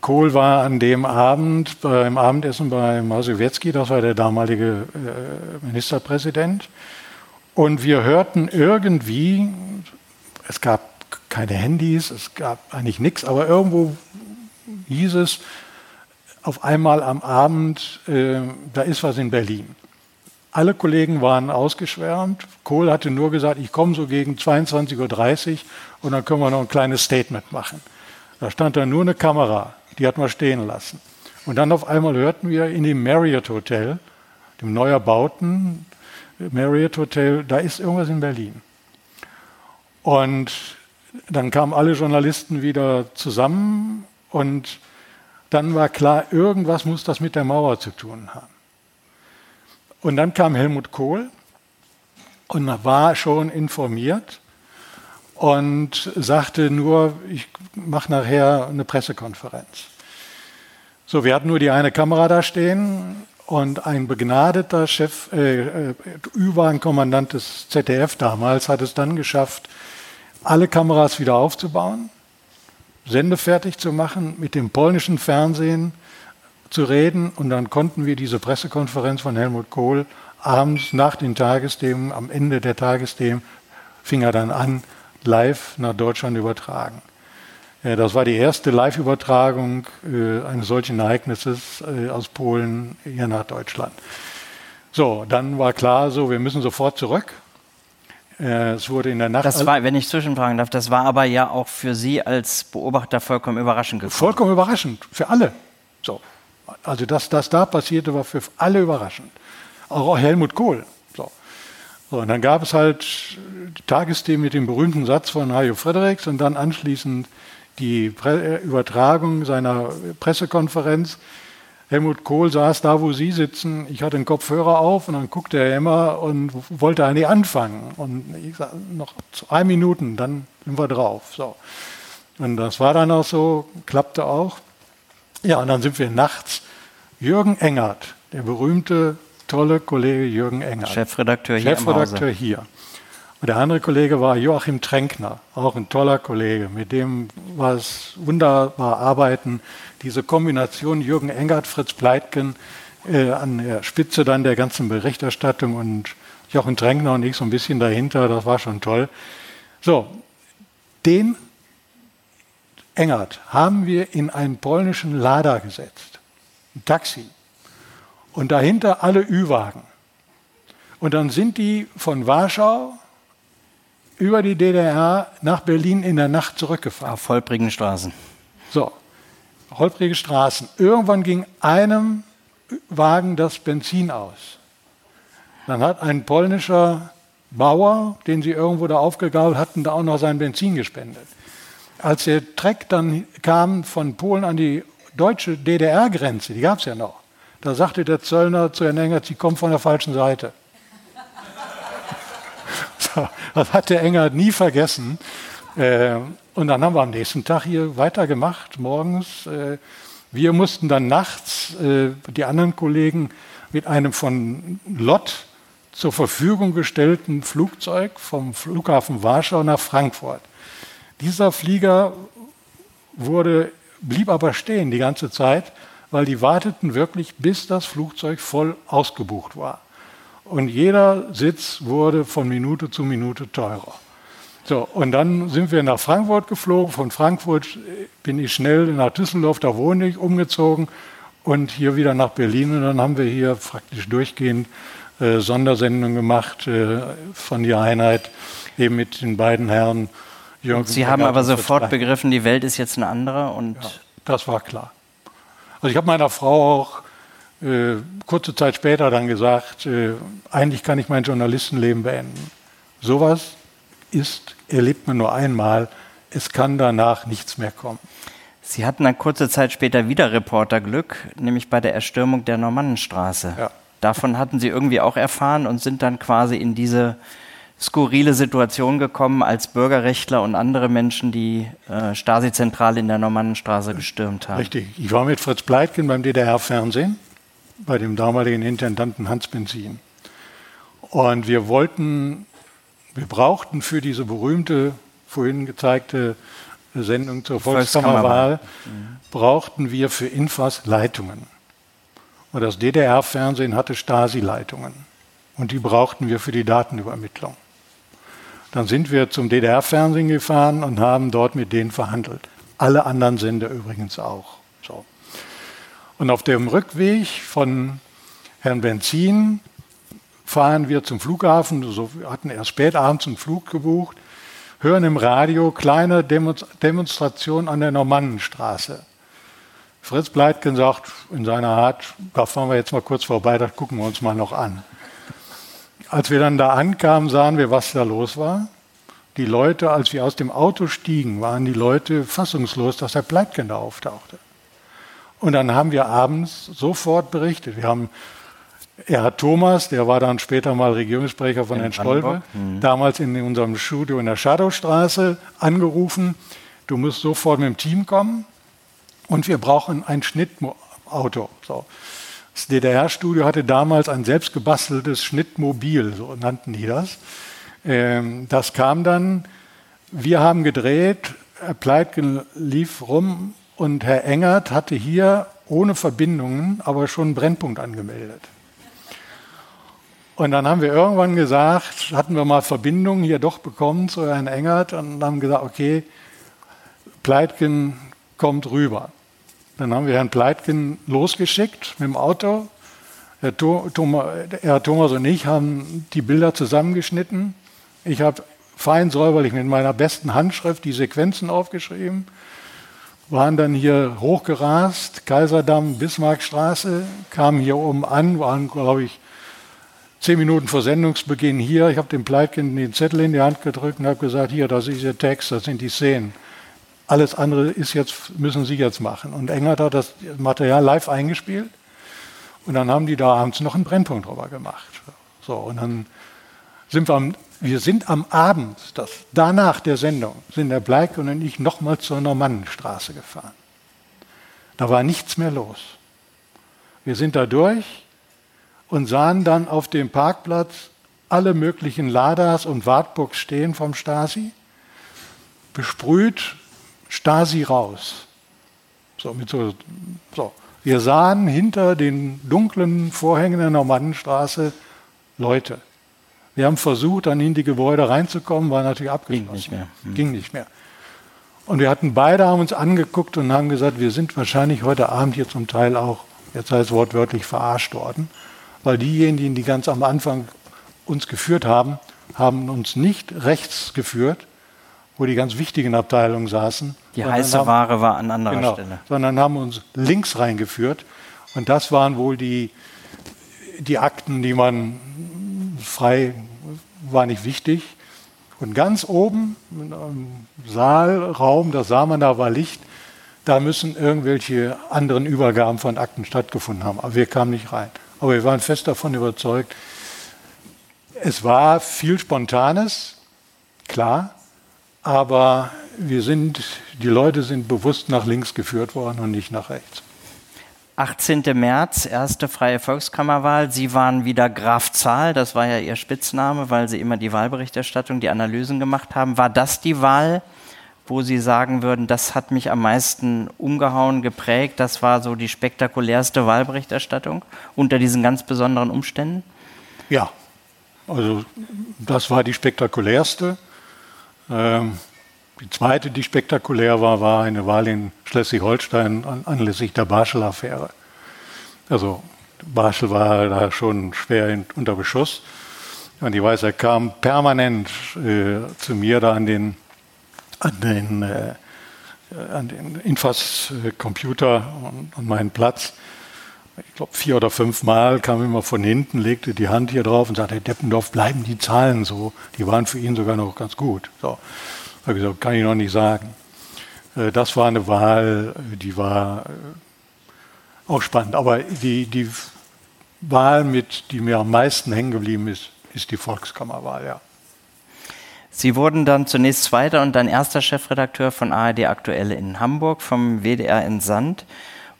Kohl war an dem Abend beim Abendessen bei Masuwetski, das war der damalige äh, Ministerpräsident. Und wir hörten irgendwie, es gab keine Handys, es gab eigentlich nichts, aber irgendwo hieß es auf einmal am Abend, äh, da ist was in Berlin. Alle Kollegen waren ausgeschwärmt. Kohl hatte nur gesagt, ich komme so gegen 22.30 Uhr und dann können wir noch ein kleines Statement machen. Da stand dann nur eine Kamera die hat man stehen lassen. Und dann auf einmal hörten wir in dem Marriott Hotel, dem neu erbauten Marriott Hotel, da ist irgendwas in Berlin. Und dann kamen alle Journalisten wieder zusammen und dann war klar, irgendwas muss das mit der Mauer zu tun haben. Und dann kam Helmut Kohl und war schon informiert und sagte nur, ich mache nachher eine Pressekonferenz. So, wir hatten nur die eine Kamera da stehen und ein begnadeter Chef, äh, äh Ü-Wagenkommandant des ZDF damals, hat es dann geschafft, alle Kameras wieder aufzubauen, sendefertig zu machen, mit dem polnischen Fernsehen zu reden und dann konnten wir diese Pressekonferenz von Helmut Kohl abends nach den Tagesthemen, am Ende der Tagesthemen, fing er dann an, live nach Deutschland übertragen. Das war die erste Live-Übertragung äh, eines solchen Ereignisses äh, aus Polen hier nach Deutschland. So, dann war klar, so wir müssen sofort zurück. Äh, es wurde in der Nacht. Das war, wenn ich zwischenfragen darf, das war aber ja auch für Sie als Beobachter vollkommen überraschend gekommen. Vollkommen überraschend, für alle. So. Also, dass das da passierte, war für alle überraschend. Auch Helmut Kohl. Und dann gab es halt Tagesthemen mit dem berühmten Satz von Hajo Fredericks und dann anschließend die Pre Übertragung seiner Pressekonferenz Helmut Kohl saß da, wo Sie sitzen. Ich hatte einen Kopfhörer auf und dann guckte er immer und wollte eigentlich anfangen. Und ich sagte, noch zwei Minuten, dann sind wir drauf. So. Und das war dann auch so, klappte auch. Ja, und dann sind wir nachts. Jürgen Engert, der berühmte, tolle Kollege Jürgen Engert. Chefredakteur hier. Chefredakteur hier. Und der andere Kollege war Joachim Tränkner, auch ein toller Kollege. Mit dem war es wunderbar arbeiten. Diese Kombination Jürgen Engert, Fritz Pleitgen äh, an der Spitze dann der ganzen Berichterstattung und Joachim Tränkner und ich so ein bisschen dahinter, das war schon toll. So, den Engert haben wir in einen polnischen Lader gesetzt, ein Taxi. Und dahinter alle Ü-Wagen. Und dann sind die von Warschau über die DDR nach Berlin in der Nacht zurückgefahren. Auf holprigen Straßen. So, holprige Straßen. Irgendwann ging einem Wagen das Benzin aus. Dann hat ein polnischer Bauer, den sie irgendwo da aufgegabelt hatten, da auch noch sein Benzin gespendet. Als der Treck dann kam von Polen an die deutsche DDR-Grenze, die gab es ja noch, da sagte der Zöllner zu Herrn Engert, Sie kommen von der falschen Seite. Das hat der Engert nie vergessen. Äh, und dann haben wir am nächsten Tag hier weitergemacht, morgens. Äh, wir mussten dann nachts, äh, die anderen Kollegen, mit einem von Lott zur Verfügung gestellten Flugzeug vom Flughafen Warschau nach Frankfurt. Dieser Flieger wurde, blieb aber stehen die ganze Zeit, weil die warteten wirklich, bis das Flugzeug voll ausgebucht war und jeder Sitz wurde von Minute zu Minute teurer. So, und dann sind wir nach Frankfurt geflogen. Von Frankfurt äh, bin ich schnell nach Düsseldorf, da wohne ich, umgezogen und hier wieder nach Berlin. Und dann haben wir hier praktisch durchgehend äh, Sondersendungen gemacht äh, von der Einheit, eben mit den beiden Herren. Jürgen Sie haben aber sofort begriffen, die Welt ist jetzt eine andere und. Ja, das war klar. Also ich habe meiner Frau auch äh, kurze Zeit später dann gesagt, äh, eigentlich kann ich mein Journalistenleben beenden. Sowas ist, erlebt man nur einmal, es kann danach nichts mehr kommen. Sie hatten dann kurze Zeit später wieder Reporterglück, nämlich bei der Erstürmung der Normannenstraße. Ja. Davon hatten Sie irgendwie auch erfahren und sind dann quasi in diese skurrile Situation gekommen, als Bürgerrechtler und andere Menschen die äh, Stasi-Zentrale in der Normannenstraße gestürmt haben. Richtig. Ich war mit Fritz Pleitgen beim DDR-Fernsehen bei dem damaligen Intendanten Hans Benzin. Und wir wollten, wir brauchten für diese berühmte, vorhin gezeigte Sendung zur Volkskammerwahl, mhm. brauchten wir für Infas Leitungen. Und das DDR-Fernsehen hatte Stasi-Leitungen. Und die brauchten wir für die Datenübermittlung. Dann sind wir zum DDR-Fernsehen gefahren und haben dort mit denen verhandelt. Alle anderen Sender übrigens auch. Und auf dem Rückweg von Herrn Benzin fahren wir zum Flughafen, also wir hatten erst spät abends einen Flug gebucht, hören im Radio kleine Demonstration an der Normannenstraße. Fritz Bleitgen sagt in seiner Art, da fahren wir jetzt mal kurz vorbei, das gucken wir uns mal noch an. Als wir dann da ankamen, sahen wir, was da los war. Die Leute, als wir aus dem Auto stiegen, waren die Leute fassungslos, dass der Pleitgen da auftauchte. Und dann haben wir abends sofort berichtet. Wir haben Erhard Thomas, der war dann später mal Regierungssprecher von In Herrn Stolpe. Mhm. damals in unserem Studio in der Shadowstraße angerufen, du musst sofort mit dem Team kommen und wir brauchen ein Schnittauto. So. Das DDR-Studio hatte damals ein selbst gebasteltes Schnittmobil, so nannten die das. Ähm, das kam dann, wir haben gedreht, Herr Pleitgen lief rum und Herr Engert hatte hier ohne Verbindungen aber schon einen Brennpunkt angemeldet. Und dann haben wir irgendwann gesagt, hatten wir mal Verbindungen hier doch bekommen zu Herrn Engert und haben gesagt, okay, Pleitgen kommt rüber. Dann haben wir Herrn Pleitgen losgeschickt mit dem Auto. Herr, Thomas, und ich haben die Bilder zusammengeschnitten. Ich habe fein säuberlich mit meiner besten Handschrift die Sequenzen aufgeschrieben, waren dann hier hochgerast, Kaiserdamm, Bismarckstraße, kamen hier oben an, waren, glaube ich, zehn Minuten vor Sendungsbeginn hier. Ich habe dem Pleitgen den Zettel in die Hand gedrückt und habe gesagt, hier, das ist Ihr Text, das sind die Szenen. Alles andere ist jetzt, müssen Sie jetzt machen. Und Engert hat das Material live eingespielt und dann haben die da abends noch einen Brennpunkt drüber gemacht. So, und dann sind wir am, wir sind am Abend, das, danach der Sendung, sind der Bleik und ich nochmal zur Normannenstraße gefahren. Da war nichts mehr los. Wir sind da durch und sahen dann auf dem Parkplatz alle möglichen Ladas und Wartburgs stehen vom Stasi, besprüht Stasi raus. So, mit so, so. Wir sahen hinter den dunklen Vorhängen der Normannenstraße Leute. Wir haben versucht, dann in die Gebäude reinzukommen, war natürlich abgeschlossen. Ging nicht mehr. Hm. Ging nicht mehr. Und wir hatten beide haben uns angeguckt und haben gesagt, wir sind wahrscheinlich heute Abend hier zum Teil auch, jetzt heißt es wortwörtlich, verarscht worden. Weil diejenigen, die ganz am Anfang uns geführt haben, haben uns nicht rechts geführt, wo die ganz wichtigen Abteilungen saßen. Die heiße haben, Ware war an anderer genau, Stelle. Sondern haben uns links reingeführt. Und das waren wohl die, die Akten, die man frei, war nicht wichtig. Und ganz oben im Saalraum, da sah man, da war Licht, da müssen irgendwelche anderen Übergaben von Akten stattgefunden haben. Aber wir kamen nicht rein. Aber wir waren fest davon überzeugt, es war viel Spontanes, klar, aber wir sind, die Leute sind bewusst nach links geführt worden und nicht nach rechts. 18. März, erste freie Volkskammerwahl. Sie waren wieder Graf Zahl, das war ja Ihr Spitzname, weil Sie immer die Wahlberichterstattung, die Analysen gemacht haben. War das die Wahl, wo Sie sagen würden, das hat mich am meisten umgehauen, geprägt, das war so die spektakulärste Wahlberichterstattung unter diesen ganz besonderen Umständen? Ja, also das war die spektakulärste. Ähm, die zweite, die spektakulär war, war eine Wahl in Schleswig-Holstein anlässlich der Barschel-Affäre. Also Barschel war da schon schwer unter Beschuss. Und ich weiß, er kam permanent äh, zu mir da an den, an den, äh, an den Infas-Computer und an meinen Platz. Ich glaube, vier oder fünf Mal kam immer von hinten, legte die Hand hier drauf und sagte, Herr Deppendorf, bleiben die Zahlen so? Die waren für ihn sogar noch ganz gut. So habe gesagt, kann ich noch nicht sagen. Äh, das war eine Wahl, die war äh, auch spannend. Aber die, die Wahl, mit, die mir am meisten hängen geblieben ist, ist die Volkskammerwahl, ja. Sie wurden dann zunächst Zweiter und dann erster Chefredakteur von ARD Aktuelle in Hamburg, vom WDR entsandt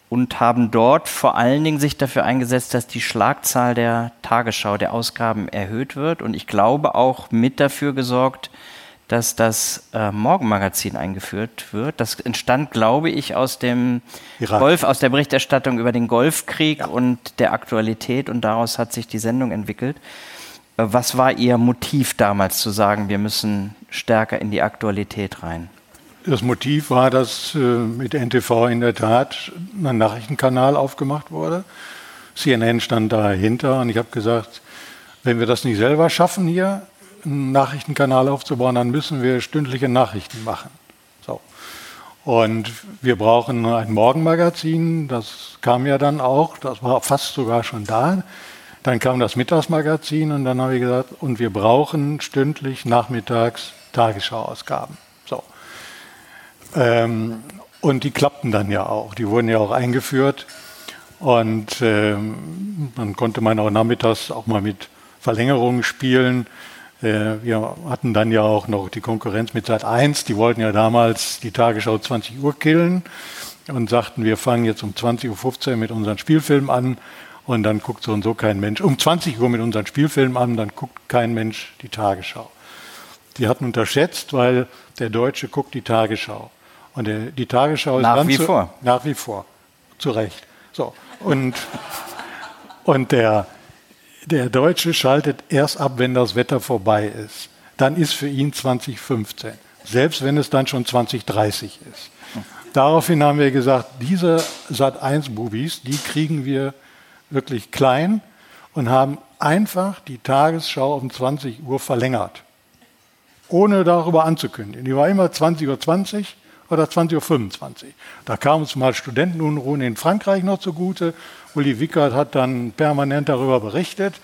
und haben dort vor allen Dingen sich dafür eingesetzt, dass die Schlagzahl der Tagesschau, der Ausgaben erhöht wird und ich glaube auch mit dafür gesorgt, dass das äh, Morgenmagazin eingeführt wird. Das entstand, glaube ich, aus dem Irak. Golf, aus der Berichterstattung über den Golfkrieg ja. und der Aktualität und daraus hat sich die Sendung entwickelt. Äh, was war Ihr Motiv damals zu sagen, wir müssen stärker in die Aktualität rein? Das Motiv war, dass äh, mit NTV in der Tat ein Nachrichtenkanal aufgemacht wurde. CNN stand dahinter und ich habe gesagt, wenn wir das nicht selber schaffen hier, einen Nachrichtenkanal aufzubauen, dann müssen wir stündliche Nachrichten machen. So. Und wir brauchen ein Morgenmagazin, das kam ja dann auch, das war fast sogar schon da. Dann kam das Mittagsmagazin und dann habe ich gesagt, und wir brauchen stündlich nachmittags Tagesschauausgaben. Ähm, und die klappten dann ja auch, die wurden ja auch eingeführt. Und ähm, dann konnte man auch nachmittags auch mal mit Verlängerungen spielen. Äh, wir hatten dann ja auch noch die Konkurrenz mit Sat 1. Die wollten ja damals die Tagesschau 20 Uhr killen und sagten, wir fangen jetzt um 20.15 Uhr mit unseren Spielfilmen an und dann guckt so und so kein Mensch. Um 20 Uhr mit unseren Spielfilmen an, dann guckt kein Mensch die Tagesschau. Die hatten unterschätzt, weil der Deutsche guckt die Tagesschau. Und der, die Tagesschau ist nach wie zu, vor. Nach wie vor. Zu Recht. So. Und, und der, der Deutsche schaltet erst ab, wenn das Wetter vorbei ist. Dann ist für ihn 2015. Selbst wenn es dann schon 2030 ist. Daraufhin haben wir gesagt, diese Sat1-Movies, die kriegen wir wirklich klein und haben einfach die Tagesschau um 20 Uhr verlängert. Ohne darüber anzukündigen. Die war immer 20.20 Uhr 20 oder 20.25 Uhr. Da kamen uns mal Studentenunruhen in Frankreich noch zugute. Uli Wickert hat dann permanent darüber berichtet.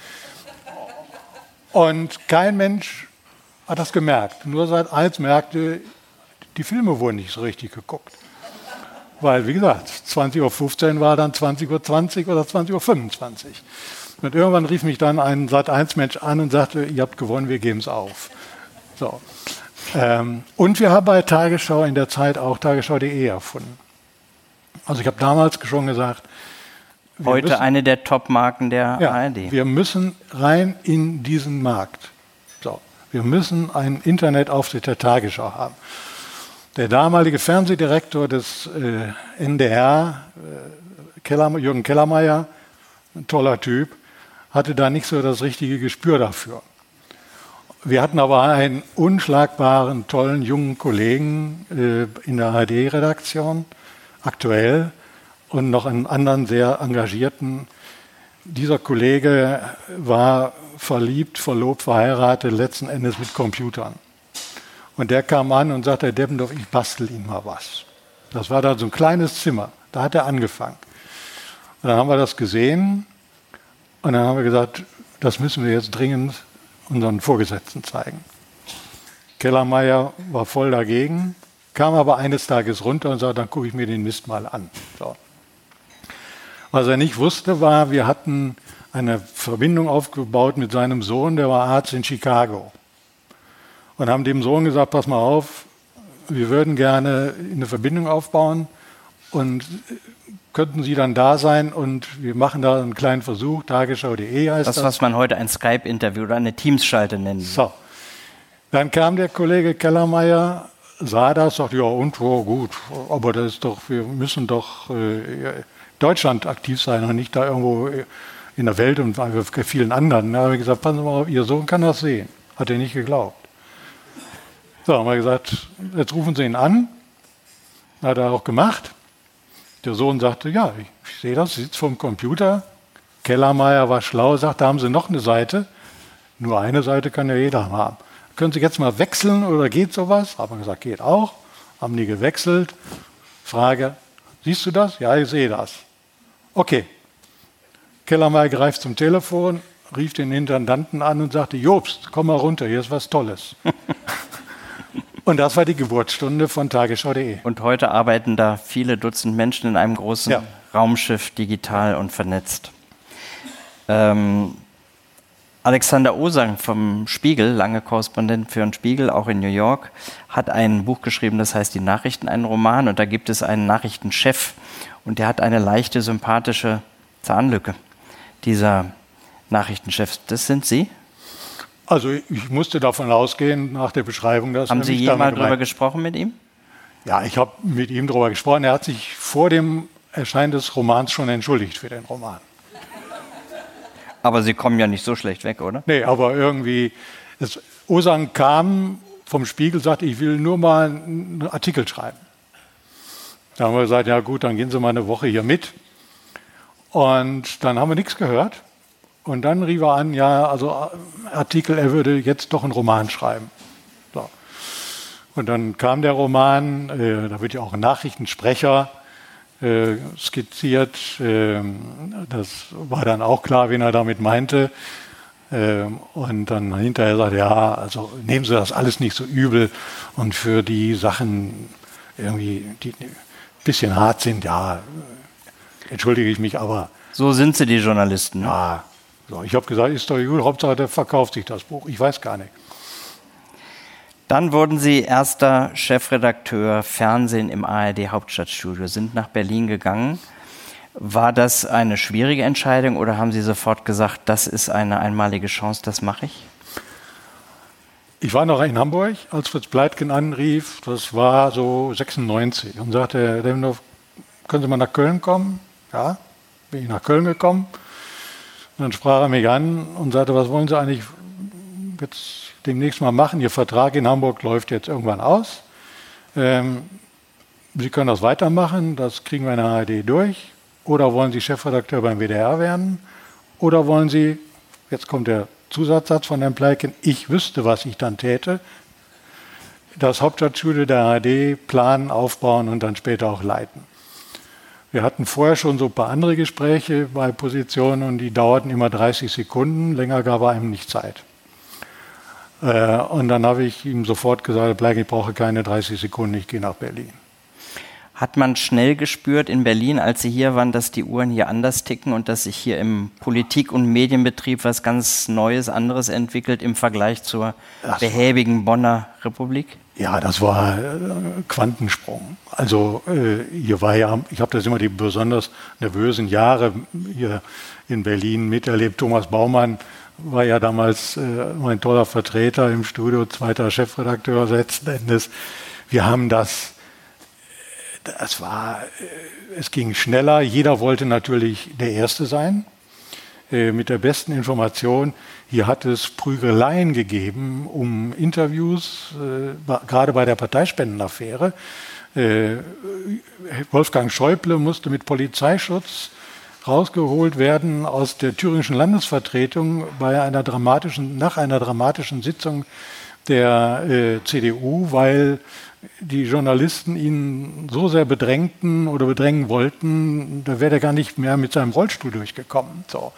Und kein Mensch hat das gemerkt. Nur seit eins merkte, die Filme wurden nicht so richtig geguckt. Weil, wie gesagt, 20.15 Uhr war dann 20.20 Uhr oder 20.25 Uhr. Und irgendwann rief mich dann ein Sat1-Mensch an und sagte, ihr habt gewonnen, wir geben es auf. So. Ähm, und wir haben bei Tagesschau in der Zeit auch tagesschau.de erfunden. Also ich habe damals schon gesagt, Heute müssen, eine der Top-Marken der ja, ARD. Wir müssen rein in diesen Markt. So. Wir müssen einen Internetauftritt der Tagesschau haben. Der damalige Fernsehdirektor des äh, NDR, äh, Keller, Jürgen Kellermeier, ein toller Typ, hatte da nicht so das richtige Gespür dafür. Wir hatten aber einen unschlagbaren, tollen jungen Kollegen äh, in der ARD-Redaktion, aktuell, und noch einen anderen sehr engagierten. Dieser Kollege war verliebt, verlobt, verheiratet, letzten Endes mit Computern. Und der kam an und sagte, Herr Deppendorf, ich bastel Ihnen mal was. Das war da so ein kleines Zimmer. Da hat er angefangen. Und dann haben wir das gesehen und dann haben wir gesagt, das müssen wir jetzt dringend unseren Vorgesetzten zeigen. Kellermeier war voll dagegen, kam aber eines Tages runter und sagte, dann gucke ich mir den Mist mal an. So. Was er nicht wusste, war, wir hatten eine Verbindung aufgebaut mit seinem Sohn, der war Arzt in Chicago. Und haben dem Sohn gesagt, pass mal auf, wir würden gerne eine Verbindung aufbauen und könnten Sie dann da sein und wir machen da einen kleinen Versuch, tagesschau.de heißt das. Das, was man heute ein Skype-Interview oder eine Teams-Schalte nennt. So. Dann kam der Kollege Kellermeier, sah das, sagte, ja und, oh, gut, aber das ist doch, wir müssen doch äh, Deutschland aktiv sein und nicht da irgendwo in der Welt und bei vielen anderen. Da habe ich gesagt, passen Sie mal auf, Ihr Sohn kann das sehen. Hat er nicht geglaubt. So, haben wir gesagt, jetzt rufen Sie ihn an. Hat er auch gemacht. Der Sohn sagte, ja, ich, ich sehe das, sitzt vom Computer. Kellermeier war schlau, sagt, da haben Sie noch eine Seite. Nur eine Seite kann ja jeder haben. Können Sie jetzt mal wechseln oder geht sowas? Haben wir gesagt, geht auch. Haben die gewechselt. Frage, siehst du das? Ja, ich sehe das. Okay. Kellermeier greift zum Telefon, rief den Intendanten an und sagte, Jobst, komm mal runter, hier ist was Tolles. Und das war die Geburtsstunde von tagesschau.de. Und heute arbeiten da viele Dutzend Menschen in einem großen Ja. Raumschiff digital und vernetzt. Ähm, Alexander Osang vom Spiegel, lange Korrespondent für den Spiegel, auch in New York, hat ein Buch geschrieben, das heißt Die Nachrichten, einen Roman. Und da gibt es einen Nachrichtenchef und der hat eine leichte, sympathische Zahnlücke. Dieser Nachrichtenchef, das sind Sie? Also ich musste davon ausgehen, nach der Beschreibung, dass Haben Sie jemals darüber gesprochen mit ihm? Ja, ich habe mit ihm darüber gesprochen. Er hat sich vor dem Erscheinen des Romans schon entschuldigt für den Roman. Aber Sie kommen ja nicht so schlecht weg, oder? Nee, aber irgendwie, es, Osang kam vom Spiegel, sagte, ich will nur mal einen Artikel schreiben. Da haben wir gesagt, ja gut, dann gehen Sie mal eine Woche hier mit. Und dann haben wir nichts gehört. Und dann rief er an, ja, also Artikel, er würde jetzt doch einen Roman schreiben. So. Und dann kam der Roman, äh, da wird ja auch ein Nachrichtensprecher äh, skizziert. Ähm, das war dann auch klar, wen er damit meinte. Ähm, und dann hinterher sagt er, ja, also nehmen Sie das alles nicht so übel. Und für die Sachen irgendwie, die ein bisschen hart sind, ja, entschuldige ich mich, aber. So sind sie, die Journalisten. Ja, so, ich habe gesagt, ist doch gut, Hauptsache der verkauft sich das Buch. Ich weiß gar nicht. Dann wurden Sie erster Chefredakteur Fernsehen im ARD Hauptstadtstudio, sind nach Berlin gegangen. War das eine schwierige Entscheidung oder haben Sie sofort gesagt, das ist eine einmalige Chance, das mache ich? Ich war noch in Hamburg, als Fritz Pleitgen anrief, das war so 96, und sagte, Herr Demnow, können Sie mal nach Köln kommen? Ja, bin ich nach Köln gekommen. Und dann sprach er mich an und sagte, was wollen Sie eigentlich jetzt demnächst mal machen? Ihr Vertrag in Hamburg läuft jetzt irgendwann aus. Ähm, Sie können das weitermachen, das kriegen wir in der ARD durch. Oder wollen Sie Chefredakteur beim WDR werden? Oder wollen Sie, jetzt kommt der Zusatzsatz von Herrn Pleiken, ich wüsste, was ich dann täte, das Hauptstadtschule der ARD planen, aufbauen und dann später auch leiten. Wir hatten vorher schon so ein paar andere Gespräche bei Positionen und die dauerten immer 30 Sekunden, länger gab er einem nicht Zeit. Äh, und dann habe ich ihm sofort gesagt, Bleig, ich brauche keine 30 Sekunden, ich gehe nach Berlin. Hat man schnell gespürt in Berlin, als Sie hier waren, dass die Uhren hier anders ticken und dass sich hier im Politik- und Medienbetrieb was ganz Neues, anderes entwickelt im Vergleich zur behäbigen Bonner Republik? Ja, das war äh, Quantensprung. Also äh, hier war ja, ich habe das immer die besonders nervösen Jahre hier in Berlin miterlebt. Thomas Baumann war ja damals äh, mein toller Vertreter im Studio, zweiter Chefredakteur letzten Endes. Wir haben das das war, äh, es ging schneller. Jeder wollte natürlich der Erste sein, äh, mit der besten Information. Hier hat es Prügeleien gegeben um Interviews, äh, gerade bei der Parteispendenaffäre. Wolfgang Schäuble musste mit Polizeischutz rausgeholt werden aus der thüringischen Landesvertretung bei einer dramatischen, nach einer dramatischen Sitzung der CDU, weil die Journalisten ihn so sehr bedrängten oder bedrängen wollten, da wäre er gar nicht mehr mit seinem Rollstuhl durchgekommen. So.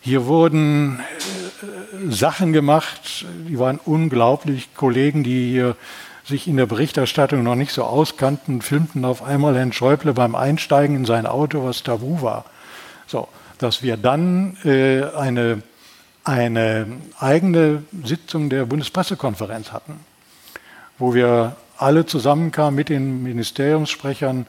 Hier wurden äh, Sachen gemacht, die waren unglaublich. Kollegen, die hier sich in der Berichterstattung noch nicht so auskannten, filmten auf einmal Herrn Schäuble beim Einsteigen in sein Auto, was tabu war. So, dass wir dann äh, eine, eine eigene Sitzung der Bundespressekonferenz hatten, wo wir alle zusammenkamen mit den Ministeriumssprechern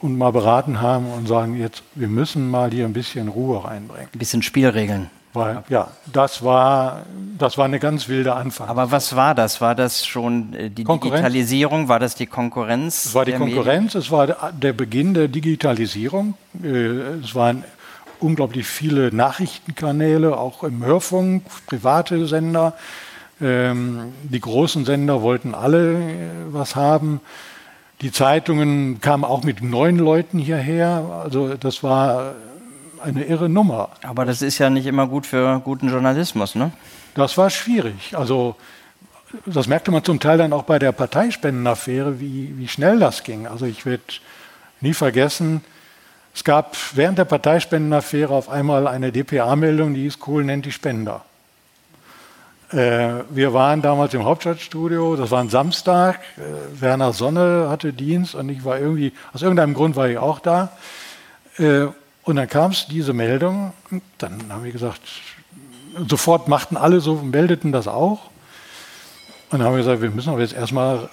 und mal beraten haben und sagen, jetzt, wir müssen mal hier ein bisschen Ruhe reinbringen. Ein bisschen Spielregeln. Weil, ja, das war, das war eine ganz wilde Anfang. Aber was war das? War das schon äh, die Digitalisierung? War das die Konkurrenz? Es war die Konkurrenz, Medien? es war der Beginn der Digitalisierung. Äh, es waren unglaublich viele Nachrichtenkanäle, auch im Hörfunk, private Sender. Ähm, die großen Sender wollten alle äh, was haben. Die Zeitungen kamen auch mit neuen Leuten hierher. Also das war eine irre Nummer. Aber das ist ja nicht immer gut für guten Journalismus, ne? Das war schwierig. Also das merkte man zum Teil dann auch bei der Parteispendenaffäre, wie, wie schnell das ging. Also ich werde nie vergessen, es gab während der Parteispendenaffäre auf einmal eine DPA-Meldung, die hieß Kohl nennt die Spender. Äh, wir waren damals im Hauptstadtstudio, das war ein Samstag. Äh, Werner Sonne hatte Dienst und ich war irgendwie, aus irgendeinem Grund war ich auch da. Äh, und dann kam es diese Meldung. Dann haben wir gesagt, sofort machten alle so, meldeten das auch. Und dann haben wir gesagt, wir müssen aber jetzt erstmal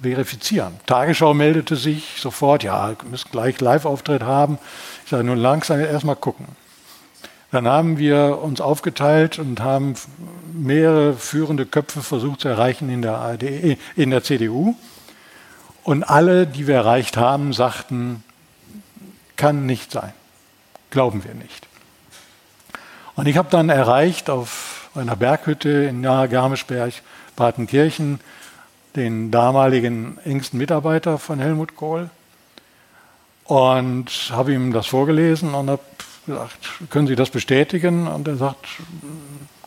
verifizieren. Tagesschau meldete sich sofort, ja, wir müssen gleich Live-Auftritt haben. Ich sage, nun langsam erstmal gucken. Dann haben wir uns aufgeteilt und haben mehrere führende Köpfe versucht zu erreichen in der, ARD, in der CDU. Und alle, die wir erreicht haben, sagten, kann nicht sein. Glauben wir nicht. Und ich habe dann erreicht auf einer Berghütte in nahe Garmisch-Berg, Partenkirchen, den damaligen engsten Mitarbeiter von Helmut Kohl und habe ihm das vorgelesen und habe gesagt, können Sie das bestätigen? Und er sagt,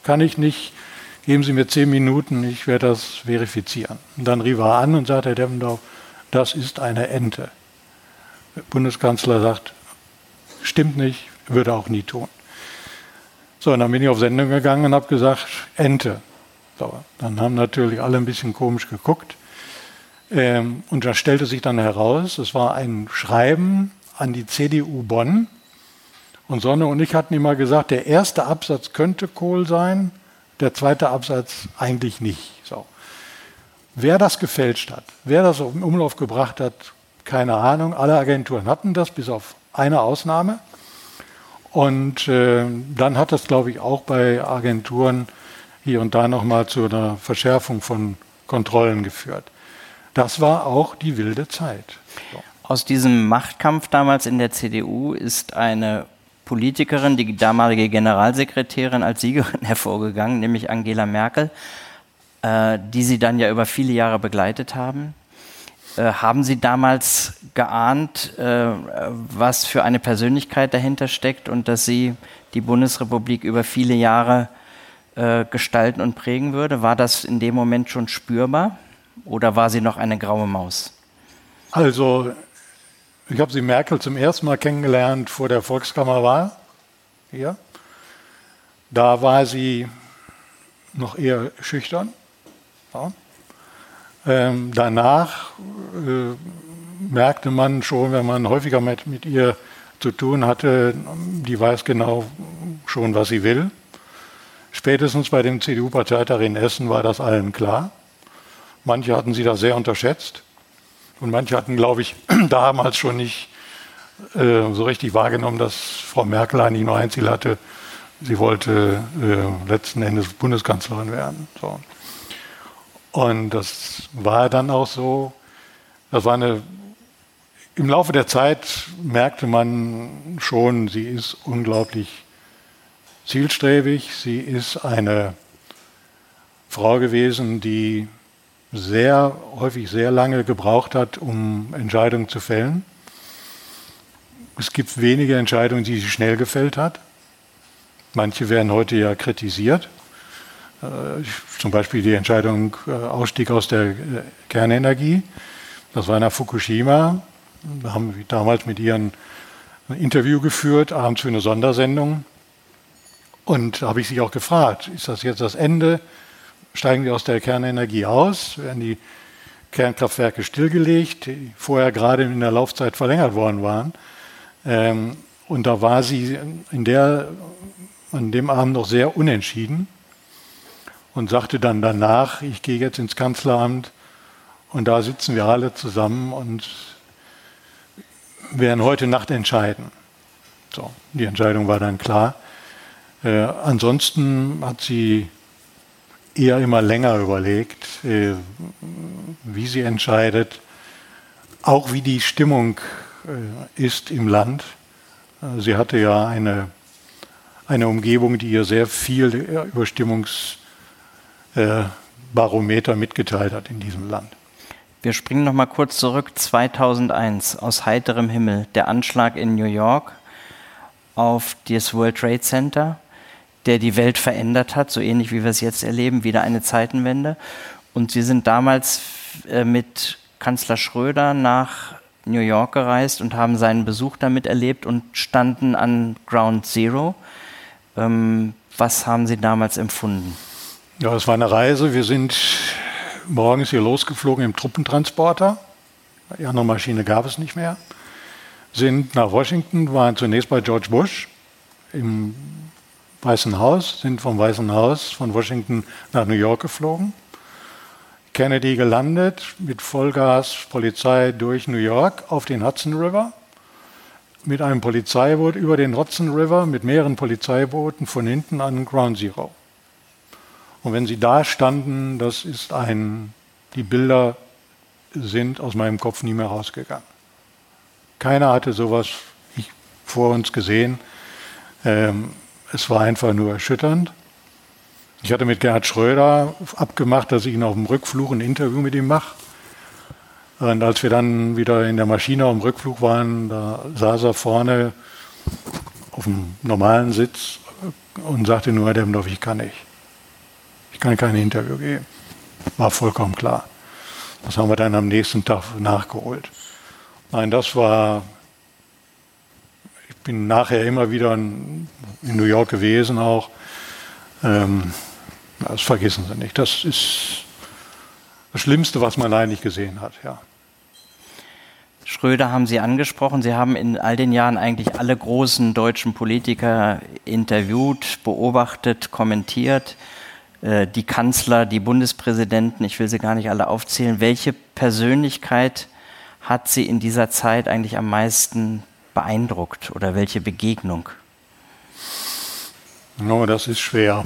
kann ich nicht, geben Sie mir zehn Minuten, ich werde das verifizieren. Und dann rief er an und sagte, Herr Deppendorf, das ist eine Ente. Der Bundeskanzler sagt, stimmt nicht, würde auch nie tun. So, und dann bin ich auf Sendung gegangen und habe gesagt, Ente. So, dann haben natürlich alle ein bisschen komisch geguckt. Ähm, und da stellte sich dann heraus, es war ein Schreiben an die CDU Bonn. Und Sonne und ich hatten immer gesagt, der erste Absatz könnte Kohl sein, der zweite Absatz eigentlich nicht. So. Wer das gefälscht hat, wer das auf den Umlauf gebracht hat, keine Ahnung. Alle Agenturen hatten das, bis auf eine Ausnahme. Und äh, dann hat das, glaube ich, auch bei Agenturen hier und da nochmal zu einer Verschärfung von Kontrollen geführt. Das war auch die wilde Zeit. So. Aus diesem Machtkampf damals in der CDU ist eine Politikerin, die damalige Generalsekretärin als Siegerin hervorgegangen, nämlich Angela Merkel, äh, die sie dann ja über viele Jahre begleitet haben. Äh, haben Sie damals geahnt, äh, was für eine Persönlichkeit dahinter steckt und dass sie die Bundesrepublik über viele Jahre äh, gestalten und prägen würde? War das in dem Moment schon spürbar oder war sie noch eine graue Maus? Also, ich habe sie Merkel zum ersten Mal kennengelernt vor der Volkskammerwahl hier. Da war sie noch eher schüchtern. Ja. Ähm, danach äh, merkte man schon, wenn man häufiger mit, mit ihr zu tun hatte, die weiß genau schon, was sie will. Spätestens bei dem CDU-Parteitag in Essen war das allen klar. Manche hatten sie da sehr unterschätzt und manche hatten, glaube ich, damals schon nicht äh, so richtig wahrgenommen, dass Frau Merkel eigentlich nur ein Ziel hatte. Sie wollte äh, letzten Endes Bundeskanzlerin werden. So. Und das war dann auch so. Das war eine. Im Laufe der Zeit merkte man schon, sie ist unglaublich zielstrebig. Sie ist eine Frau gewesen, die sehr häufig sehr lange gebraucht hat, um Entscheidungen zu fällen. Es gibt wenige Entscheidungen, die sie schnell gefällt hat. Manche werden heute ja kritisiert. Äh, zum Beispiel die Entscheidung äh, Ausstieg aus der äh, Kernenergie. Das war nach Fukushima. Da haben wir damals mit ihr ein Interview geführt, abends für eine Sondersendung. Und da habe ich sie auch gefragt, ist das jetzt das Ende? Steigen wir aus der Kernenergie aus? Werden die Kernkraftwerke stillgelegt, die vorher gerade in der Laufzeit verlängert worden waren? Ähm, und da war sie in der, an dem Abend noch sehr unentschieden und sagte dann danach, ich gehe jetzt ins Kanzleramt und da sitzen wir alle zusammen und werden heute Nacht entscheiden. So, die Entscheidung war dann klar. Äh, ansonsten hat sie eher immer länger überlegt, äh, wie sie entscheidet, auch wie die Stimmung äh, ist im Land. Äh, sie hatte ja eine, eine Umgebung, die ihr sehr viel über Stimmungs äh, mitgeteilt hat in diesem Land. Wir springen noch mal kurz zurück. 2001 aus heiterem Himmel der Anschlag in New York auf das World Trade Center, der die Welt verändert hat, so ähnlich wie wir es jetzt erleben, wieder eine Zeitenwende. Und Sie sind damals äh, mit Kanzler Schröder nach New York gereist und haben seinen Besuch damit erlebt und standen an Ground Zero. Ähm, was haben Sie damals empfunden? Ja, es war eine Reise. Wir sind morgens hier losgeflogen im Truppentransporter. Die andere Maschine gab es nicht mehr. Sind nach Washington, waren zunächst bei George Bush im Weißen Haus, sind vom Weißen Haus von Washington nach New York geflogen. Kennedy gelandet mit Vollgas Polizei durch New York auf den Hudson River. Mit einem Polizeiboot über den Hudson River mit mehreren Polizeibooten von hinten an Ground Zero. Und wenn sie da standen, das ist ein, die Bilder sind aus meinem Kopf nie mehr rausgegangen. Keiner hatte sowas vor uns gesehen. Ähm, es war einfach nur erschütternd. Ich hatte mit Gerhard Schröder abgemacht, dass ich ihn auf dem Rückflug ein Interview mit ihm mache. Und als wir dann wieder in der Maschine auf dem Rückflug waren, da saß er vorne auf dem normalen Sitz und sagte nur, Herr Demmendorf, ich kann nicht. Ich kann kein Interview geben. War vollkommen klar. Das haben wir dann am nächsten Tag nachgeholt. Nein, das war. Bin nachher immer wieder in, New York gewesen auch. Ähm, das vergessen Sie nicht. Das ist das Schlimmste, was man eigentlich gesehen hat, ja. Schröder haben Sie angesprochen. Sie haben in all den Jahren eigentlich alle großen deutschen Politiker interviewt, beobachtet, kommentiert. Äh, die Kanzler, die Bundespräsidenten, ich will sie gar nicht alle aufzählen. Welche Persönlichkeit hat Sie in dieser Zeit eigentlich am meisten beeindruckt oder welche Begegnung? No, das ist schwer.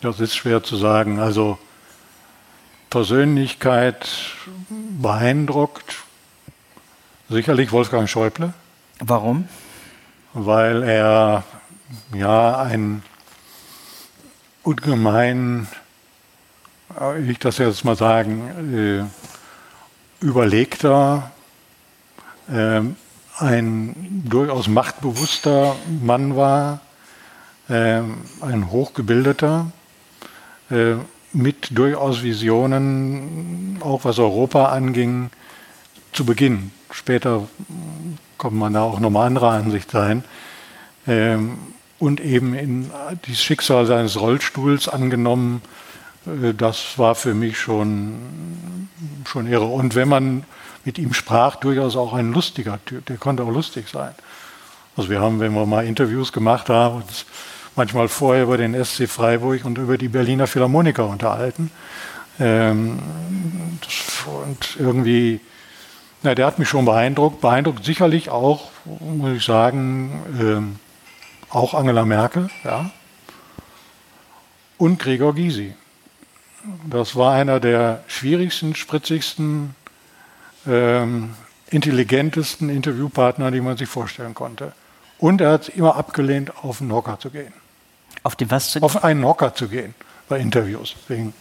Das ist schwer zu sagen. Also Persönlichkeit beeindruckt sicherlich Wolfgang Schäuble. Warum? Weil er ja ein ungemein, äh, ich das jetzt mal sagen, äh, überlegter, äh, ein durchaus machtbewusster Mann war, äh, ein hochgebildeter, äh, mit durchaus Visionen, auch was Europa anging, zu Beginn. Später kommt man da auch nochmal anderer Ansicht sein. Ähm, und eben in das Schicksal seines Rollstuhls angenommen, äh, das war für mich schon, schon irre. Und wenn man mit ihm sprach, durchaus auch ein lustiger Typ, der konnte auch lustig sein. Also wir haben, wenn wir mal Interviews gemacht haben, uns manchmal vorher über den SC Freiburg und über die Berliner Philharmoniker unterhalten. Ähm, und irgendwie, na, der hat mich schon beeindruckt, beeindruckt sicherlich auch, muss ich sagen, ähm, auch Angela Merkel, ja, und Gregor Gysi. Das war einer der schwierigsten, spritzigsten, ähm, intelligentesten Interviewpartner, die man sich vorstellen konnte. Und er hat immer abgelehnt, auf einen Hocker zu gehen. Auf den was zu gehen? Auf einen Hocker zu gehen bei Interviews. Wegen,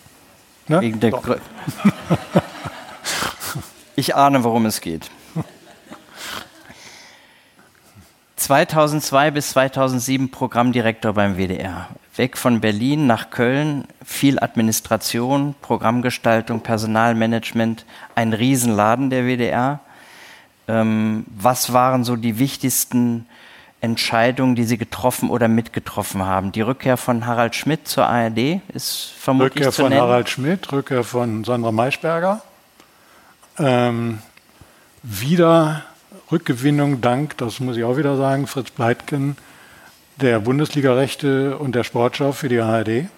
ne? Wegen der Grö Ich ahne, worum es geht. 2002 bis 2007 Programmdirektor beim WDR. Weg von Berlin nach Köln, viel Administration, Programmgestaltung, Personalmanagement, ein Riesenladen der WDR. Ähm, was waren so die wichtigsten Entscheidungen, die Sie getroffen oder mitgetroffen haben? Die Rückkehr von Harald Schmidt zur ARD ist vermutlich Rückkehr zu von nennen. Harald Schmidt, Rückkehr von Sandra Maischberger. Ähm, wieder Rückgewinnung dank, das muss ich auch wieder sagen, Fritz Pleitgen, der Bundesliga-Rechte und der Sportschau für die ARD.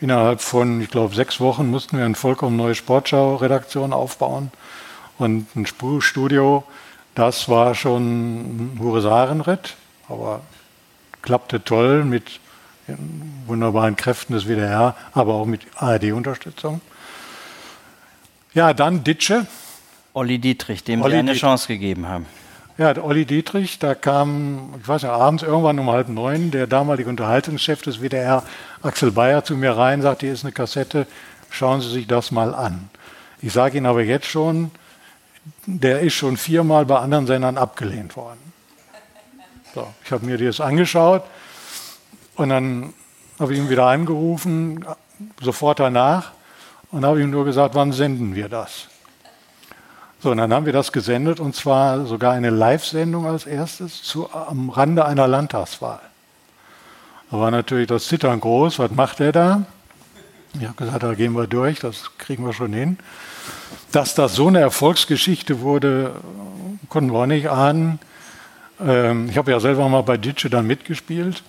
Innerhalb von, ich glaube, sechs Wochen mussten wir eine vollkommen neue Sportschau-Redaktion aufbauen und ein Studio. Das war schon ein Husarenritt, aber klappte toll mit wunderbaren Kräften des WDR, aber auch mit ARD-Unterstützung. Ja, dann Ditsche, Olli Dietrich, dem Olli Sie eine Dietrich. Chance gegeben haben. Ja, der Olli Dietrich, da kam, ich weiß nicht, abends irgendwann um halb neun, der damalige Unterhaltungschef des WDR, Axel Bayer, zu mir rein, sagt, hier ist eine Kassette, schauen Sie sich das mal an. Ich sage Ihnen aber jetzt schon, der ist schon viermal bei anderen Sendern abgelehnt worden. So, ich habe mir das angeschaut und dann habe ich ihn wieder angerufen, sofort danach, und habe ihm nur gesagt, wann senden wir das? So, und dann haben wir das gesendet und zwar sogar eine Live-Sendung als erstes zu, am Rande einer Landtagswahl. Da war natürlich das Zittern groß. Was macht er da? Ich habe gesagt, da gehen wir durch, das kriegen wir schon hin. Dass das so eine Erfolgsgeschichte wurde, konnten wir auch nicht ahnen. Ähm, ich habe ja selber mal bei Ditsche dann mitgespielt,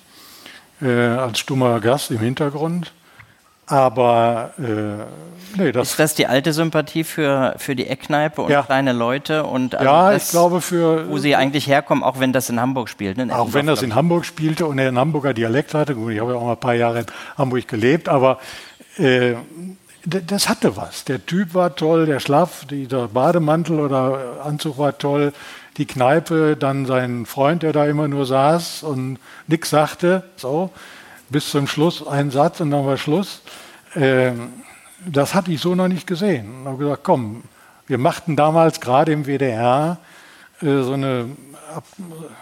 äh, als stummer Gast im Hintergrund. Aber äh, nee, das ist das die alte Sympathie für, für die Eckkneipe und ja. kleine Leute und also ja, das, ich glaube für wo sie eigentlich herkommen, auch wenn das in Hamburg spielt. Ne? Auch wenn das in Hamburg spielte und er einen Hamburger Dialekt hatte. Gut, ich habe ja auch mal ein paar Jahre in Hamburg gelebt, aber äh, das hatte was. Der Typ war toll, der Schlaf, der Bademantel oder Anzug war toll, die Kneipe, dann sein Freund, der da immer nur saß und nichts sagte, so bis zum Schluss ein Satz und dann war Schluss. Ähm, das hatte ich so noch nicht gesehen. Ich habe gesagt, komm, wir machten damals gerade im WDR äh, so eine,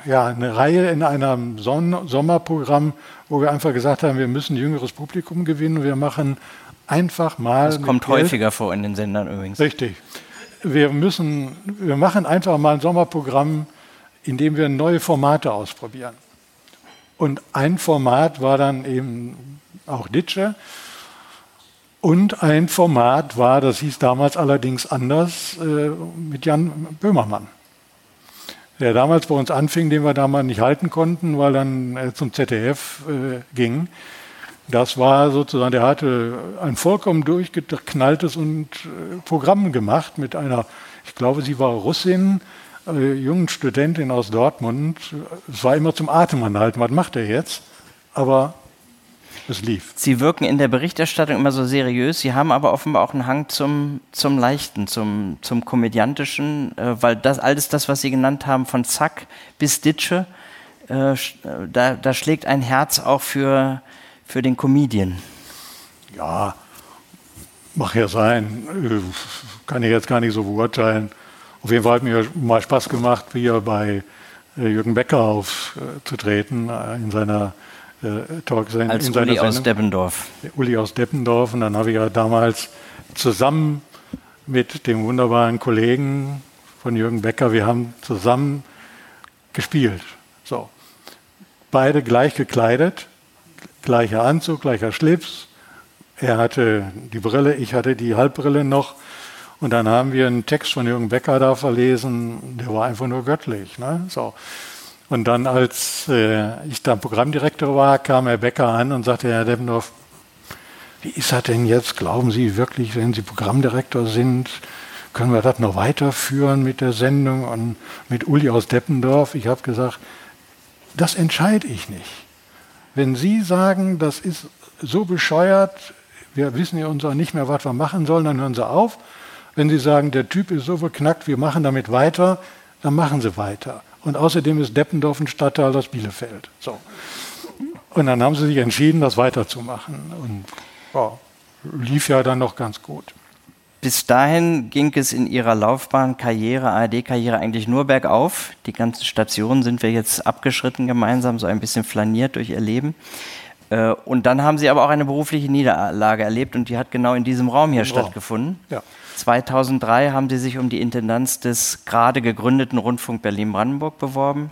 ja, eine Reihe in einem Sommerprogramm, wo wir einfach gesagt haben, wir müssen jüngeres Publikum gewinnen. Wir machen einfach mal. Das kommt Geld. häufiger vor in den Sendern übrigens. Richtig. Wir müssen, wir machen einfach mal ein Sommerprogramm, in dem wir neue Formate ausprobieren. Und ein Format war dann eben auch Ditsche. Und ein Format war, das hieß damals allerdings anders, äh, mit Jan Böhmermann. Der damals bei uns anfing, den wir damals nicht halten konnten, weil dann äh, zum ZDF äh, ging. Das war sozusagen, der hatte ein vollkommen durchgeknalltes und, äh, Programm gemacht mit einer, ich glaube, sie war Russin, äh, jungen Studentin aus Dortmund. Es war immer zum Atem anhalten, was macht er jetzt? Aber es lief. Sie wirken in der Berichterstattung immer so seriös, Sie haben aber offenbar auch einen Hang zum, zum Leichten, zum, zum Komödiantischen, äh, weil das alles das, was Sie genannt haben, von Zack bis Ditsche, äh, da, da schlägt ein Herz auch für, für den Comedian. Ja, mag ja sein. Äh, kann ich jetzt gar nicht so beurteilen. Auf jeden Fall hat mir mal Spaß gemacht, hier bei äh, Jürgen Becker aufzutreten äh, in seiner äh, Talksendung. Als in Uli aus Deppendorf. Uli aus Deppendorf. Und dann habe ich ja damals zusammen mit dem wunderbaren Kollegen von Jürgen Becker, wir haben zusammen gespielt. So. Beide gleich gekleidet, gleicher Anzug, gleicher Schlips. Er hatte die Brille, ich hatte die Halbbrille noch. Und dann haben wir einen Text von Jürgen Becker da verlesen, der war einfach nur göttlich. Ne? So. Und dann, als äh, ich da Programmdirektor war, kam Herr Becker an und sagte, Herr Deppendorf, wie ist das denn jetzt? Glauben Sie wirklich, wenn Sie Programmdirektor sind, können wir das noch weiterführen mit der Sendung und mit Uli aus Deppendorf? Ich habe gesagt, das entscheide ich nicht. Wenn Sie sagen, das ist so bescheuert, wir wissen ja uns auch nicht mehr, was wir machen sollen, dann hören Sie auf. Wenn Sie sagen, der Typ ist so beknackt, wir machen damit weiter, dann machen Sie weiter. Und außerdem ist Deppendorf ein Stadtteil aus Bielefeld. So. Und dann haben sie sich entschieden, das weiterzumachen. Und ja, lief ja dann noch ganz gut. Bis dahin ging es in Ihrer Laufbahn, Karriere, ARD-Karriere eigentlich nur bergauf. Die ganzen Stationen sind wir jetzt abgeschritten gemeinsam, so ein bisschen flaniert durch Ihr Leben. Äh, und dann haben Sie aber auch eine berufliche Niederlage erlebt und die hat genau in diesem Raum hier Im stattgefunden. Ja. 2003 haben Sie sich um die Intendanz des gerade gegründeten Rundfunk Berlin-Brandenburg beworben.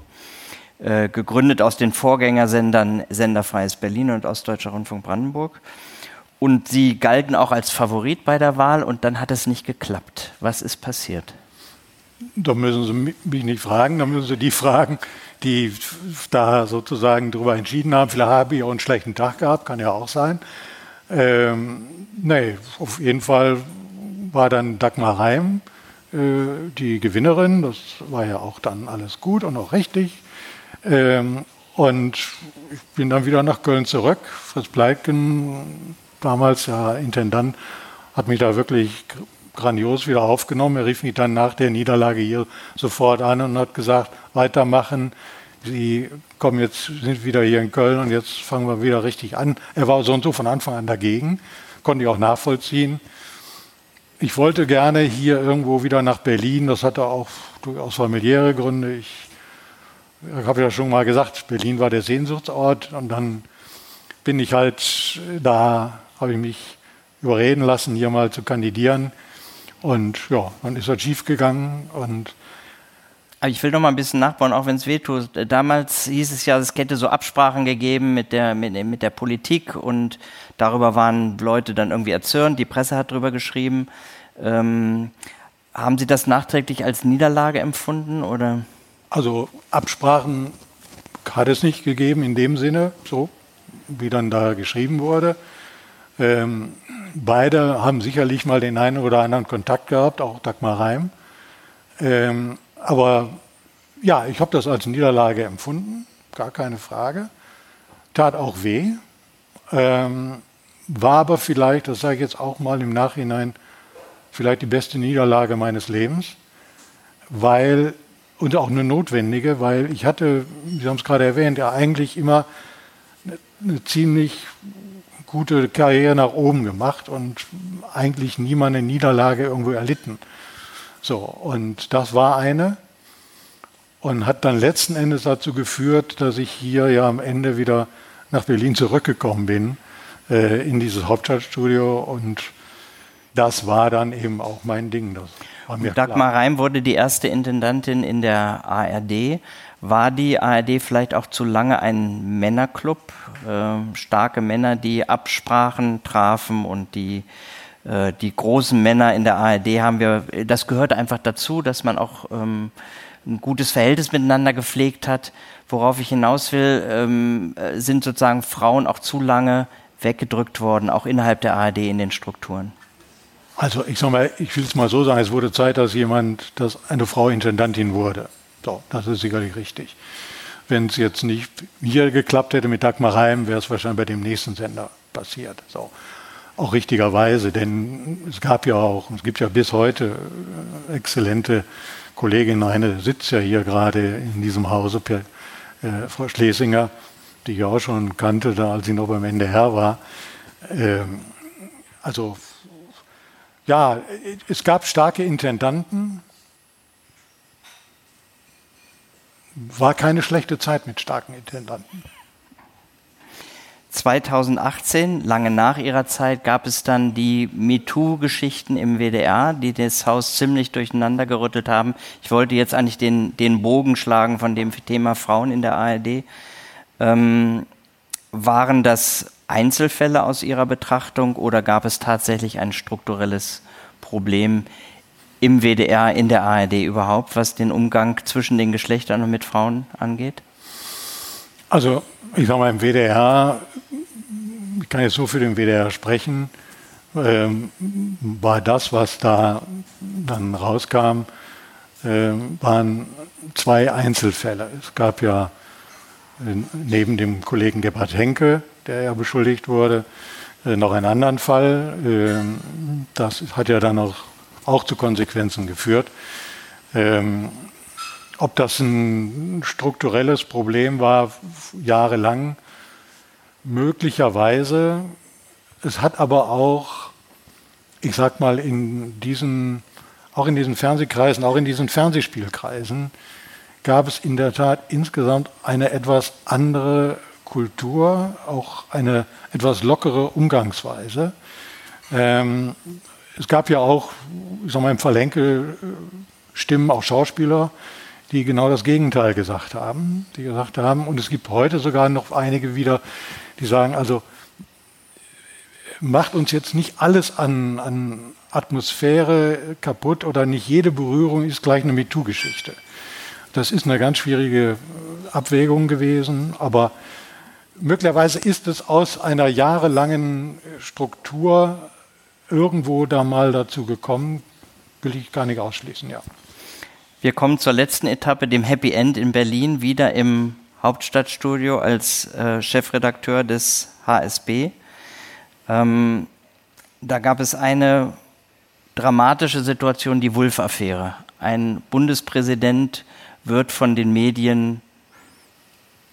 Äh, gegründet aus den Vorgängersendern Senderfreies Berlin und Ostdeutscher Rundfunk Brandenburg. Und Sie galten auch als Favorit bei der Wahl und dann hat es nicht geklappt. Was ist passiert? Da müssen Sie mich nicht fragen, da müssen Sie die fragen, die da sozusagen darüber entschieden haben. Vielleicht habe ich auch einen schlechten Tag gehabt, kann ja auch sein. Ähm, nee, auf jeden Fall war dann Dagmar Reim äh, die Gewinnerin. Das war ja auch dann alles gut und auch richtig. Ähm, und ich bin dann wieder nach Köln zurück. Fritz Pleitgen, damals ja Intendant, hat mich da wirklich grandios wieder aufgenommen. Er rief mich dann nach der Niederlage hier sofort an und hat gesagt, weitermachen. Sie kommen jetzt, sind wieder hier in Köln und jetzt fangen wir wieder richtig an. Er war so und so von Anfang an dagegen, konnte ich auch nachvollziehen. Ich wollte gerne hier irgendwo wieder nach Berlin. Das hatte auch durchaus familiäre Gründe. Ich, ich habe ja schon mal gesagt, Berlin war der Sehnsuchtsort. Und dann bin ich halt da, habe ich mich überreden lassen, hier mal zu kandidieren. Und ja, dann ist das schief gegangen. Und aber ich will noch mal ein bisschen nachbauen, auch wenn es wehtut. Damals hieß es ja, es hätte so Absprachen gegeben mit der, mit, mit der Politik und darüber waren Leute dann irgendwie erzürnt. Die Presse hat darüber geschrieben. Ähm, haben Sie das nachträglich als Niederlage empfunden oder? Also Absprachen hat es nicht gegeben in dem Sinne, so wie dann da geschrieben wurde. Ähm, beide haben sicherlich mal den einen oder anderen Kontakt gehabt, auch Dagmar Reim. Ähm, aber ja, ich habe das als Niederlage empfunden, gar keine Frage. Tat auch weh. Ähm, war aber vielleicht, das sage ich jetzt auch mal im Nachhinein, vielleicht die beste Niederlage meines Lebens, weil, und auch eine notwendige, weil ich hatte, Sie haben es gerade erwähnt, ja eigentlich immer eine, ziemlich gute Karriere nach oben gemacht und eigentlich niemand eine Niederlage irgendwo erlitten. So, und das war eine und hat dann letzten Endes dazu geführt, dass ich hier ja am Ende wieder nach Berlin zurückgekommen bin, äh, in dieses Hauptstadtstudio und das war dann eben auch mein Ding. Dagmar Reim wurde die erste Intendantin in der ARD. War die ARD vielleicht auch zu lange ein Männerclub? Äh, starke Männer, die Absprachen trafen und die, äh, die großen Männer in der ARD haben wir, das gehört einfach dazu, dass man auch ähm, ein gutes Verhältnis miteinander gepflegt hat. Worauf ich hinaus will, ähm, äh, sind sozusagen Frauen auch zu lange weggedrückt worden, auch innerhalb der ARD in den Strukturen. Also ich sage mal, ich will es mal so sagen, es wurde Zeit, dass jemand, dass eine Frau Intendantin wurde. So, das ist sicherlich richtig. Wenn es jetzt nicht hier geklappt hätte mit Dagmar Reim, wäre es wahrscheinlich bei dem nächsten Sender passiert. So. Auch richtigerweise, denn es gab ja auch, es gibt ja bis heute äh, exzellente Kolleginnen. Eine sitzt ja hier gerade in diesem Hause, äh, Frau Schlesinger, die ich auch schon kannte, da, als sie noch beim NDR war. Ähm, also ja, es gab starke Intendanten. War keine schlechte Zeit mit starken Intendanten. 2018, lange nach ihrer Zeit, gab es dann die MeToo-Geschichten im WDR, die das Haus ziemlich durcheinander gerüttelt haben. Ich wollte jetzt eigentlich den, den Bogen schlagen von dem Thema Frauen in der ARD. Ähm, waren das Einzelfälle aus Ihrer Betrachtung oder gab es tatsächlich ein strukturelles Problem im WDR, in der ARD überhaupt, was den Umgang zwischen den Geschlechtern und mit Frauen angeht? Also, ich sage mal, im WDR, ich kann jetzt so für den WDR sprechen, ähm, war das, was da dann rauskam, äh, waren zwei Einzelfälle. Es gab ja neben dem Kollegen Gebhard Henke, der ja beschuldigt wurde, äh, noch einen anderen Fall. Ähm, das hat ja dann auch, auch zu Konsequenzen geführt. Ähm, ob das ein strukturelles Problem war, jahrelang, möglicherweise. Es hat aber auch, ich sag mal, in diesen, auch in diesen Fernsehkreisen, auch in diesen Fernsehspielkreisen, gab es in der Tat insgesamt eine etwas andere Kultur, auch eine etwas lockere Umgangsweise. Ähm, es gab ja auch, ich sag mal, im Verlenke äh, Stimmen, auch Schauspieler, die genau das Gegenteil gesagt haben, die gesagt haben, und es gibt heute sogar noch einige wieder, die sagen, also macht uns jetzt nicht alles an, an Atmosphäre kaputt oder nicht jede Berührung ist gleich eine MeToo-Geschichte. Das ist eine ganz schwierige Abwägung gewesen, aber möglicherweise ist es aus einer jahrelangen Struktur irgendwo da mal dazu gekommen, will ich gar nicht ausschließen, ja. Wir kommen zur letzten Etappe, dem Happy End in Berlin, wieder im Hauptstadtstudio als äh, Chefredakteur des HSB. Ähm, da gab es eine dramatische Situation, die Wulff-Affäre. Ein Bundespräsident wird von den Medien,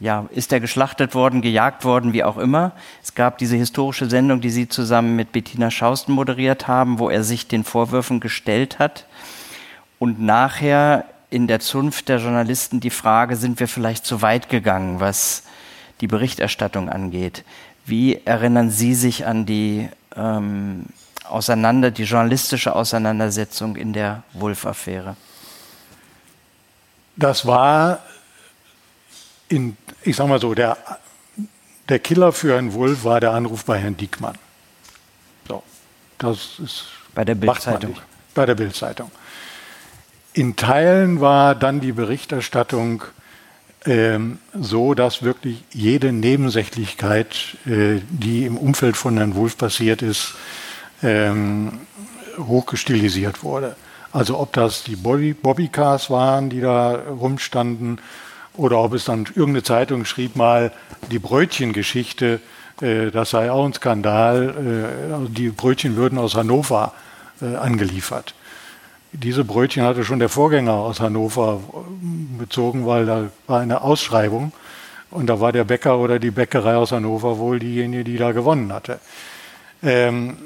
ja, ist er geschlachtet worden, gejagt worden, wie auch immer. Es gab diese historische Sendung, die Sie zusammen mit Bettina Schausten moderiert haben, wo er sich den Vorwürfen gestellt hat. Und nachher in der Zunft der Journalisten die Frage, sind wir vielleicht zu weit gegangen, was die Berichterstattung angeht? Wie erinnern Sie sich an die ähm, auseinander, die journalistische Auseinandersetzung in der Wulff-Affäre? Das war, in, ich sag mal so, der, der Killer für Herrn Wulff war der Anruf bei Herrn Diekmann. So, das ist bei der Bildzeitung. Bei der Bildzeitung. In Teilen war dann die Berichterstattung ähm, so, dass wirklich jede Nebensächlichkeit, äh, die im Umfeld von Herrn Wulff passiert ist, ähm, hochgestilisiert wurde. Also ob das die Bobby, Bobbycars waren, die da rumstanden, oder ob es dann irgendeine Zeitung schrieb mal die Brötchengeschichte, äh, das sei auch ein Skandal, äh, also die Brötchen würden aus Hannover äh, angeliefert. Diese Brötchen hatte schon der Vorgänger aus Hannover äh, bezogen, weil da war eine Ausschreibung und da war der Bäcker oder die Bäckerei aus Hannover wohl diejenige, die da gewonnen hatte. Ähm,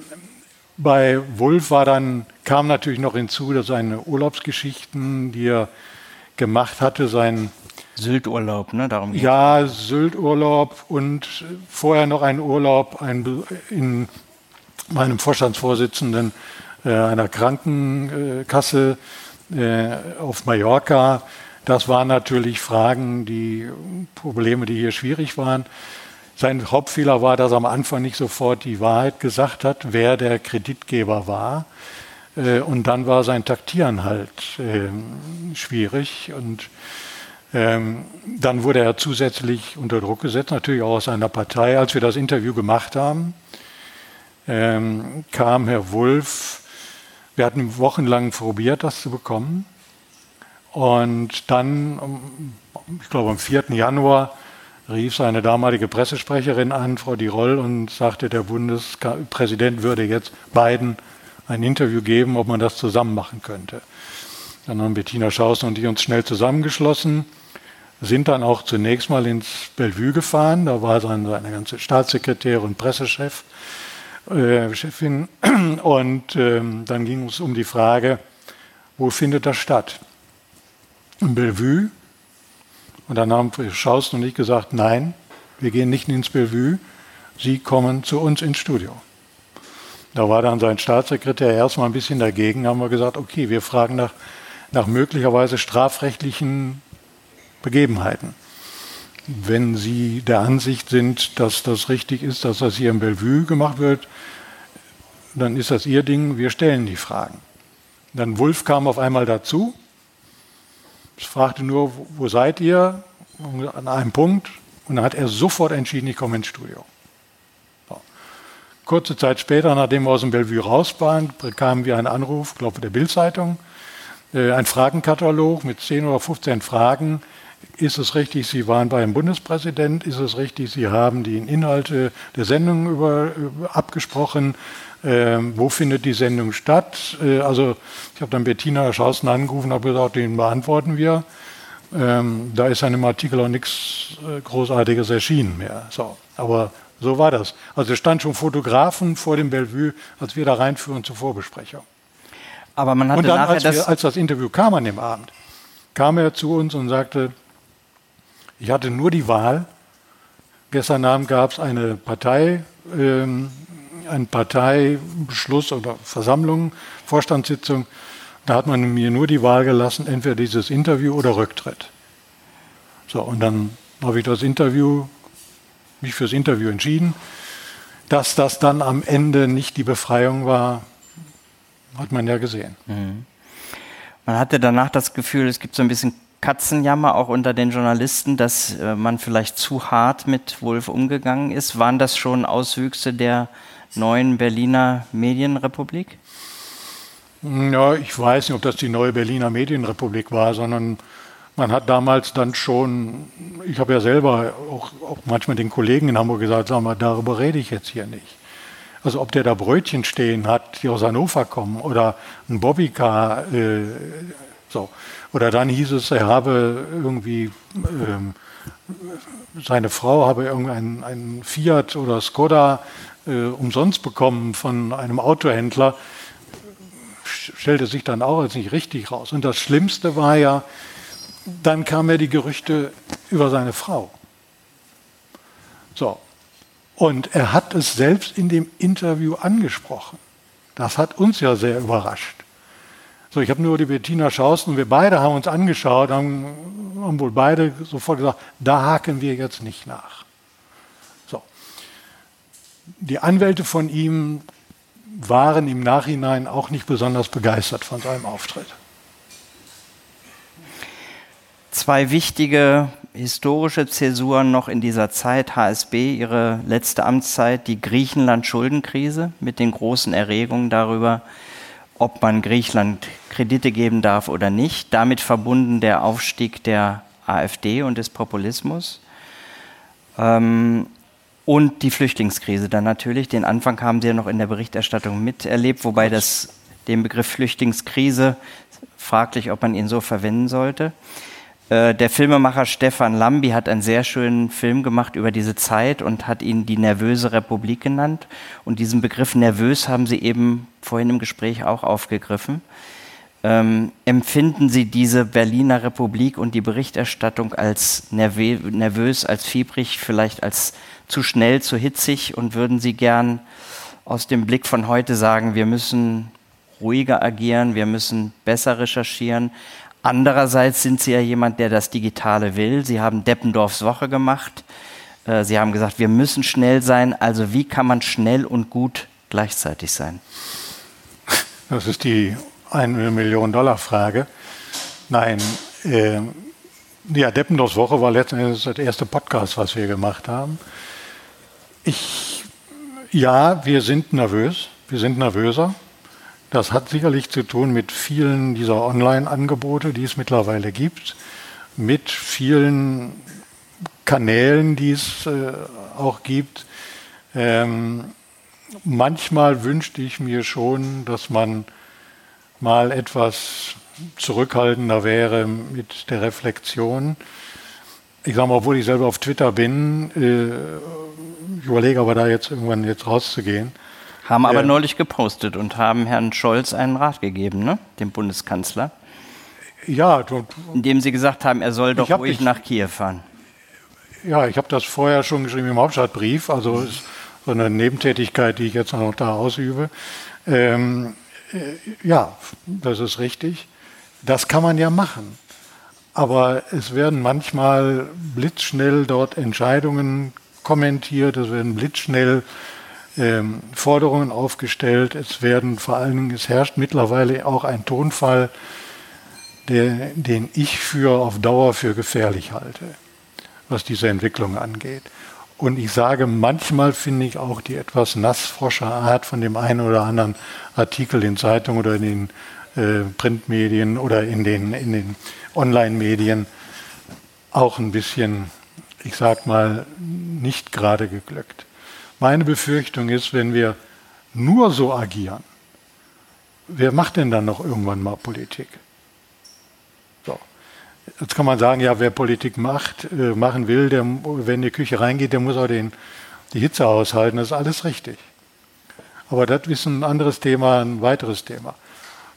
bei Wulff war dann, kam natürlich noch hinzu, dass seine Urlaubsgeschichten, die er gemacht hatte, sein Sylt-Urlaub, ne? Darum geht's. Ja, Sylt-Urlaub und vorher noch ein Urlaub ein, in meinem Vorstandsvorsitzenden äh, einer Krankenkasse äh, auf Mallorca. Das waren natürlich Fragen, die Probleme, die hier schwierig waren. Sein Hauptfehler war, dass er am Anfang nicht sofort die Wahrheit gesagt hat, wer der Kreditgeber war. Äh, und dann war sein Taktieren halt äh, schwierig. Und ähm, dann wurde er zusätzlich unter Druck gesetzt, natürlich auch aus seiner Partei. Als wir das Interview gemacht haben, ähm, kam Herr Wulff. Wir hatten wochenlang probiert, das zu bekommen. Und dann, ich glaube am 4. Januar, rief seine damalige Pressesprecherin an, Frau Diroll, und sagte, der Bundespräsident würde jetzt Biden ein Interview geben, ob man das zusammen machen könnte. Dann haben Bettina Schausen und ich uns schnell zusammengeschlossen, sind dann auch zunächst mal ins Bellevue gefahren. Da war dann seine ganze Staatssekretär und Pressechef, äh, Chefin. Und ähm, dann ging es um die Frage, wo findet das statt? In Bellevue und dann haben Schausten und ich gesagt, nein, wir gehen nicht ins Bellevue, Sie kommen zu uns ins Studio. Da war dann sein Staatssekretär erstmal ein bisschen dagegen, haben wir gesagt, okay, wir fragen nach, nach möglicherweise strafrechtlichen Begebenheiten. Wenn Sie der Ansicht sind, dass das richtig ist, dass das hier im Bellevue gemacht wird, dann ist das Ihr Ding, wir stellen die Fragen. Dann Wulf kam auf einmal dazu fragte nur, wo seid ihr? An einem Punkt. Und dann hat er sofort entschieden, ich komme ins Studio. Kurze Zeit später, nachdem wir aus dem Bellevue raus waren, bekamen wir einen Anruf, glaube der Bildzeitung, äh, ein Fragenkatalog mit 10 oder 15 Fragen. Ist es richtig, Sie waren beim Bundespräsident? Ist es richtig, Sie haben die Inhalte der Sendung über abgesprochen? Ähm, wo findet die Sendung statt? Äh, also ich habe dann Bettina Schausen angerufen und habe gesagt, den beantworten wir. Ähm, da ist an dem Artikel auch nichts äh, Großartiges erschienen mehr. So, aber so war das. Also es stand schon Fotografen vor dem Bellevue, als wir da reinführen zur Vorbesprechung. Aber man hatte und dann, nachher als, das wir, als das Interview kam an dem Abend, kam er zu uns und sagte, ich hatte nur die Wahl. Gestern Abend gab es eine Partei, ähm, einen Parteibeschluss oder Versammlung, Vorstandssitzung, da hat man mir nur die Wahl gelassen, entweder dieses Interview oder Rücktritt. So, und dann habe ich das Interview, mich fürs Interview entschieden. Dass das dann am Ende nicht die Befreiung war, hat man ja gesehen. Mhm. Man hatte danach das Gefühl, es gibt so ein bisschen Katzenjammer auch unter den Journalisten, dass äh, man vielleicht zu hart mit Wolf umgegangen ist. Waren das schon Auswüchse der neuen Berliner Medienrepublik? Ja, ich weiß nicht, ob das die neue Berliner Medienrepublik war, sondern man hat damals dann schon, ich habe ja selber auch, auch, manchmal den Kollegen in Hamburg gesagt, sag mal, darüber rede ich jetzt hier nicht. Also ob der da Brötchen stehen hat, die aus Hannover kommen oder ein Bobbycar, äh, so. Oder dann hieß es, er habe irgendwie, ähm, seine Frau habe irgendein Fiat oder Skoda äh, umsonst bekommen von einem Autohändler, stellte sich dann auch als nicht richtig raus. Und das Schlimmste war ja, dann kamen ja die Gerüchte über seine Frau. So. Und er hat es selbst in dem Interview angesprochen. Das hat uns ja sehr überrascht. So, ich habe nur die Bettina Schausten und wir beide haben uns angeschaut, haben, haben wohl beide sofort gesagt, da haken wir jetzt nicht nach. Die Anwälte von ihm waren im Nachhinein auch nicht besonders begeistert von seinem Auftritt. Zwei wichtige historische Zäsuren noch in dieser Zeit. HSB, ihre letzte Amtszeit, die Griechenland-Schuldenkrise mit den großen Erregungen darüber, ob man Griechenland Kredite geben darf oder nicht. Damit verbunden der Aufstieg der AfD und des Populismus. Ähm, und die Flüchtlingskrise dann natürlich. Den Anfang haben Sie ja noch in der Berichterstattung miterlebt, wobei das den Begriff Flüchtlingskrise fraglich, ob man ihn so verwenden sollte. Äh, der Filmemacher Stefan Lambi hat einen sehr schönen Film gemacht über diese Zeit und hat ihn die nervöse Republik genannt. Und diesen Begriff nervös haben Sie eben vorhin im Gespräch auch aufgegriffen. Ähm, empfinden Sie diese Berliner Republik und die Berichterstattung als nervös, als fiebrig, vielleicht als zu schnell, zu hitzig und würden Sie gern aus dem Blick von heute sagen, wir müssen ruhiger agieren, wir müssen besser recherchieren. Andererseits sind Sie ja jemand, der das Digitale will. Sie haben Deppendorfs Woche gemacht. Äh, Sie haben gesagt, wir müssen schnell sein. Also wie kann man schnell und gut gleichzeitig sein? Das ist die 1 Million Dollar Frage. Nein, äh, ja, Deppendorfs Woche war letzten Endes das erste Podcast, was wir gemacht haben. Ich, ja, wir sind nervös. Wir sind nervöser. Das hat sicherlich zu tun mit vielen dieser Online-Angebote, die es mittlerweile gibt, mit vielen Kanälen, die es äh, auch gibt. Ähm, manchmal wünschte ich mir schon, dass man mal etwas zurückhaltender wäre mit der Reflexion. Ich sage mal, obwohl ich selber auf Twitter bin, äh, ich überlege aber da jetzt irgendwann jetzt rauszugehen. Haben aber ja. neulich gepostet und haben Herrn Scholz einen Rat gegeben, ne? dem Bundeskanzler. Ja. Du, indem sie gesagt haben, er soll doch ruhig nach Kiew fahren. Ja, ich habe das vorher schon geschrieben im Hauptstadtbrief, also so eine Nebentätigkeit, die ich jetzt noch da ausübe. Ähm, äh, ja, das ist richtig. Das kann man ja machen. Aber es werden manchmal blitzschnell dort Entscheidungen kommentiert, es werden blitzschnell ähm, Forderungen aufgestellt. Es werden vor allen Dingen, es herrscht mittlerweile auch ein Tonfall, der, den ich für auf Dauer für gefährlich halte, was diese Entwicklung angeht. Und ich sage, manchmal finde ich auch die etwas nassfrosche Art von dem einen oder anderen Artikel in Zeitungen oder in den äh, Printmedien oder in den, in den Online-Medien auch ein bisschen, ich sag mal, nicht gerade geglückt. Meine Befürchtung ist, wenn wir nur so agieren, wer macht denn dann noch irgendwann mal Politik? So. Jetzt kann man sagen, ja, wer Politik macht, äh, machen will, der, wenn in die Küche reingeht, der muss auch den, die Hitze aushalten. Das ist alles richtig. Aber das ist ein anderes Thema, ein weiteres Thema.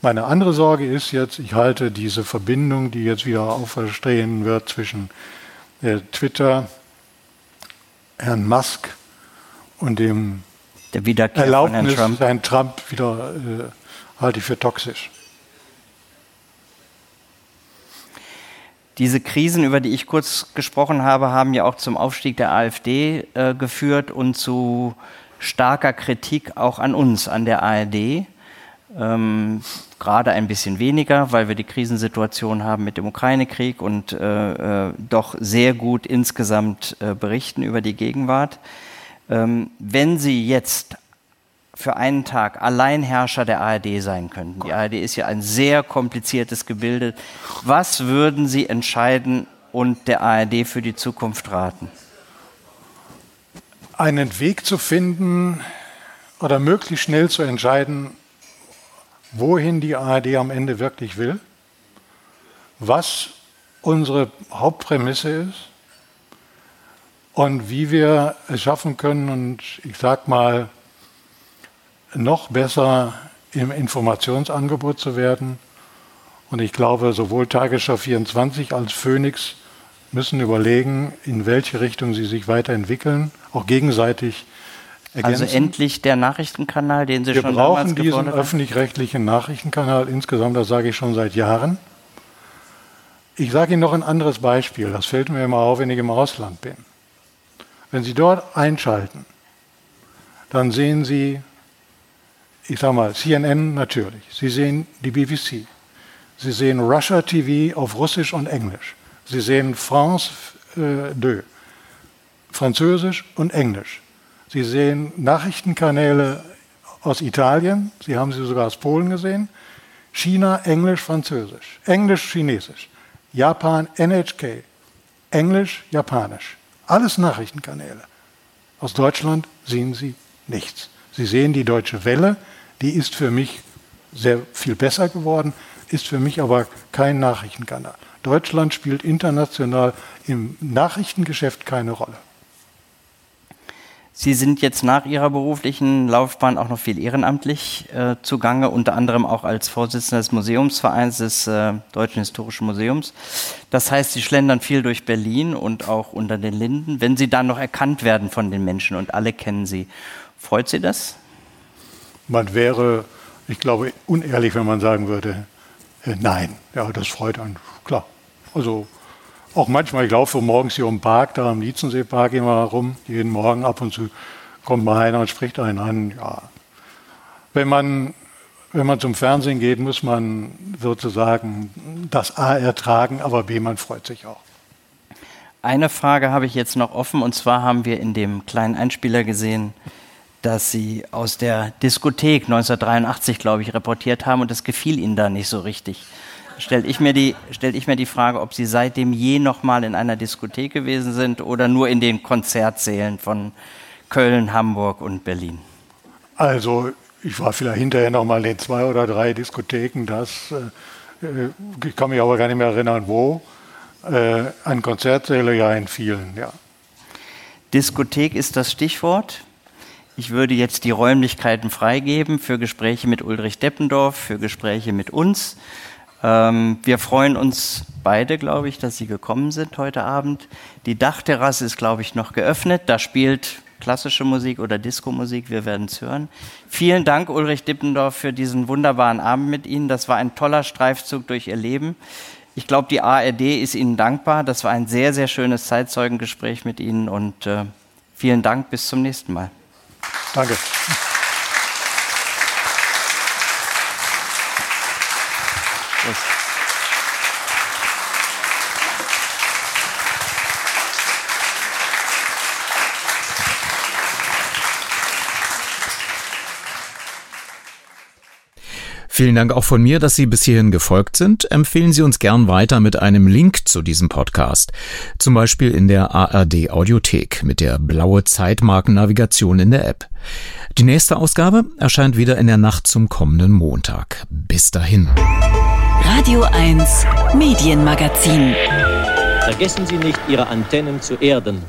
Meine andere Sorge ist jetzt, ich halte diese Verbindung, die jetzt wieder auferstehen wird zwischen äh, Twitter, Herrn Musk und dem der Wiederkehr Erlaubnis, von Trump, Herrn Trump wieder äh, halte ich für toxisch. Diese Krisen, über die ich kurz gesprochen habe, haben ja auch zum Aufstieg der AfD äh, geführt und zu starker Kritik auch an uns, an der ARD. Ähm, Gerade ein bisschen weniger, weil wir die Krisensituation haben mit dem Ukraine-Krieg und äh, äh, doch sehr gut insgesamt äh, berichten über die Gegenwart. Ähm, wenn Sie jetzt für einen Tag Alleinherrscher der ARD sein könnten, die ARD ist ja ein sehr kompliziertes Gebilde, was würden Sie entscheiden und der ARD für die Zukunft raten? Einen Weg zu finden oder möglichst schnell zu entscheiden, wohin die ARD am Ende wirklich will, was unsere Hauptprämisse ist und wie wir es schaffen können, und ich sage mal, noch besser im Informationsangebot zu werden. Und ich glaube, sowohl Tagesschau 24 als Phoenix müssen überlegen, in welche Richtung sie sich weiterentwickeln, auch gegenseitig ergänzen. Also endlich der Nachrichtenkanal, den Sie Wir schon brauchen damals diesen gefordert haben? öffentlich-rechtlichen Nachrichtenkanal insgesamt, das sage ich schon seit Jahren. Ich sage Ihnen noch ein anderes Beispiel, das fällt mir immer auf, wenn ich im Ausland bin. Wenn Sie dort einschalten, dann sehen Sie, ich sage mal, CNN natürlich, Sie sehen die BBC, Sie sehen Russia TV auf Russisch und Englisch, Sie sehen France äh, 2, Französisch und Englisch. Sie sehen Nachrichtenkanäle aus Italien, Sie haben sie sogar aus Polen gesehen, China, Englisch, Französisch, Englisch, Chinesisch, Japan, NHK, Englisch, Japanisch. Alles Nachrichtenkanäle. Aus Deutschland sehen Sie nichts. Sie sehen die Deutsche Welle, die ist für mich sehr viel besser geworden, ist für mich aber kein Nachrichtenkanal. Deutschland spielt international im Nachrichtengeschäft keine Rolle. Sie sind jetzt nach Ihrer beruflichen Laufbahn auch noch viel ehrenamtlich äh, zugange, unter anderem auch als Vorsitzender des Museumsvereins des äh, Deutschen Historischen Museums. Das heißt, Sie schlendern viel durch Berlin und auch unter den Linden. Wenn Sie dann noch erkannt werden von den Menschen und alle kennen Sie, freut Sie das? Man wäre ich glaube, unehrlich, wenn man sagen würde, äh, nein. Ja, das freut einen, klar. Also auch manchmal, ich laufe morgens hier den Park, da am Lietzenseepark immer rum, jeden Morgen ab und zu kommt mal einer und spricht einen an. Ja. Wenn man, wenn man zum Fernsehen geht, muss man sozusagen das A ertragen, aber B, man freut sich auch. Eine Frage habe ich jetzt noch offen und zwar haben wir in dem kleinen Einspieler gesehen, dass Sie aus der Diskothek 1983, glaube ich, reportiert haben und das gefiel Ihnen da nicht so richtig. Stelle ich, mir die, stell ich mir die Frage, ob Sie seitdem je noch mal in einer Diskothek gewesen sind oder nur in den Konzertsälen von Köln, Hamburg und Berlin. Also ich war vielleicht hinterher noch mal in zwei oder drei Diskotheken, das äh, äh, ich kann mich aber gar nicht mehr erinnern, wo. Äh, an Konzertsäle ja in vielen, ja. Diskothek ist das Stichwort. Ich würde jetzt die Räumlichkeiten freigeben für Gespräche mit Ulrich Deppendorf, für Gespräche mit uns. Ähm, wir freuen uns beide, glaube ich, dass Sie gekommen sind heute Abend. Die Dachterrasse ist, glaube ich, noch geöffnet. Da spielt klassische Musik oder Disco-Musik. Wir werden es hören. Vielen Dank, Ulrich Deppendorf, für diesen wunderbaren Abend mit Ihnen. Das war ein toller Streifzug durch Ihr Leben. Ich glaube, die ARD ist Ihnen dankbar. Das war ein sehr, sehr schönes Zeitzeugengespräch mit Ihnen und äh, vielen Dank. Bis zum nächsten Mal. Danke. Vielen Dank auch von mir, dass Sie bis hierhin gefolgt sind. Empfehlen Sie uns gern weiter mit einem Link zu diesem Podcast. Zum Beispiel in der ARD Audiothek mit der blaue Zeitmarkennavigation in der App. Die nächste Ausgabe erscheint wieder in der Nacht zum kommenden Montag. Bis dahin. Radio 1 Medienmagazin. Vergessen Sie nicht, Ihre Antennen zu erden.